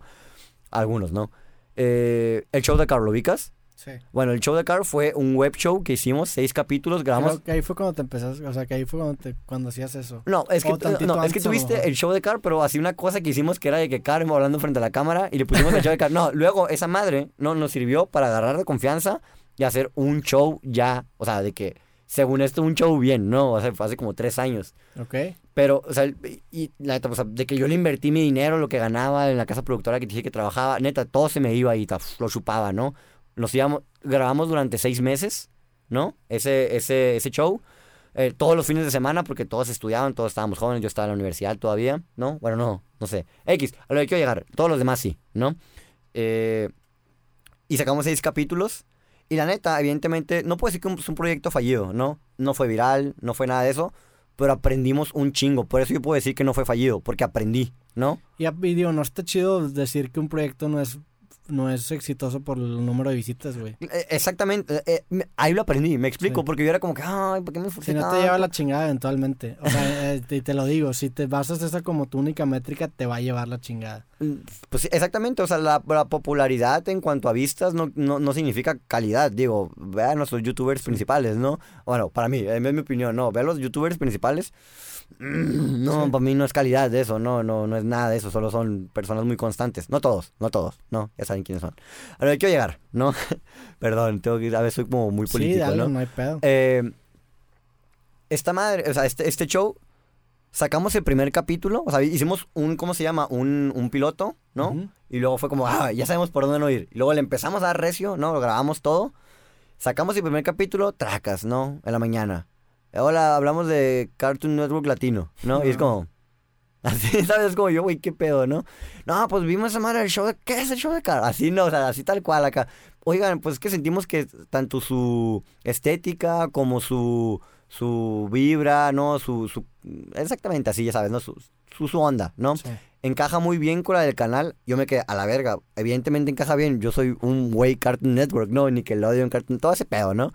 Algunos, ¿no? Eh, el show de Carlo Vicas. Sí. Bueno, el show de Carl fue un web show que hicimos, seis capítulos, grabamos... Que ahí fue cuando te empezaste, o sea, que ahí fue cuando, te, cuando hacías eso. No, es que, no, es que tuviste el show de Car, pero así una cosa que hicimos que era de que Car iba hablando frente a la cámara y le pusimos el show de Car. No, luego esa madre no nos sirvió para agarrar de confianza y hacer un show ya, o sea, de que según esto un show bien, ¿no? O sea, fue hace como tres años. ¿Ok? Pero, o sea, y, la neta, o sea, de que yo le invertí mi dinero, lo que ganaba en la casa productora que dije que trabajaba, neta, todo se me iba y ta, lo chupaba, ¿no? Nos íbamos, grabamos durante seis meses, ¿no? Ese, ese, ese show. eh, todos los fines de semana, porque todos estudiaban, todos estábamos jóvenes, yo estaba en la universidad todavía, ¿no? Bueno, no, no sé. X, a lo que quiero llegar, todos los demás sí, ¿no? Eh, y sacamos seis capítulos. Y la neta, evidentemente, no puedo decir que es un proyecto fallido, ¿no? No fue viral, no fue nada de eso, pero aprendimos un chingo. Por eso yo puedo decir que no fue fallido, porque aprendí, ¿no? Y, y digo, no está chido decir que un proyecto no es, no es exitoso por el número de visitas, güey. Eh, Exactamente, eh, eh, me- ahí lo aprendí, me explico, Sí. porque yo era como que, ay, ¿por qué me esforcé Si no te tanto?" lleva la chingada eventualmente. O sea, eh, y te lo digo, si te basas esa como tu única métrica, te va a llevar la chingada. Pues sí, exactamente, o sea, la, la popularidad en cuanto a vistas no, no, no significa calidad, digo, vean nuestros youtubers principales, ¿no? Bueno, para mí, en mi opinión, no, vean los youtubers principales, mm, no, Sí. para mí no es calidad de eso, no, no, no es nada de eso, solo son personas muy constantes, no todos, no todos, no, ya saben quiénes son. A que quiero llegar, ¿no? Perdón, tengo que, a veces soy como muy sí, político, dale, ¿no? no hay pedo. Eh, esta madre, o sea, este, este show, sacamos el primer capítulo, o sea, hicimos un, ¿cómo se llama? Un, un piloto, ¿no? Ujú. Y luego fue como, ah, ya sabemos por dónde no ir. Y luego le empezamos a dar recio, ¿no? Lo grabamos todo. Sacamos el primer capítulo, tracas, ¿no? En la mañana. Hola, hablamos de Cartoon Network Latino, ¿no? Y es como... Así, ¿sabes? Es como yo, güey, qué pedo, ¿no? No, pues vimos esa madre del show de... ¿Qué es el show de Car? Así, no, o sea, así tal cual acá. Oigan, pues es que sentimos que tanto su estética como su... Su vibra, ¿no? Su... su exactamente así, ya sabes, ¿no? Su, su, su onda, ¿no? Sí. encaja muy bien con la del canal. Yo me quedé a la verga. Evidentemente encaja bien. Yo soy un güey Cartoon Network, ¿no? Nickelodeon, Cartoon, todo ese pedo, ¿no?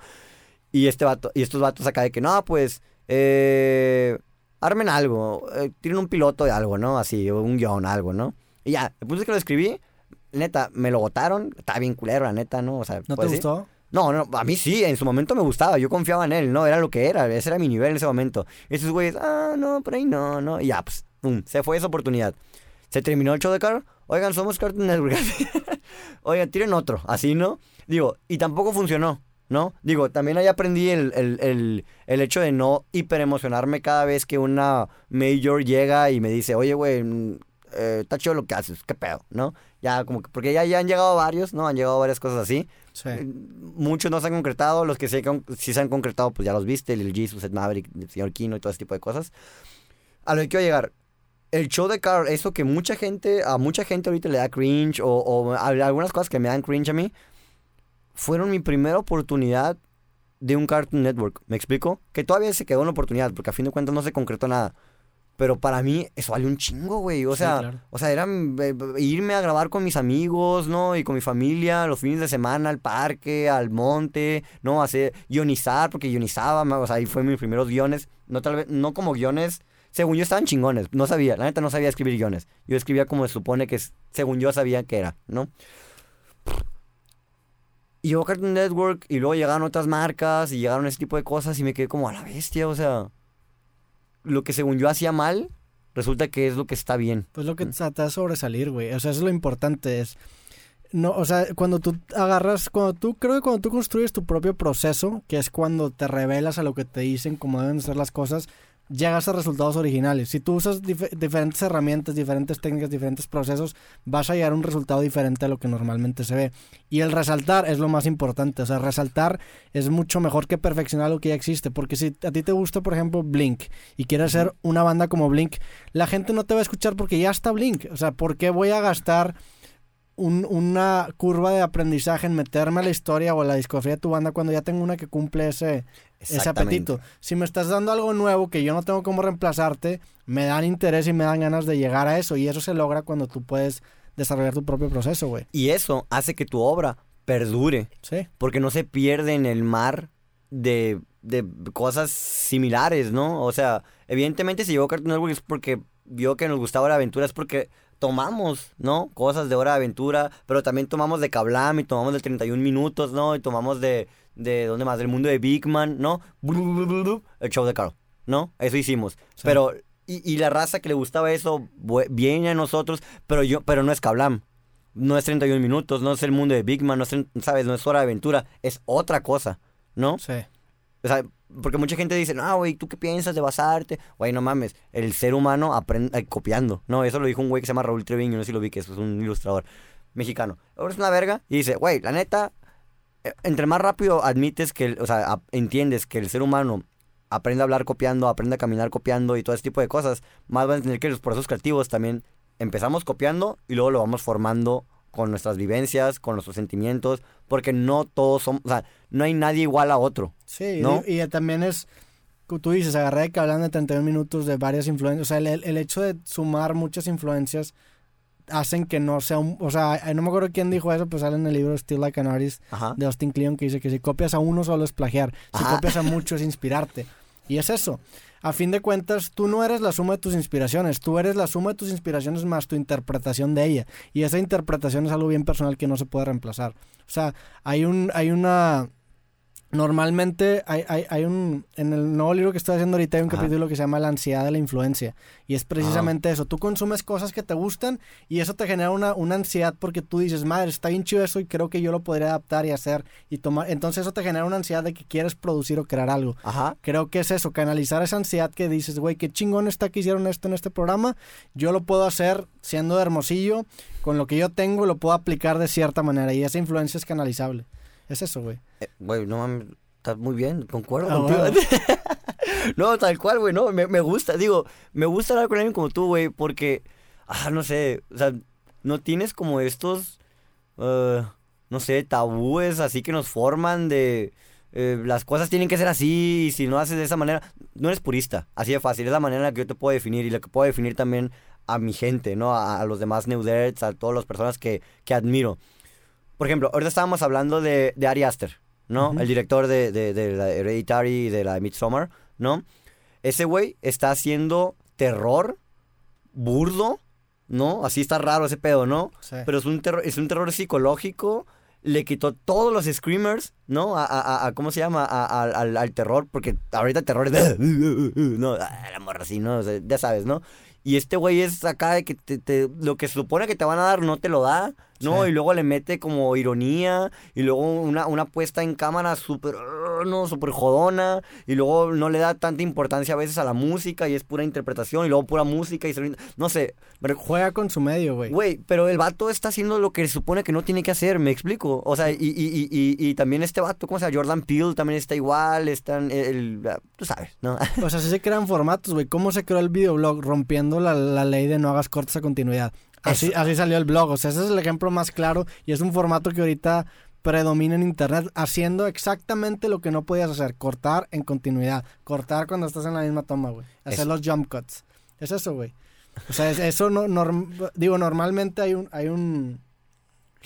Y este vato, y estos vatos acá de que, no, pues, eh, armen algo, eh, tienen un piloto de algo, ¿no? Así, un guion, algo, ¿no? Y ya, el punto es que lo escribí, neta, me lo votaron, estaba bien culero, la neta, ¿no? O sea, ¿No te ¿puedes decir? gustó? No, no, a mí sí, en su momento me gustaba, yo confiaba en él, no, era lo que era, ese era mi nivel en ese momento. Y esos güeyes, ah, no, por ahí no, no, y ya, pues, se fue esa oportunidad. Se terminó el show de Carl, oigan, somos Cartoon Network, oigan, tiren otro, así, ¿no? Digo, y tampoco funcionó, ¿no? Digo, también ahí aprendí el, el, el, el hecho de no hiperemocionarme cada vez que una major llega y me dice, oye, güey, mm, eh, está chido lo que haces, qué pedo, ¿no? Ya como que, porque ya, ya han llegado varios, ¿no? Han llegado varias cosas así. Sí. Eh, Muchos no se han concretado, los que sí, sí se han concretado, pues ya los viste, el Jesus, Ed Maverick, el señor Kino y todo ese tipo de cosas. A lo que quiero llegar, el show de Carl, eso que mucha gente, a mucha gente ahorita le da cringe, o, o a- algunas cosas que me dan cringe a mí, fueron mi primera oportunidad de un Cartoon Network. ¿Me explico? Que todavía se quedó una oportunidad, porque a fin de cuentas no se concretó nada. Pero para mí eso vale un chingo, güey. O Sí, sea, claro. o sea, era eh, irme a grabar con mis amigos, ¿no? Y con mi familia los fines de semana al parque, al monte, ¿no? Hacer, guionizar, porque guionizaba, o sea, ahí fue mis primeros guiones. No tal vez, no como guiones, según yo estaban chingones. No sabía, la neta no sabía escribir guiones. Yo escribía como se supone que, según yo sabía que era, ¿no? Y llegó Cartoon Network y luego llegaron otras marcas y llegaron ese tipo de cosas y me quedé como a la bestia, o sea, lo que según yo hacía mal, resulta que es lo que está bien. Pues lo que trata de sobresalir, güey. O sea, eso es lo importante, es... No, o sea, cuando tú agarras, cuando tú, creo que cuando tú construyes tu propio proceso, que es cuando te revelas a lo que te dicen, cómo deben ser las cosas, llegas a resultados originales. Si tú usas dif- diferentes herramientas, diferentes técnicas, diferentes procesos, vas a llegar a un resultado diferente a lo que normalmente se ve. Y el resaltar es lo más importante. O sea, resaltar es mucho mejor que perfeccionar lo que ya existe. Porque si a ti te gusta, por ejemplo, Blink y quieres ser una banda como Blink, la gente no te va a escuchar porque ya está Blink. O sea, ¿por qué voy a gastar un- una curva de aprendizaje en meterme a la historia o a la discografía de tu banda cuando ya tengo una que cumple ese, ese apetito. Si me estás dando algo nuevo que yo no tengo cómo reemplazarte, me dan interés y me dan ganas de llegar a eso. Y eso se logra cuando tú puedes desarrollar tu propio proceso, güey. Y eso hace que tu obra perdure, Sí. porque no se pierde en el mar de, de cosas similares, ¿no? O sea, evidentemente si llegó Cartoon Network es porque vio que nos gustaba la aventura, es porque tomamos, ¿no? Cosas de Hora de Aventura, pero también tomamos de Kablam y tomamos de 31 minutos, ¿no? Y tomamos de, de ¿dónde más? Del mundo de Big Man, ¿no? El show de Carl, ¿no? Eso hicimos. Sí. Pero, y, y la raza que le gustaba eso, viene a nosotros, pero yo, pero no es Kablam. No es 31 minutos, no es el mundo de Big Man, no es, ¿sabes? No es Hora de Aventura, es otra cosa, ¿no? Sí. O sea, porque mucha gente dice, no, güey, ¿tú qué piensas de basarte? Güey, no mames, el ser humano aprende copiando. No, eso lo dijo un güey que se llama Raúl Treviño, no sé si lo vi, que es un ilustrador mexicano. Ahora es una verga y dice, güey, la neta, eh, entre más rápido admites que, o sea, entiendes que el ser humano aprende a hablar copiando, aprende a caminar copiando y todo ese tipo de cosas, más van a entender que los procesos creativos también empezamos copiando y luego lo vamos formando con nuestras vivencias, con nuestros sentimientos, porque no todos somos, o sea, no hay nadie igual a otro. Sí, ¿No? y, y también es, como tú dices, agarré de que hablan de 31 minutos de varias influencias. O sea, el, el- el hecho de sumar muchas influencias hacen que no sea un... O sea, no me acuerdo quién dijo eso, pues sale en el libro Still Like an Artist Ajá. de Austin Kleon que dice que si copias a uno solo es plagiar, si Ajá. copias a mucho es inspirarte. Y es eso. A fin de cuentas, tú no eres la suma de tus inspiraciones, tú eres la suma de tus inspiraciones más tu interpretación de ella. Y esa interpretación es algo bien personal que no se puede reemplazar. O sea, hay un, hay una. Normalmente hay, hay, hay un. En el nuevo libro que estoy haciendo ahorita hay un Ajá. capítulo que se llama La ansiedad de la influencia. Y es precisamente eso. Tú consumes cosas que te gustan y eso te genera una, una ansiedad porque tú dices, madre, está bien chido eso y creo que yo lo podría adaptar y hacer y tomar. Entonces eso te genera una ansiedad de que quieres producir o crear algo. Ajá. Creo que es eso, canalizar esa ansiedad que dices, güey, qué chingón está que hicieron esto en este programa. Yo lo puedo hacer siendo de Hermosillo, con lo que yo tengo, lo puedo aplicar de cierta manera y esa influencia es canalizable. Es eso, güey. Eh, Güey, no mames, estás muy bien, concuerdo Ah, contigo. bueno. no, tal cual, güey, no, me, me gusta, digo, me gusta hablar con alguien como tú, güey, porque, ah, no sé, o sea, no tienes como estos, eh, no sé, tabúes así que nos forman de, eh, las cosas tienen que ser así y si no haces de esa manera, no eres purista, así de fácil, es la manera en la que yo te puedo definir y la que puedo definir también a mi gente, ¿no? A, a los demás Neuderts, a todas las personas que, que admiro. Por ejemplo, ahorita estábamos hablando de, de Ari Aster, ¿no? El director de, de, de la Hereditary y de la Midsommar, ¿no? Ese güey está haciendo terror burdo, ¿no? Así está raro ese pedo, ¿no? Sí. Pero es un terror, es un terror psicológico. Le quitó todos los screamers, ¿no? A, a- a- a- ¿cómo se llama? A- al, al terror, porque ahorita el terror es. No, ah, la morra así, ¿no? O sea, ya sabes, ¿no? Y este güey es acá de que te, te- lo que se supone que te van a dar no te lo da, ¿no? Sí. Y luego le mete como ironía y luego una, una puesta en cámara súper, no, súper jodona y luego no le da tanta importancia a veces a la música y es pura interpretación y luego pura música y se- no sé, me, Juega con su medio, güey. Güey, pero el vato está haciendo lo que se supone que no tiene que hacer, me explico. O sea, y, y, y, y, y también este vato, ¿cómo se llama? Jordan Peele también está igual, están, el, el- tú sabes, ¿no? O sea, sí se crean formatos, güey. ¿Cómo se creó el videoblog? Rompiendo la, la ley de no hagas cortes a continuidad. Así, así salió el blog. O sea, ese es el ejemplo más claro y es un formato que ahorita predomina en internet haciendo exactamente lo que no podías hacer. Cortar en continuidad. Cortar cuando estás en la misma toma, güey. Hacer los jump cuts. Es eso, güey. O sea, es- eso no... norm- digo, normalmente hay un... Hay un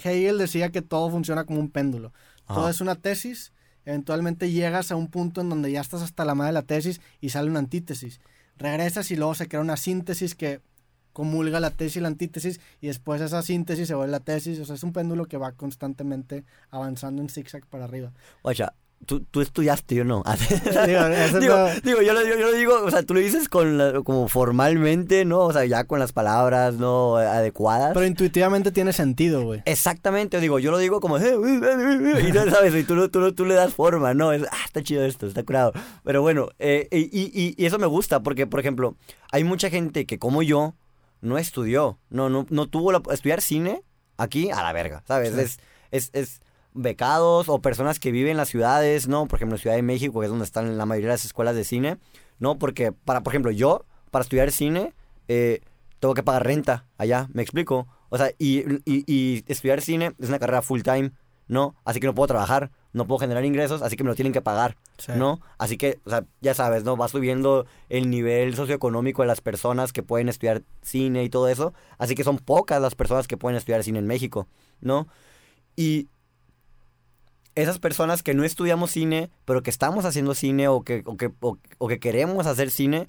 Hegel decía que todo funciona como un péndulo. Todo es una tesis. Eventualmente llegas a un punto en donde ya estás hasta la madre de la tesis y sale una antítesis. Regresas y luego se crea una síntesis que comulga la tesis y la antítesis y después esa síntesis se vuelve la tesis. O sea, es un péndulo que va constantemente avanzando en zigzag para arriba. Oye, tú, tú estudiaste, yo no. Digo, eso digo, no- digo, yo, lo, yo, yo lo digo, o sea, tú lo dices con la- como formalmente, ¿no? O sea, ya con las palabras, ¿no? Adecuadas. Pero intuitivamente tiene sentido, güey. Exactamente, digo, yo lo digo como, "Eh, y no sabes, y tú, tú, tú le das forma, ¿no? Es, ah, está chido esto, está curado. Pero bueno, eh, y, y- y eso me gusta porque, por ejemplo, hay mucha gente que como yo no estudió, no, no, no tuvo la, estudiar cine aquí a la verga, ¿sabes? Sí. Es, es, es becados o personas que viven en las ciudades, ¿no? Por ejemplo, en Ciudad de México, que es donde están la mayoría de las escuelas de cine, ¿no? Porque, para, por ejemplo, yo, para estudiar cine, eh, tengo que pagar renta allá, ¿me explico? O sea, y, y- y estudiar cine es una carrera full time, ¿no? Así que no puedo trabajar, no puedo generar ingresos, así que me lo tienen que pagar, Sí. ¿no? Así que, o sea, ya sabes, ¿no? Va subiendo el nivel socioeconómico de las personas que pueden estudiar cine y todo eso. Así que son pocas las personas que pueden estudiar cine en México, ¿no? Y esas personas que no estudiamos cine, pero que estamos haciendo cine o que, o que, o, o que queremos hacer cine,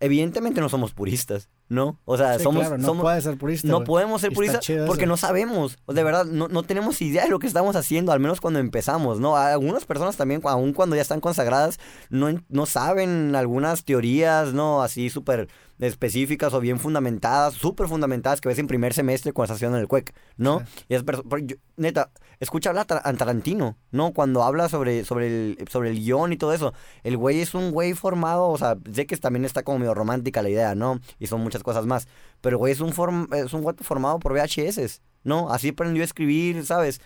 evidentemente no somos puristas, ¿no? O sea, Sí, somos... claro, no somos puede ser purista. no podemos ser puristas porque eso. no sabemos. De verdad, no, no tenemos idea de lo que estamos haciendo, al menos cuando empezamos, ¿no? Algunas personas también, aun cuando ya están consagradas, no, no saben algunas teorías, ¿no? Así súper específicas o bien fundamentadas, súper fundamentadas que ves en primer semestre cuando estás haciendo el CUEC, ¿no? Y es yo- neta, escucha hablar a Tar- a Tarantino, ¿no? Cuando habla sobre, sobre, el, sobre el guion y todo eso. El güey es un güey formado, o sea, sé que también está como medio romántica la idea, ¿no? Y son muchas cosas más. Pero güey es un, form- es un güey formado por VHS, ¿no? Así aprendió a escribir, ¿sabes?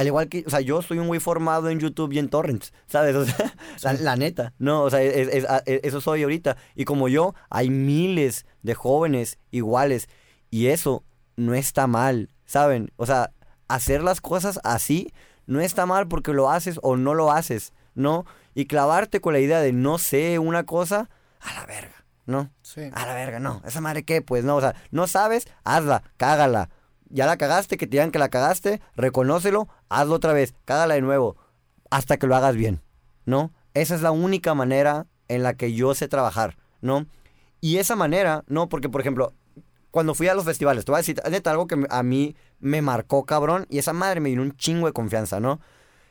Al igual que, o sea, yo soy un güey formado en YouTube y en torrents, ¿sabes? O sea, la, la neta, ¿no? O sea, es- e- eso soy ahorita. Y como yo, hay miles de jóvenes iguales. Y eso no está mal, ¿saben? O sea, hacer las cosas así no está mal porque lo haces o no lo haces, ¿no? Y clavarte con la idea de no sé una cosa, a la verga, ¿no? Sí. A la verga, no. ¿Esa madre qué? Pues no, o sea, no sabes, hazla, cágala. Ya la cagaste, que te digan que la cagaste, reconócelo, hazlo otra vez, cágala de nuevo, hasta que lo hagas bien, ¿no? Esa es la única manera en la que yo sé trabajar, ¿no? Y esa manera, ¿no? Porque, por ejemplo, cuando fui a los festivales, te voy a decir, neta, algo que a mí me marcó, cabrón, y esa madre me dio un chingo de confianza, ¿no?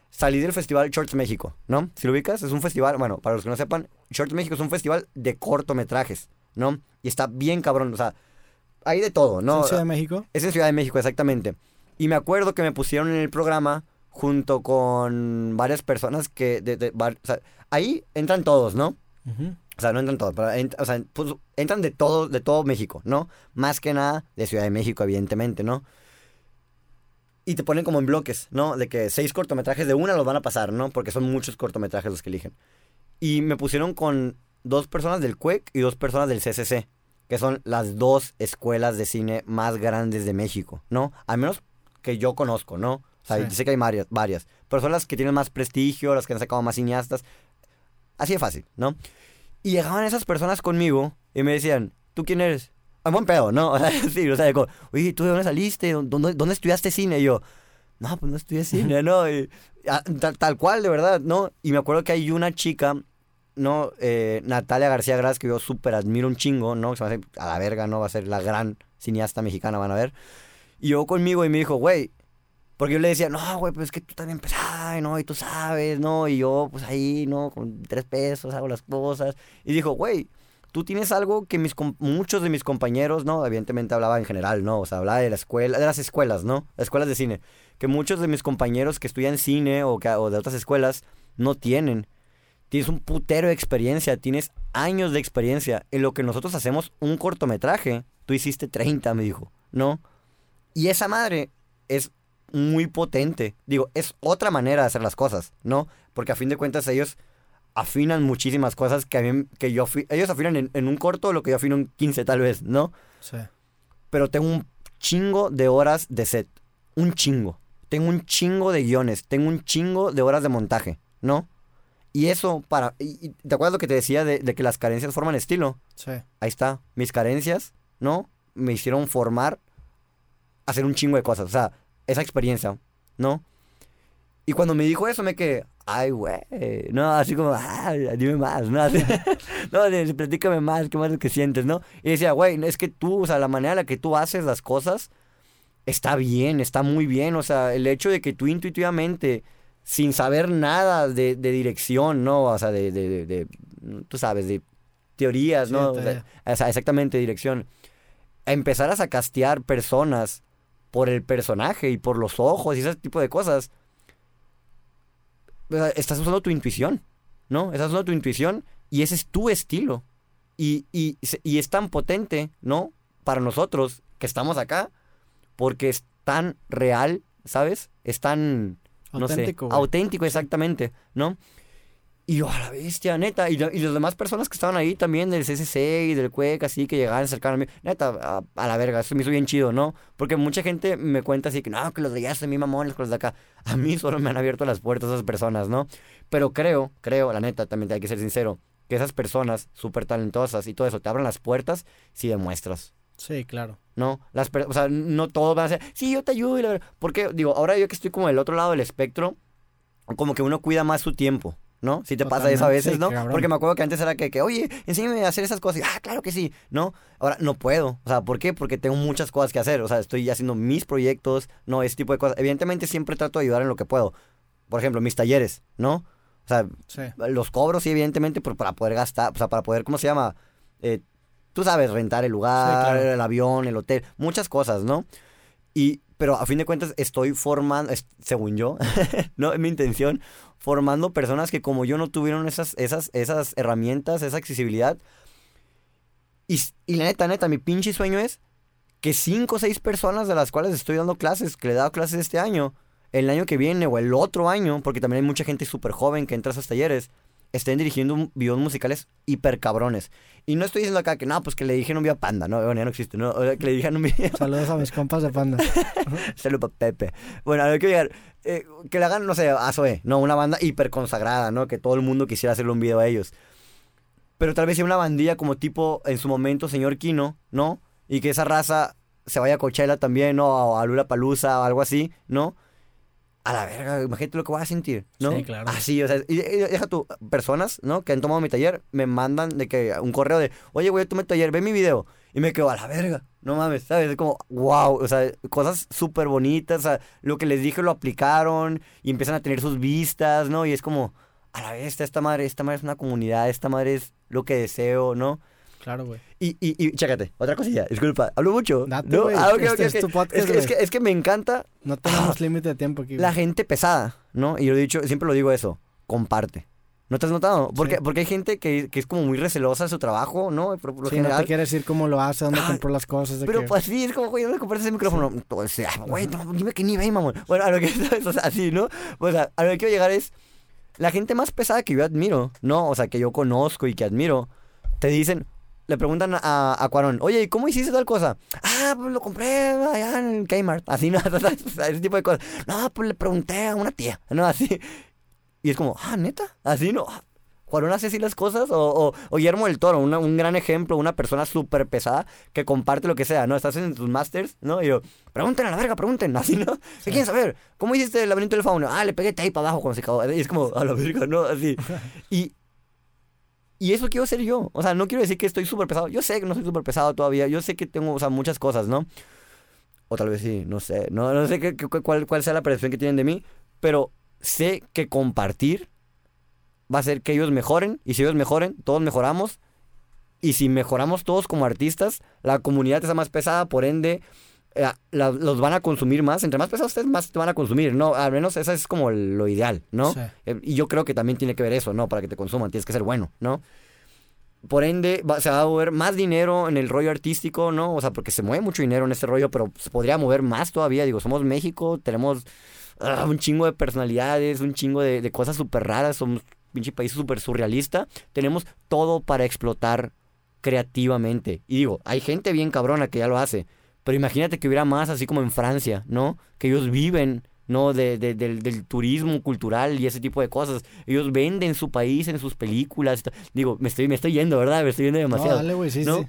Salí del festival Shorts México, ¿no? Si lo ubicas, es un festival, bueno, para los que no sepan, Shorts México es un festival de cortometrajes, ¿no? Y está bien cabrón, o sea, hay de todo, ¿no? ¿En Ciudad de México? Es en Ciudad de México, exactamente. Y me acuerdo que me pusieron en el programa junto con varias personas que... de- de- var- o sea, ahí entran todos, ¿no? Ujú. O sea, no entran todos, pero ent- o sea, pues, entran de todo, de todo México, ¿no? Más que nada de Ciudad de México, evidentemente, ¿no? Y te ponen como en bloques, ¿no? De que seis cortometrajes de una los van a pasar, ¿no? Porque son muchos cortometrajes los que eligen. Y me pusieron con dos personas del CUEC y dos personas del CCC, que son las dos escuelas de cine más grandes de México, ¿no? Al menos que yo conozco, ¿no? O sea, Sí. sé que hay varias, varias, pero son las que tienen más prestigio, las que han sacado más cineastas. Así de fácil, ¿no? Y llegaban esas personas conmigo y me decían, ¿tú quién eres? A buen pedo, ¿no? O sea, sí, o sea, como, oye, ¿tú de dónde saliste? ¿Dónde, dónde estudiaste cine? Y yo, no, pues no estudié cine, ¿no? Y, ah, tal, tal cual, de verdad, ¿no? Y me acuerdo que hay una chica, ¿no? Eh, Natalia García Gras, que yo súper admiro un chingo, ¿no? Se me hace a la verga, ¿no? Va a ser la gran cineasta mexicana, van a ver. Y yo conmigo y me dijo, güey, porque yo le decía, no, güey, pues es que tú también empezás, ¿no? Y tú sabes, ¿no? Y yo, pues ahí, ¿no? Con tres pesos hago las cosas. Y dijo, güey, tú tienes algo que mis muchos de mis compañeros, ¿no? Evidentemente hablaba en general, ¿no? O sea, hablaba de la escuela, de las escuelas, ¿no? Las escuelas de cine. Que muchos de mis compañeros que estudian cine o de otras escuelas no tienen. Tienes un putero de experiencia, tienes años de experiencia. En lo que nosotros hacemos un cortometraje, tú hiciste 30, me dijo, ¿no? Y esa madre es muy potente. Digo, es otra manera de hacer las cosas, ¿no? Porque a fin de cuentas ellos afinan muchísimas cosas que a mí, que yo, ellos afinan en, en un corto lo que yo afino en 15 tal vez, ¿no? Sí. Pero tengo un chingo de horas de set, un chingo. Tengo un chingo de guiones, tengo un chingo de horas de montaje, ¿no? Y eso para... y- ¿Te acuerdas lo que te decía de, de que las carencias forman estilo? Sí. Ahí está, mis carencias, ¿no? Me hicieron formar, hacer un chingo de cosas, o sea, esa experiencia, ¿no? Y cuando me dijo eso, me quedé, ay, güey. No, así como, ay, dime más, ¿no? Así, no, platícame más, qué más es que sientes, ¿no? Y decía, güey, es que tú, o sea, la manera en la que tú haces las cosas está bien, está muy bien. O sea, el hecho de que tú intuitivamente, sin saber nada de, de dirección, ¿no? O sea, de, de, de- de- tú sabes, de teorías, ¿no? O sea, exactamente, dirección. Empezaras a castear personas por el personaje y por los ojos y ese tipo de cosas. O sea, Estás usando tu intuición, ¿no? Estás usando tu intuición y ese es tu estilo. Y, y, y es tan potente, ¿no? Para nosotros que estamos acá, porque es tan real, ¿sabes? Es tan, no Auténtico, sé, güey. auténtico exactamente, ¿no? Y yo, a la bestia, neta. Y, lo- y las demás personas que estaban ahí también del CCC y del CUEC, así que llegaban cercanos a mí. Neta, a, a la verga, eso me hizo bien chido, ¿no? Porque mucha gente me cuenta así que, no, que los de allá son mi mamón, los de acá. A mí solo me han abierto las puertas esas personas, ¿no? Pero creo, creo, la neta, también hay que ser sincero, que esas personas súper talentosas y todo eso te abren las puertas si demuestras. Sí, claro. ¿no? Las o sea, no todos van a ser, sí, yo te ayudo. Y la ver-". Porque, digo, ahora yo que estoy como del otro lado del espectro, como que uno cuida más su tiempo, ¿no? Si te pasa eso a Totalmente, veces, sí, ¿no? cabrón. Porque me acuerdo que antes era que, que, oye, enséñame a hacer esas cosas. Y, ah, claro que sí, ¿no? Ahora no puedo. O sea, ¿por qué? Porque tengo muchas cosas que hacer. O sea, estoy haciendo mis proyectos, ¿no? Ese tipo de cosas. Evidentemente siempre trato de ayudar en lo que puedo. Por ejemplo, mis talleres, ¿no? O sea, Sí. los cobros, sí, evidentemente, pero para poder gastar, o sea, para poder, ¿cómo se llama? Eh, tú sabes, rentar el lugar, Sí, claro. el avión, el hotel, muchas cosas, ¿no? Y, pero a fin de cuentas estoy formando, según yo, no es mi intención, formando personas que como yo no tuvieron esas, esas, esas herramientas, esa accesibilidad. Y, y la neta, neta, mi pinche sueño es que cinco o seis personas de las cuales estoy dando clases, que le he dado clases este año, el año que viene o el otro año, porque también hay mucha gente súper joven que entra a esos talleres, estén dirigiendo videos musicales hiper cabrones. Y no estoy diciendo acá que no, pues que le dijeron un video a Panda, no, bueno, ya no existe, no, o que le dijeron un video. Saludos a mis compas de Panda. Saludos pa' Pepe. Bueno, a ver, quiero llegar. eh, que le hagan, no sé, a Zoé, ¿no? Una banda hiper consagrada, ¿no? Que todo el mundo quisiera hacerle un video a ellos. Pero tal vez sea una bandilla como tipo, en su momento, señor Kino, ¿no? Y que esa raza se vaya a Coachella también, ¿no? O a Lula Palusa o algo así, ¿no? A la verga, imagínate lo que voy a sentir, ¿no? Sí, claro. Así, o sea, y, y deja tú, personas, ¿no? Que han tomado mi taller, me mandan de que un correo de, oye, güey, tomé tu taller, ve mi video. Y me quedo a la verga, no mames, ¿sabes? Es como, wow, o sea, cosas súper bonitas, o sea, lo que les dije lo aplicaron y empiezan a tener sus vistas, ¿no? Y es como, a la vez, esta madre, esta madre es una comunidad, esta madre es lo que deseo, ¿no? Claro, güey. Y, y, y, chécate, otra cosilla, disculpa, hablo mucho. Date, ¿no? güey, Ah, este es ok. tu podcast, es, que, es, güey. que, es que me encanta No tenemos límite de tiempo aquí. la güey. gente pesada, ¿no? Y yo he dicho, siempre lo digo eso, comparte. ¿No te has notado? Porque, Sí. porque hay gente que, que es como muy recelosa de su trabajo, ¿no? Por, por lo Sí, no te quiere decir cómo lo hace, dónde Ah, compró las cosas. De Pero que... pues sí, es como, güey, ¿dónde compraste ese micrófono? O sea, güey, no, dime qué nivel, mamón. Bueno, a lo que sea, así, ¿no? O sea, a lo que quiero llegar es, la gente más pesada que yo admiro, ¿no? O sea, que yo conozco y que admiro, te dicen, le preguntan a, a Cuarón, oye, ¿y cómo hiciste tal cosa? Ah, pues lo compré allá en Kmart. Así, ¿no? Ese tipo de cosas. No, pues le pregunté a una tía, ¿no? Así. Y es como, ah, neta, así, ¿no? Cuarón hace así las cosas, o, o, o Guillermo del Toro, una- un gran ejemplo, una persona súper pesada que comparte lo que sea, ¿no? Estás en tus masters, ¿no? Y yo, pregunten a la verga, pregunten, así, ¿no? ¿Qué quieren saber? ¿Cómo hiciste el laberinto del fauno? Ah, le pegué tape abajo cuando se cagó. Y es como, a la verga, ¿no? Así. Y, y eso quiero ser yo. O sea, no quiero decir que estoy súper pesado. Yo sé que no soy súper pesado todavía. Yo sé que tengo, o sea, muchas cosas, ¿no? O tal vez sí, no sé. No, no sé qué, qué- cuál, cuál sea la percepción que tienen de mí. Pero sé que compartir va a hacer que ellos mejoren. Y si ellos mejoren, todos mejoramos. Y si mejoramos todos como artistas, la comunidad está más pesada, por ende, eh, la- los van a consumir más. Entre más pesados ustedes, más te van a consumir, ¿no? Al menos eso es como lo ideal, ¿no? Sí. Eh, Y yo creo que también tiene que ver eso, ¿no? Para que te consuman, tienes que ser bueno, ¿no? Por ende, va- se va a mover más dinero en el rollo artístico, ¿no? O sea, porque se mueve mucho dinero en este rollo, pero se podría mover más todavía. Digo, somos México, tenemos ah, un chingo de personalidades, un chingo de, de cosas súper raras, somos un pinche país súper surrealista. Tenemos todo para explotar creativamente. Y digo, hay gente bien cabrona que ya lo hace, pero imagínate que hubiera más así como en Francia, ¿no? Que ellos viven, ¿no? De, de- del, del turismo cultural y ese tipo de cosas. Ellos venden su país en sus películas. Digo, me estoy, me estoy yendo, ¿verdad? Me estoy yendo No, demasiado. dale, güey, sí, ¿no? sí.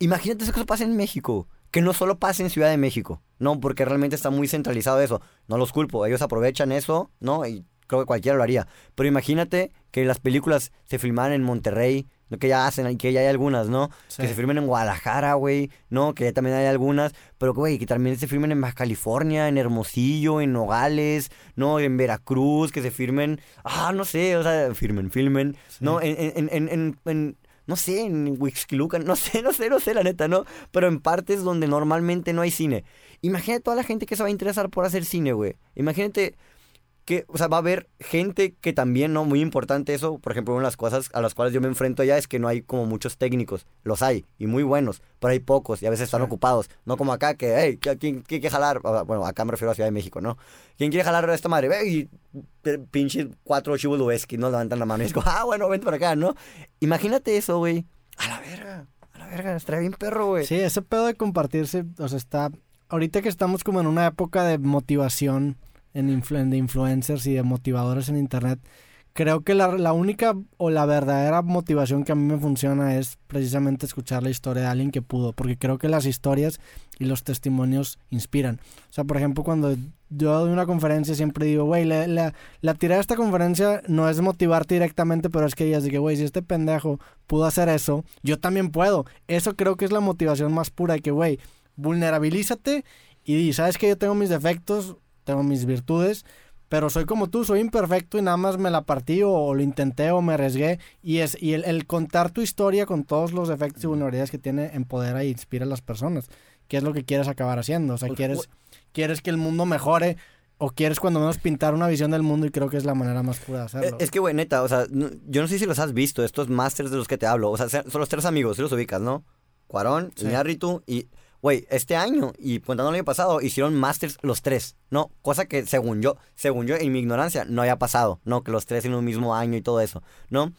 Imagínate eso que pasa en México. que no solo pase en Ciudad de México, ¿no? Porque realmente está muy centralizado eso. No los culpo, ellos aprovechan eso, ¿no? Y creo que cualquiera lo haría. Pero imagínate que las películas se filmaran en Monterrey, ¿no? que ya hacen, que ya hay algunas, ¿no? Sí. Que se filmen en Guadalajara, güey, ¿no? Que ya también hay algunas, pero güey, que también se filmen en Baja California, en Hermosillo, en Nogales, ¿no? En Veracruz, que se firmen, ah, no sé, o sea, firmen, filmen, ¿no? En, en, en, en, en- no sé, en Huixquilucan, no sé, no sé, no sé, la neta, ¿no? Pero en partes donde normalmente no hay cine. Imagínate toda la gente que se va a interesar por hacer cine, güey. Imagínate que, o sea, va a haber gente que también, ¿no? Muy importante eso, por ejemplo, una de las cosas a las cuales yo me enfrento allá es que no hay como muchos técnicos. Los hay, y muy buenos, pero hay pocos, y a veces están Sí. ocupados. No como acá, que, hey, ¿quién, quiere jalar? Bueno, acá me refiero a Ciudad de México, ¿no? ¿Quién quiere jalar a esta madre? Ve, y pinches cuatro chivos Lubeski, ¿no? Levantan la mano y es como, ah, bueno, vente para acá, ¿no? Imagínate eso, güey. A la verga, a la verga, estaría bien perro, güey. Sí, ese pedo de compartirse, o sea, está... Ahorita que estamos como en una época de motivación en influ- de influencers y de motivadores en internet, creo que la, la única o la verdadera motivación que a mí me funciona es precisamente escuchar la historia de alguien que pudo, porque creo que las historias y los testimonios inspiran. O sea, por ejemplo, cuando yo doy una conferencia siempre digo, güey, la, la, la tirada de esta conferencia no es motivarte directamente, pero es que de que, güey, si este pendejo pudo hacer eso, yo también puedo. Eso creo que es la motivación más pura de que, güey, vulnerabilízate y di, sabes que yo tengo mis defectos, tengo mis virtudes, pero soy como tú, soy imperfecto y nada más me la partí o, o lo intenté o me arriesgué. Y, es, y el, el contar tu historia con todos los defectos y vulnerabilidades que tiene empodera e inspira a las personas. ¿Qué es lo que quieres acabar haciendo? O sea, Pues, quieres, quieres que el mundo mejore o quieres cuando menos pintar una visión del mundo y creo que es la manera más pura de Eh, hacerlo. Es que, güey, neta, o sea, no- yo no sé si los has visto, estos masters de los que te hablo. O sea, se- son los tres amigos, si los ubicas, ¿no? Cuarón, Sí. Iñárritu y... Güey, este año y contando el año pasado, hicieron masters los tres, ¿no? Cosa que según yo, según yo, en mi ignorancia, no había pasado, ¿no? Que los tres en un mismo año y todo eso, ¿no?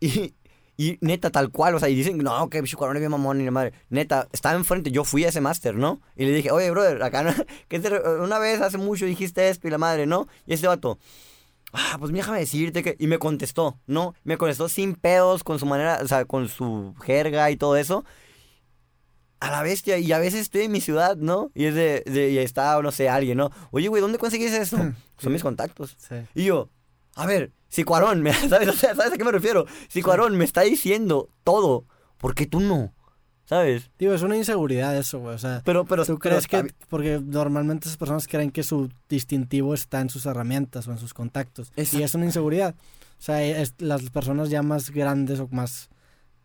Y, y neta, tal cual, o sea, y dicen, no, que bicho es bien mamón y la madre. Neta, estaba enfrente, yo fui a ese máster, ¿no? Y le dije, oye, brother, acá, no- que una vez hace mucho dijiste esto y la madre, ¿no? Y ese vato, ah, pues déjame decirte que... Y me contestó, ¿no? Me contestó sin pedos, con su manera, o sea, con su jerga y todo eso. A la bestia, y a veces estoy en mi ciudad, ¿no? Y es de, de- y está, no sé, alguien, ¿no? Oye, güey, ¿dónde conseguís eso? Son mis contactos. Sí. Y yo, a ver, si Cuarón, me- ¿sabes? O sea, ¿sabes a qué me refiero? Si Cuarón me está diciendo todo, ¿por qué tú no? ¿Sabes? Digo, es una inseguridad eso, güey. O sea, Pero, pero... ¿Tú pero crees que.? Porque normalmente esas personas creen que su distintivo está en sus herramientas o en sus contactos. Exacto. Y es una inseguridad. O sea, es- las personas ya más grandes o más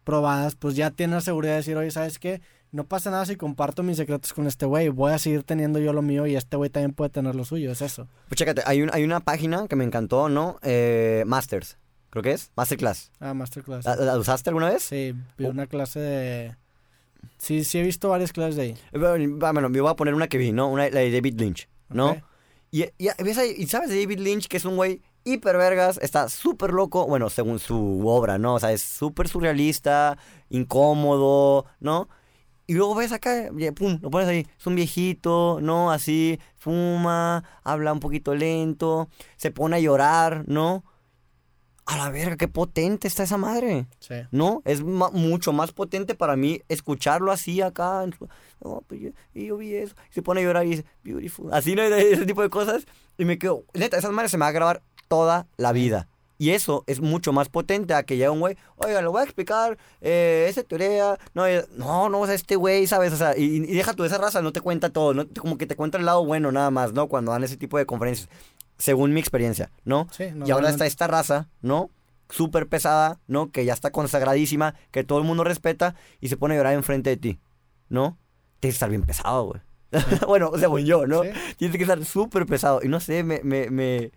probadas, pues ya tienen la seguridad de decir, oye, ¿sabes qué? No pasa nada si comparto mis secretos con este güey. Voy a seguir teniendo yo lo mío y este güey también puede tener lo suyo. Es eso. Pues chécate, hay, un- hay una página que me encantó, ¿no? Eh, Masters, creo que es. Masterclass. Ah, Masterclass. ¿La, la usaste alguna vez? Sí, vi Oh. una clase de. Sí, sí he visto varias clases de ahí. Eh, Bueno, yo voy a poner una que vi, ¿no? Una, la de David Lynch, ¿no? Ok. Y, y, y sabes de David Lynch que es un güey hiper vergas, está súper loco, bueno, según su obra, ¿no? O sea, es súper surrealista, incómodo, ¿no? Y luego ves acá, pum, lo pones ahí, es un viejito, ¿no? Así, fuma, habla un poquito lento, se pone a llorar, ¿no? A la verga, qué potente está esa madre. Sí. No, es mucho más potente para mí escucharlo así acá. No, pues yo, y yo vi eso. Y se pone a llorar y dice, beautiful. Así, ¿no? Ese tipo de cosas. Y me quedo, neta, esas madres se me va a grabar toda la vida. Y eso es mucho más potente a que llegue un güey, oiga, lo voy a explicar, eh, esa teoría, no, y- no, no, o sea, este güey, ¿sabes? O sea, y, y deja tú, esa raza no te cuenta todo, ¿no? como que te cuenta el lado bueno nada más, ¿no? Cuando dan ese tipo de conferencias, según mi experiencia, ¿no? Sí, Y ahora está esta raza, ¿no? Súper pesada, ¿no? Que ya está consagradísima, que todo el mundo respeta y se pone a llorar enfrente de ti, ¿no? Tienes que estar bien pesado, güey. bueno, según yo, ¿no? Sí. Tienes que estar súper pesado. Y no sé, me, me, me,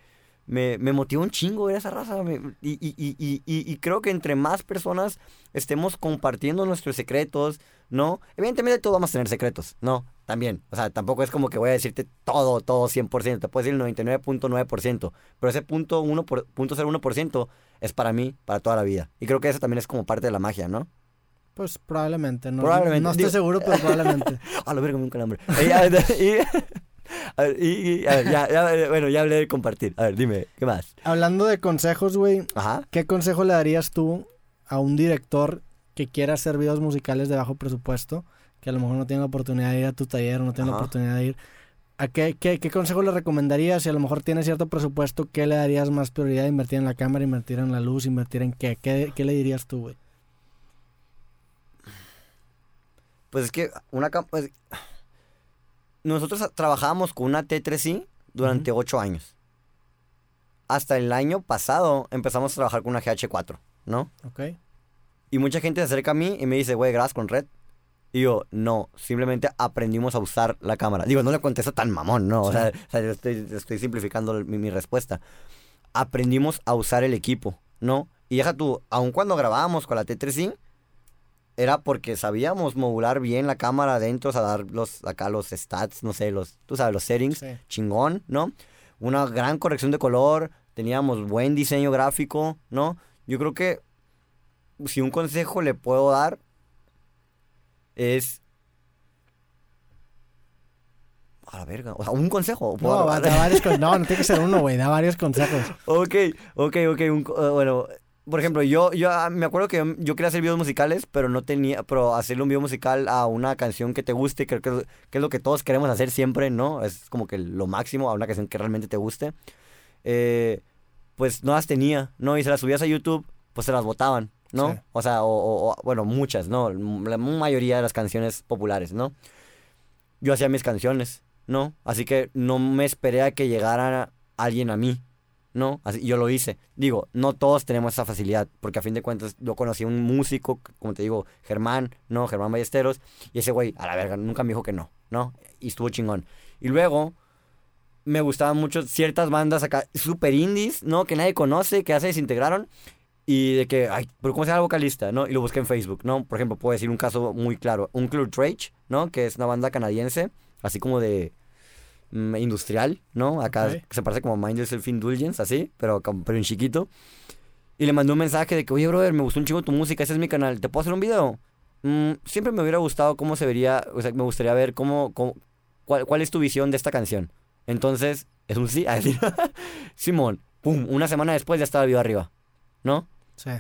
me, me motiva un chingo ver esa raza. me- y, y, y, y, creo que entre más personas estemos compartiendo nuestros secretos, ¿no? Evidentemente todos vamos a tener secretos, ¿no? También. O sea, tampoco es como que voy a decirte todo, todo 100%. Te puedo decir el 99.9%. Pero ese punto, uno por, punto 0.1% es para mí, para toda la vida. Y creo que eso también es como parte de la magia, ¿no? Pues probablemente. No, Probablemente, no estoy seguro, pero probablemente. A la verga, un calambre. Y, a ver, y- a ver, y- y- a ver, ya, ya, bueno, ya hablé de compartir. A ver, dime, ¿qué más? Hablando de consejos, güey. ¿qué consejo le darías tú a un director que quiera hacer videos musicales de bajo presupuesto, que a lo mejor no tienen la oportunidad de ir a tu taller o no tienen la oportunidad de ir. ¿A qué, qué, qué consejo le recomendarías? Si a lo mejor tienes cierto presupuesto, ¿qué le darías más prioridad? ¿Invertir en la cámara, invertir en la luz, invertir en qué? ¿Qué, qué le dirías tú, güey? Pues es que una cam- pues, nosotros trabajábamos con una T3i durante ocho años. Hasta el año pasado empezamos a trabajar con una GH4, ¿no? ¿Ok? Y mucha gente se acerca a mí y me dice, güey, grabas con red. Y yo, no, simplemente aprendimos a usar la cámara. Digo, no le contesto tan mamón, ¿no? O sea, o sea, yo estoy, estoy simplificando mi, mi respuesta. Aprendimos a usar el equipo, ¿no? Y deja tú, aun cuando grabábamos con la T3i, era porque sabíamos modular bien la cámara adentro, o sea, dar los, acá los stats, no sé, los, tú sabes, los settings, Sí. chingón, ¿no? Una gran corrección de color, teníamos buen diseño gráfico, ¿no? Yo creo que si un consejo le puedo dar es... A la verga, o sea, un consejo. ¿puedo No, da varios con- no, no tiene que ser uno, güey. Da varios consejos. Ok, ok, ok. un eh, bueno, por ejemplo, yo, yo ah, me acuerdo que yo, yo quería hacer videos musicales, pero no tenía, pero hacerle un video musical a una canción que te guste, creo que, que es lo que todos queremos hacer siempre, ¿no? Es como que lo máximo a una canción que realmente te guste. Eh, pues no las tenía, ¿no? Y se las subías a YouTube, pues se las botaban, ¿no? Sí. O sea, o, o- o, bueno, muchas, ¿no? La mayoría de las canciones populares, ¿no? Yo hacía mis canciones, ¿no? Así que no me esperé a que llegara alguien a mí, ¿no? Así, yo lo hice. Digo, no todos tenemos esa facilidad, porque a fin de cuentas yo conocí a un músico, como te digo, Germán, ¿no? Germán Ballesteros, y ese güey, a la verga, nunca me dijo que no, ¿no? Y estuvo chingón. Y luego me gustaban mucho ciertas bandas acá, super indies, ¿no? Que nadie conoce, que ya se desintegraron. Y de que, ay, pero ¿cómo se llama vocalista? ¿No? Y lo busqué en Facebook, ¿no? Por ejemplo, puedo decir un caso muy claro. Un Club Rage, ¿no? Que es una banda canadiense, así como de industrial, ¿no? Acá se parece como Mind Yourself Indulgence, así, pero, pero en chiquito. Y le mandé un mensaje de que, oye, brother, me gustó un chingo tu música, ese es mi canal, ¿te puedo hacer un video? Mm, siempre me hubiera gustado cómo se vería, o sea, me gustaría ver cómo, cómo- cuál, cuál es tu visión de esta canción. Entonces, es un sí. a decir, Simón, pum, una semana después ya estaba el video arriba, ¿no? Sí.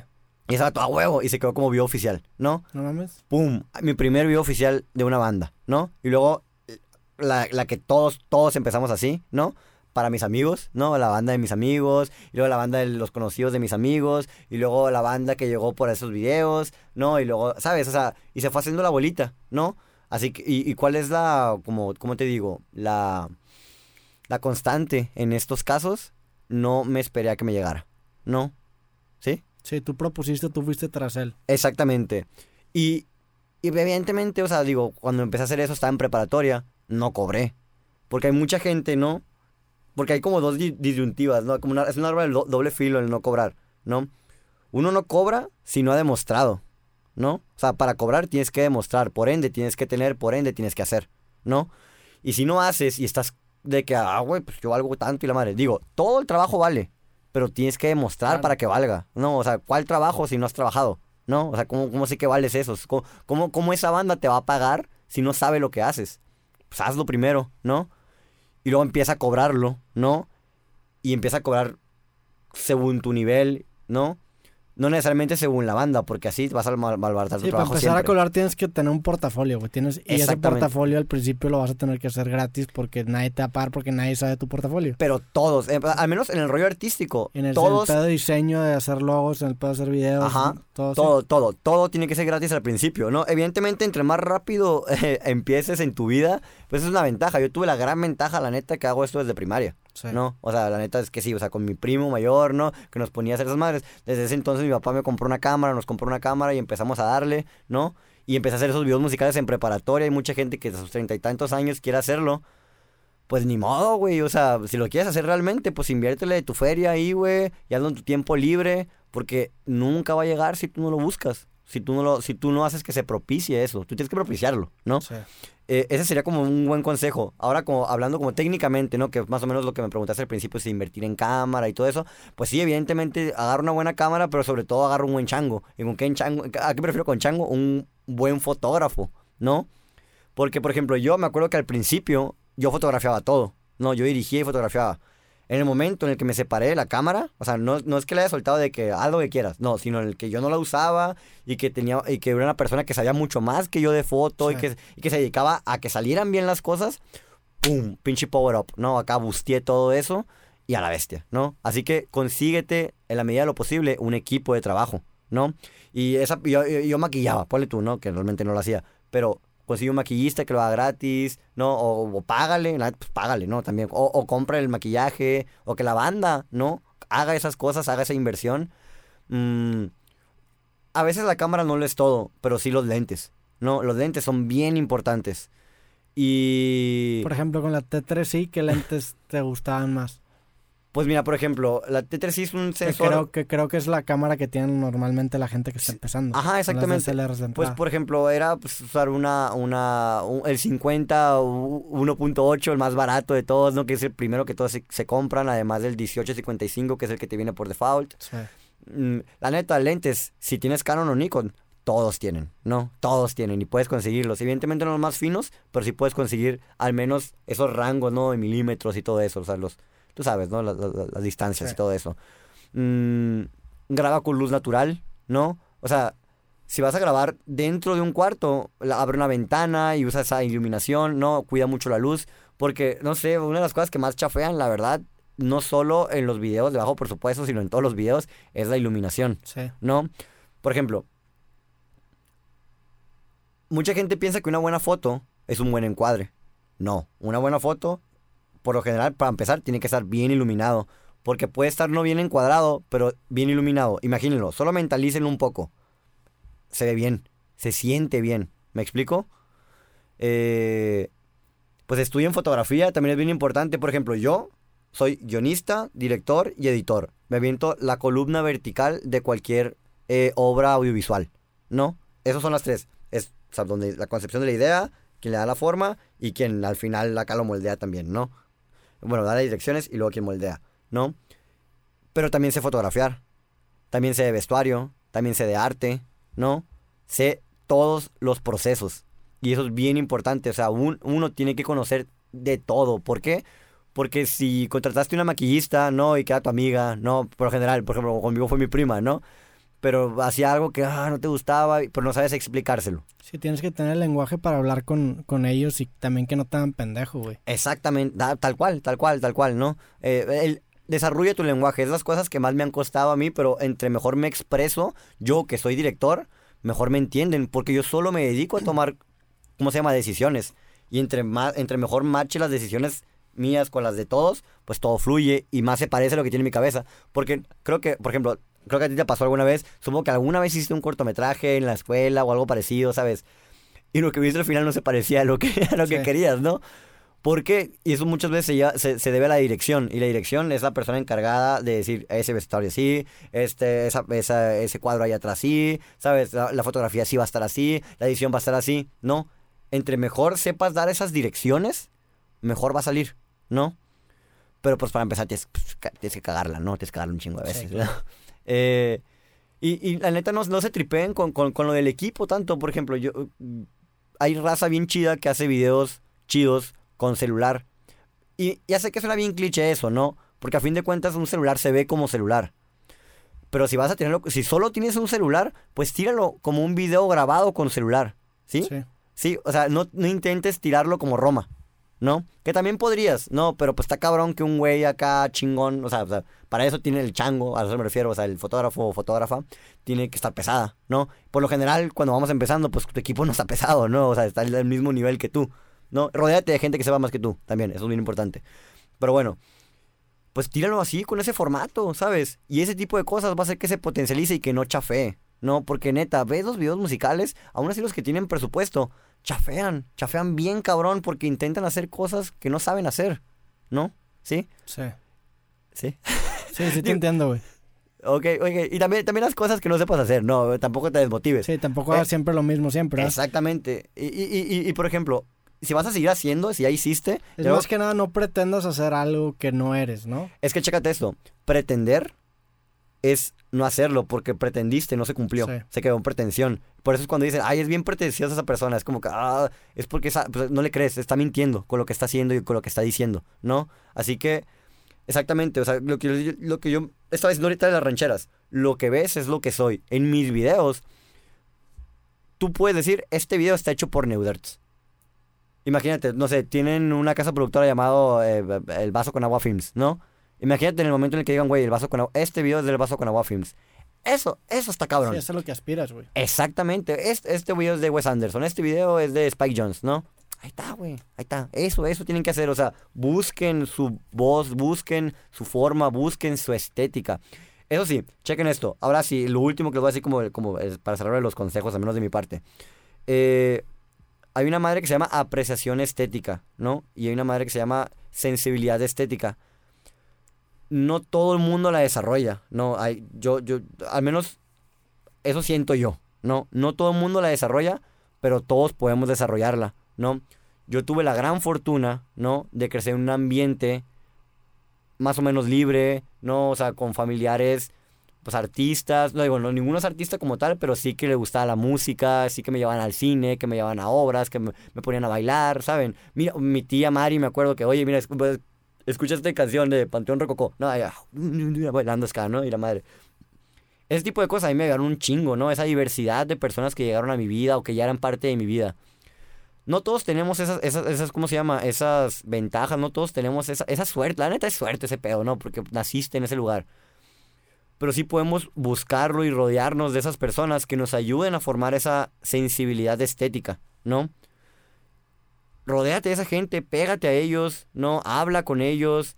Y estaba todo a huevo y se quedó como video oficial, ¿no? ¿No mames? Pum, mi primer video oficial de una banda, ¿no? Y luego la, la que todos, todos empezamos así, ¿no? Para mis amigos, ¿no? La banda de mis amigos, y luego la banda de los conocidos de mis amigos, y luego la banda que llegó por esos videos, ¿no? Y luego, ¿sabes? O sea, y se fue haciendo la bolita, ¿no? Así que, y, y cuál es la, como, ¿cómo te digo? La, la constante en estos casos, no me esperé a que me llegara, ¿no? ¿Sí? Sí, tú propusiste, tú fuiste tras él. Exactamente. Y, y evidentemente, o sea, digo, cuando empecé a hacer eso estaba en preparatoria, no cobré. Porque hay mucha gente, ¿no? Porque hay como dos di- disyuntivas, ¿no? Como una, es un arma de do- doble filo el no cobrar, ¿no? Uno no cobra si no ha demostrado, ¿no? O sea, para cobrar tienes que demostrar, por ende tienes que tener, por ende tienes que hacer, ¿no? Y si no haces y estás de que, ah, güey, pues yo valgo tanto y la madre. Digo, todo el trabajo vale, pero tienes que demostrar Claro. para que valga, ¿no? O sea, ¿cuál trabajo si no has trabajado? ¿No? O sea, ¿cómo, cómo sé que vales eso? ¿Cómo, cómo, cómo esa banda te va a pagar si no sabe lo que haces? Pues hazlo primero, ¿no? Y luego empieza a cobrarlo, ¿no? Y empieza a cobrar según tu nivel, ¿no? No necesariamente según la banda, porque así vas a mal- malbaratar tu Sí, para trabajo empezar a cobrar tienes que tener un portafolio, güey. Tienes, y ese portafolio al principio lo vas a tener que hacer gratis porque nadie te va a pagar porque nadie sabe tu portafolio. Pero todos, eh, al menos en el rollo artístico, En el, todos, el pedo de diseño, de hacer logos, en el pedo de hacer videos, Ajá, todo. sí. todo, todo, todo tiene que ser gratis al principio, ¿no? Evidentemente, entre más rápido eh, empieces en tu vida, pues es una ventaja. Yo tuve la gran ventaja, la neta, que hago esto desde primaria. Sí. ¿no? O sea, la neta es que sí, o sea, con mi primo mayor, ¿no? Que nos ponía a hacer esas madres. Desde ese entonces mi papá me compró una cámara, nos compró una cámara y empezamos a darle, ¿no? Y empecé a hacer esos videos musicales en preparatoria. Hay mucha gente que a sus treinta y tantos años quiere hacerlo. Pues ni modo, güey. O sea, si lo quieres hacer realmente, pues inviértele de tu feria ahí, güey. Y hazlo en tu tiempo libre. Porque nunca va a llegar si tú no lo buscas. Si tú no, lo, si tú no haces que se propicie eso. Tú tienes que propiciarlo, ¿no? Sí. Eh, ese sería como un buen consejo. Ahora, como hablando como técnicamente, ¿no? Que más o menos lo que me preguntaste al principio, si invertir en cámara y todo eso. Pues sí, evidentemente, agarro una buena cámara, pero sobre todo agarro un buen chango. ¿Y con qué chango? ¿A qué prefiero con chango? Un buen fotógrafo, ¿no? Porque, por ejemplo, yo me acuerdo que al principio yo fotografiaba todo. No, yo dirigía y fotografiaba. En el momento en el que me separé de la cámara, o sea, no, no es que la haya soltado de que haz lo que quieras, no, sino en el que yo no la usaba y que tenía y que era una persona que sabía mucho más que yo de foto y, que, y que se dedicaba a que salieran bien las cosas, ¡pum! Pinche power up, ¿no? Acá busteé todo eso y a la bestia, ¿no? Así que consíguete, en la medida de lo posible, un equipo de trabajo, ¿no? Y esa, yo, yo, yo maquillaba, ponle tú, ¿no? Que realmente no lo hacía, pero consigue un maquillista que lo haga gratis, ¿no? O, págale, pues págale, ¿no? También, o, o compra el maquillaje, o que la banda, ¿no? Haga esas cosas, haga esa inversión. Mm, a veces la cámara no lo es todo, pero sí los lentes, ¿no? Los lentes son bien importantes. Y... Por ejemplo, con la T3 sí, ¿qué lentes te gustaban más? Pues mira, por ejemplo, la T3 sí es un Que sensor... creo, que creo que es la cámara que tienen normalmente la gente que está empezando. Ajá, exactamente. Pues por ejemplo, era pues, usar una, una, un- el 50 u- 1.8, el más barato de todos, ¿no? Que es el primero que todos se, se compran, además del 1855, que es el que te viene por default. Sí. Mm, la neta, lentes, si tienes Canon o Nikon, todos tienen, ¿no? Todos tienen y puedes conseguirlos. Evidentemente no los más finos, pero sí puedes conseguir al menos esos rangos, ¿no? De milímetros y todo eso, o sea, los, tú sabes, ¿no? Las, las- las distancias Sí. y todo eso. Mm, graba con luz natural, ¿no? O sea, si vas a grabar dentro de un cuarto, la- abre una ventana y usa esa iluminación, ¿no? Cuida mucho la luz, porque, no sé, una de las cosas que más chafean, la verdad, no solo en los videos de bajo presupuesto, sino en todos los videos, es la iluminación, Sí. ¿no? Por ejemplo, mucha gente piensa que una buena foto es un buen encuadre. No, una buena foto, por lo general, para empezar, tiene que estar bien iluminado. Porque puede estar no bien encuadrado, pero bien iluminado. Imagínenlo, solo mentalícenlo un poco. Se ve bien, se siente bien. ¿Me explico? Eh, pues estudien fotografía, también es bien importante. Por ejemplo, yo soy guionista, director y editor. Me aviento la columna vertical de cualquier eh, obra audiovisual, ¿no? Esas son las tres. Es o donde la concepción de la idea, quien le da la forma y quien al final acá lo moldea también, ¿no? Bueno, da las direcciones y luego quien moldea, ¿no? Pero también sé fotografiar, también sé de vestuario, también sé de arte, ¿no? Sé todos los procesos. Y eso es bien importante, o sea, un- uno tiene que conocer de todo. ¿Por qué? Porque si contrataste una maquillista, ¿no? Y que era tu amiga, ¿no? Por lo general, por ejemplo, conmigo fue mi prima, ¿no? Pero hacía algo que ah, no te gustaba, pero no sabes explicárselo. Sí, tienes que tener el lenguaje para hablar con, con ellos y también que no te hagan pendejo, güey. Exactamente, tal cual, tal cual, tal cual, ¿no? Eh, el, desarrolla tu lenguaje, es las cosas que más me han costado a mí, pero entre mejor me expreso, yo que soy director, mejor me entienden, porque yo solo me dedico a tomar, ¿cómo se llama?, decisiones. Y entre, más, entre mejor marche las decisiones mías con las de todos, pues todo fluye y más se parece a lo que tiene mi cabeza. Porque creo que, por ejemplo, creo que a ti te pasó alguna vez, supongo que alguna vez hiciste un cortometraje en la escuela o algo parecido, ¿sabes? Y lo que viste al final no se parecía a lo que, a lo que Sí. querías, ¿no? Porque, y eso muchas veces se, lleva- se, se debe a la dirección, y la dirección es la persona encargada de decir, ese vestuario sí, este, esa, esa- ese cuadro ahí atrás sí, ¿sabes? La, la fotografía sí va a estar así, la edición va a estar así, ¿no? Entre mejor sepas dar esas direcciones, mejor va a salir, ¿no? Pero pues para empezar tienes, pues, tienes que cagarla, ¿no? Tienes que cagarla un chingo de Sí, veces, ¿no? Eh, y, y la neta no, no se tripeen con, con, con lo del equipo tanto, por ejemplo, yo... Hay raza bien chida que hace videos chidos con celular. Y ya sé que suena bien cliché eso, ¿no? Porque a fin de cuentas un celular se ve como celular. Pero si vas a tenerlo, si solo tienes un celular, pues tíralo como un video grabado con celular. ¿Sí? Sí. Sí, o sea, no, no intentes tirarlo como Roma, ¿no? Que también podrías, ¿no? Pero pues está cabrón que un güey acá chingón, o sea, o sea, para eso tiene el chango, a eso me refiero, o sea, el fotógrafo o fotógrafa tiene que estar pesada, ¿no? Por lo general, cuando vamos empezando, pues tu equipo no está pesado, ¿no? O sea, está al mismo nivel que tú, ¿no? Rodéate de gente que sepa más que tú, también, eso es bien importante. Pero bueno, pues tíralo así, con ese formato, ¿sabes? Y ese tipo de cosas va a hacer que se potencialice y que no chafee, ¿no? Porque neta, ves los videos musicales, aún así los que tienen presupuesto, chafean, chafean bien cabrón porque intentan hacer cosas que no saben hacer, ¿no? ¿Sí? Sí. ¿Sí? Sí, sí te entiendo, güey. Ok, ok. Y también, también las cosas que no sepas hacer, no, tampoco te desmotives. Sí, tampoco Eh, hagas siempre lo mismo siempre. ¿eh? Exactamente. Y, y, y, y, por ejemplo, si vas a seguir haciendo, si ya hiciste, Es más que nada no pretendas hacer algo que no eres, ¿no? es que chécate esto, pretender es no hacerlo porque pretendiste, no se cumplió, Sí. se quedó en pretensión. Por eso es cuando dicen, ay, es bien pretenciosa esa persona, es como que, ah, es porque esa- pues, no le crees, está mintiendo con lo que está haciendo y con lo que está diciendo, ¿no? Así que Exactamente, o sea, lo que, yo- lo que yo estaba diciendo ahorita de las rancheras, lo que ves es lo que soy. En mis videos, tú puedes decir, este video está hecho por Neuderts. Imagínate, no sé, tienen una casa productora llamado eh, El Vaso con Agua Films, ¿no? Imagínate en el momento en el que digan, güey, el vaso con agua, este video es del Vaso con Agua Films. Eso, eso está cabrón. Sí, eso es lo que aspiras, güey. Exactamente. Este, este video es de Wes Anderson. Este video es de Spike Jones, ¿no? Ahí está, güey. Ahí está. Eso, eso tienen que hacer. O sea, busquen su voz, busquen su forma, busquen su estética. Eso sí, chequen esto. Ahora sí, lo último que les voy a decir como, como es para cerrar los consejos, al menos de mi parte. Eh, hay una madre que se llama apreciación estética, ¿no? Y hay una madre que se llama sensibilidad estética. No todo el mundo la desarrolla, ¿no? Hay, yo, yo, al menos eso siento yo, ¿no? No todo el mundo la desarrolla, pero todos podemos desarrollarla, ¿no? Yo tuve la gran fortuna, ¿no? De crecer en un ambiente más o menos libre, ¿no? O sea, con familiares, pues artistas, no digo, no, ninguno es artista como tal, pero sí que le gustaba la música, sí que me llevaban al cine, que me llevaban a obras, que me, ponían a bailar, ¿saben? Mira, mi tía Mari me acuerdo que, oye, mira, pues, escucha esta canción de Panteón Rococó, no, ya, bailando ska, ¿no? Y la madre. Ese tipo de cosas a mí me ayudaron un chingo, ¿no? Esa diversidad de personas que llegaron a mi vida o que ya eran parte de mi vida. No todos tenemos esas, esas, esas ¿cómo se llama? Esas ventajas, no todos tenemos esa, esa suerte. La neta es suerte ese pedo, ¿no? Porque naciste en ese lugar. Pero sí podemos buscarlo y rodearnos de esas personas que nos ayuden a formar esa sensibilidad estética, ¿no? Rodéate de esa gente, pégate a ellos, ¿no? Habla con ellos.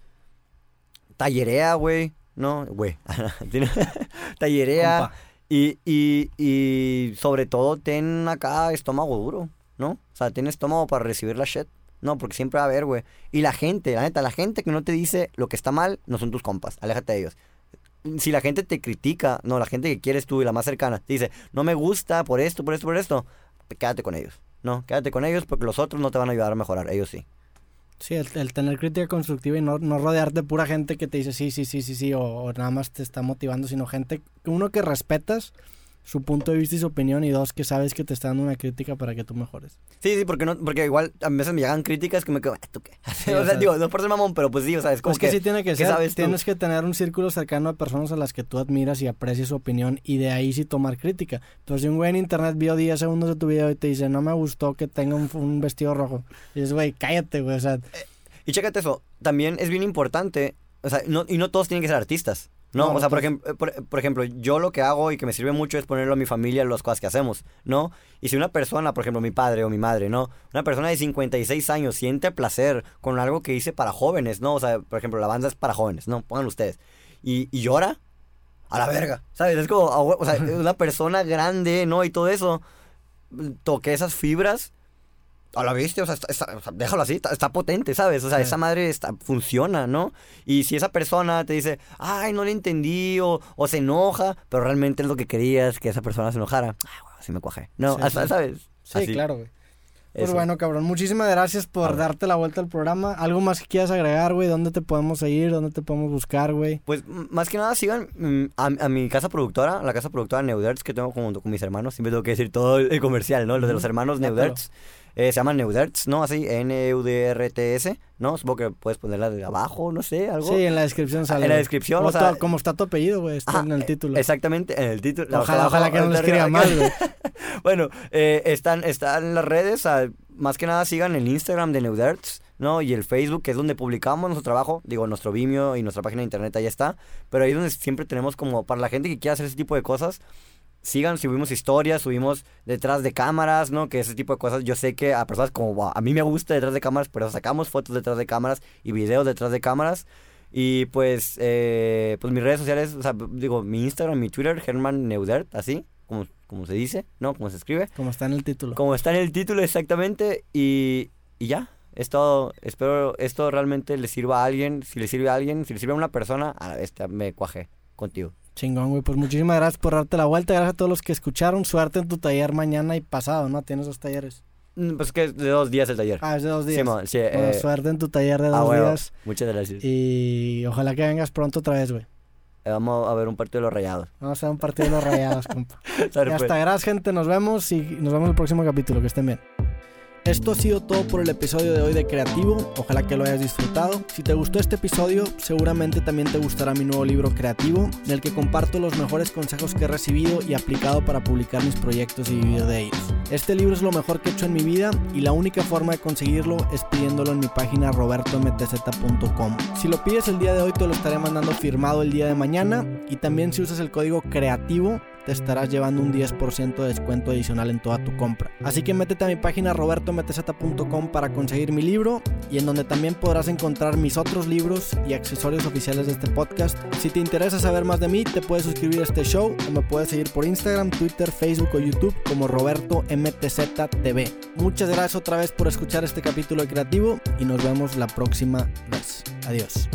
Tallerea, güey. No, güey. Tallerea. Compa. Y, y, y sobre todo ten acá estómago duro, ¿no? O sea, ten estómago para recibir la shit. No, porque siempre va a haber, güey. Y la gente, la neta, la gente que no te dice lo que está mal, no son tus compas. Aléjate de ellos. Si la gente te critica, no, la gente que quieres tú y la más cercana, te dice, no me gusta por esto, por esto, por esto, quédate con ellos. No, quédate con ellos porque los otros no te van a ayudar a mejorar, ellos sí. Sí, el, tener crítica constructiva y no, no rodearte de pura gente que te dice sí, sí, sí, sí, sí, o nada más te está motivando, sino gente, uno que respetas su punto de vista y su opinión, y dos, que sabes que te está dando una crítica para que tú mejores. Sí, sí, porque no, porque igual a veces me llegan críticas que me quedo, "Ah, ¿tú qué? Sí, o o sea, sea, digo, no por ser mamón, pero pues sí, o sea, es como Pues que, sí tiene que ¿qué ser, sabes tú? tienes que tener un círculo cercano de personas a las que tú admiras y aprecias su opinión, y de ahí sí tomar crítica. Pero si un güey en internet vio 10 segundos de tu video y te dice, no me gustó que tenga un, un vestido rojo, y dices, güey, cállate, güey, o sea, Y chécate eso, también es bien importante, o sea, no, y no todos tienen que ser artistas, ¿no? O sea, por, todos. ejem- por, por ejemplo, yo lo que hago y que me sirve mucho es ponerlo a mi familia las cosas que hacemos, ¿no? Y si una persona, por ejemplo, mi padre o mi madre, ¿no? Una persona de 56 años siente placer con algo que hice para jóvenes, ¿no? O sea, por ejemplo, la banda es para jóvenes, ¿no? Pongan ustedes. Y, y llora, a la verga, ¿sabes? Es como, o sea, una persona grande, ¿no? Y todo eso, toqué esas fibras a la viste, o sea, está- déjalo así, está, está potente, ¿sabes? O sea, Sí. esa madre está, funciona, ¿no? Y si esa persona te dice, ay, no le entendí, o, o se enoja, pero realmente es lo que querías, que esa persona se enojara, ah, bueno, así me cuajé. No, Sí, hasta- sí. ¿sabes? sí, Así, claro, güey. Pues eso. bueno, cabrón, muchísimas gracias por darte la vuelta al programa. ¿Algo más que quieras agregar, güey? ¿Dónde te podemos seguir? ¿Dónde te podemos buscar, güey? Pues más que nada sigan mm, a, a mi casa productora, la casa productora Neuderts que tengo junto con mis hermanos. Siempre tengo que decir todo el comercial, ¿no? Los de los hermanos. Neuderts. Eh, se llaman Neuderts, ¿no? Así, N-E-U-D-R-T-S, ¿no? Supongo que puedes ponerla de abajo, no sé, algo. Sí, en la descripción sale. En la descripción, Como o sea- como está tu apellido, güey, está en el eh, título. Exactamente, en el título. Ojalá, ojalá que no lo escriba mal, güey. Bueno, eh, están, están en las redes, ah, más que nada sigan el Instagram de Neuderts, ¿no? Y el Facebook, que es donde publicamos nuestro trabajo, digo, nuestro Vimeo y nuestra página de internet, ahí está. Pero ahí es donde siempre tenemos como, para la gente que quiera hacer ese tipo de cosas, sigan, subimos historias, subimos detrás de cámaras, ¿no? Que ese tipo de cosas, yo sé que a personas como "Wow, a mí me gusta detrás de cámaras, pero sacamos fotos detrás de cámaras y videos detrás de cámaras. Y pues, eh, pues mis redes sociales, o sea, digo, mi Instagram, mi Twitter, Germán Neudert, así, como, como se dice, ¿no? Como se escribe. Como está en el título. Como está en el título exactamente. Y, y ya, es todo. Espero esto realmente le sirva a alguien. Si le sirve a alguien, si le sirve a una persona, a esta me cuajé contigo. Chingón, güey. Pues muchísimas gracias por darte la vuelta. Gracias a todos los que escucharon. Suerte en tu taller mañana y pasado, ¿no? Tienes dos talleres. Mm, Pues que es de dos días el taller. Ah, es de dos días. Sí, Bueno, eh, suerte en tu taller de ah, dos bueno, días. Muchas gracias. Y ojalá que vengas pronto otra vez, güey. Eh, Vamos a ver un partido de los rayados. Vamos a ver un partido de los rayados, compa. Sale, Ya pues. gracias, gente. Nos vemos y nos vemos en el próximo capítulo. Que estén bien. Esto ha sido todo por el episodio de hoy de Creativo, ojalá que lo hayas disfrutado. Si te gustó este episodio, seguramente también te gustará mi nuevo libro Creativo, en el que comparto los mejores consejos que he recibido y aplicado para publicar mis proyectos y vivir de ellos. Este libro es lo mejor que he hecho en mi vida y la única forma de conseguirlo es pidiéndolo en mi página robertomtz.com. Si lo pides el día de hoy te lo estaré mandando firmado el día de mañana y también si usas el código creativo te estarás llevando un 10% de descuento adicional en toda tu compra. Así que métete a mi página robertomtz.com para conseguir mi libro y en donde también podrás encontrar mis otros libros y accesorios oficiales de este podcast. Si te interesa saber más de mí, te puedes suscribir a este show o me puedes seguir por Instagram, Twitter, Facebook o YouTube como Roberto MTZ TV. Muchas gracias otra vez por escuchar este capítulo de Creativo y nos vemos la próxima vez. Adiós.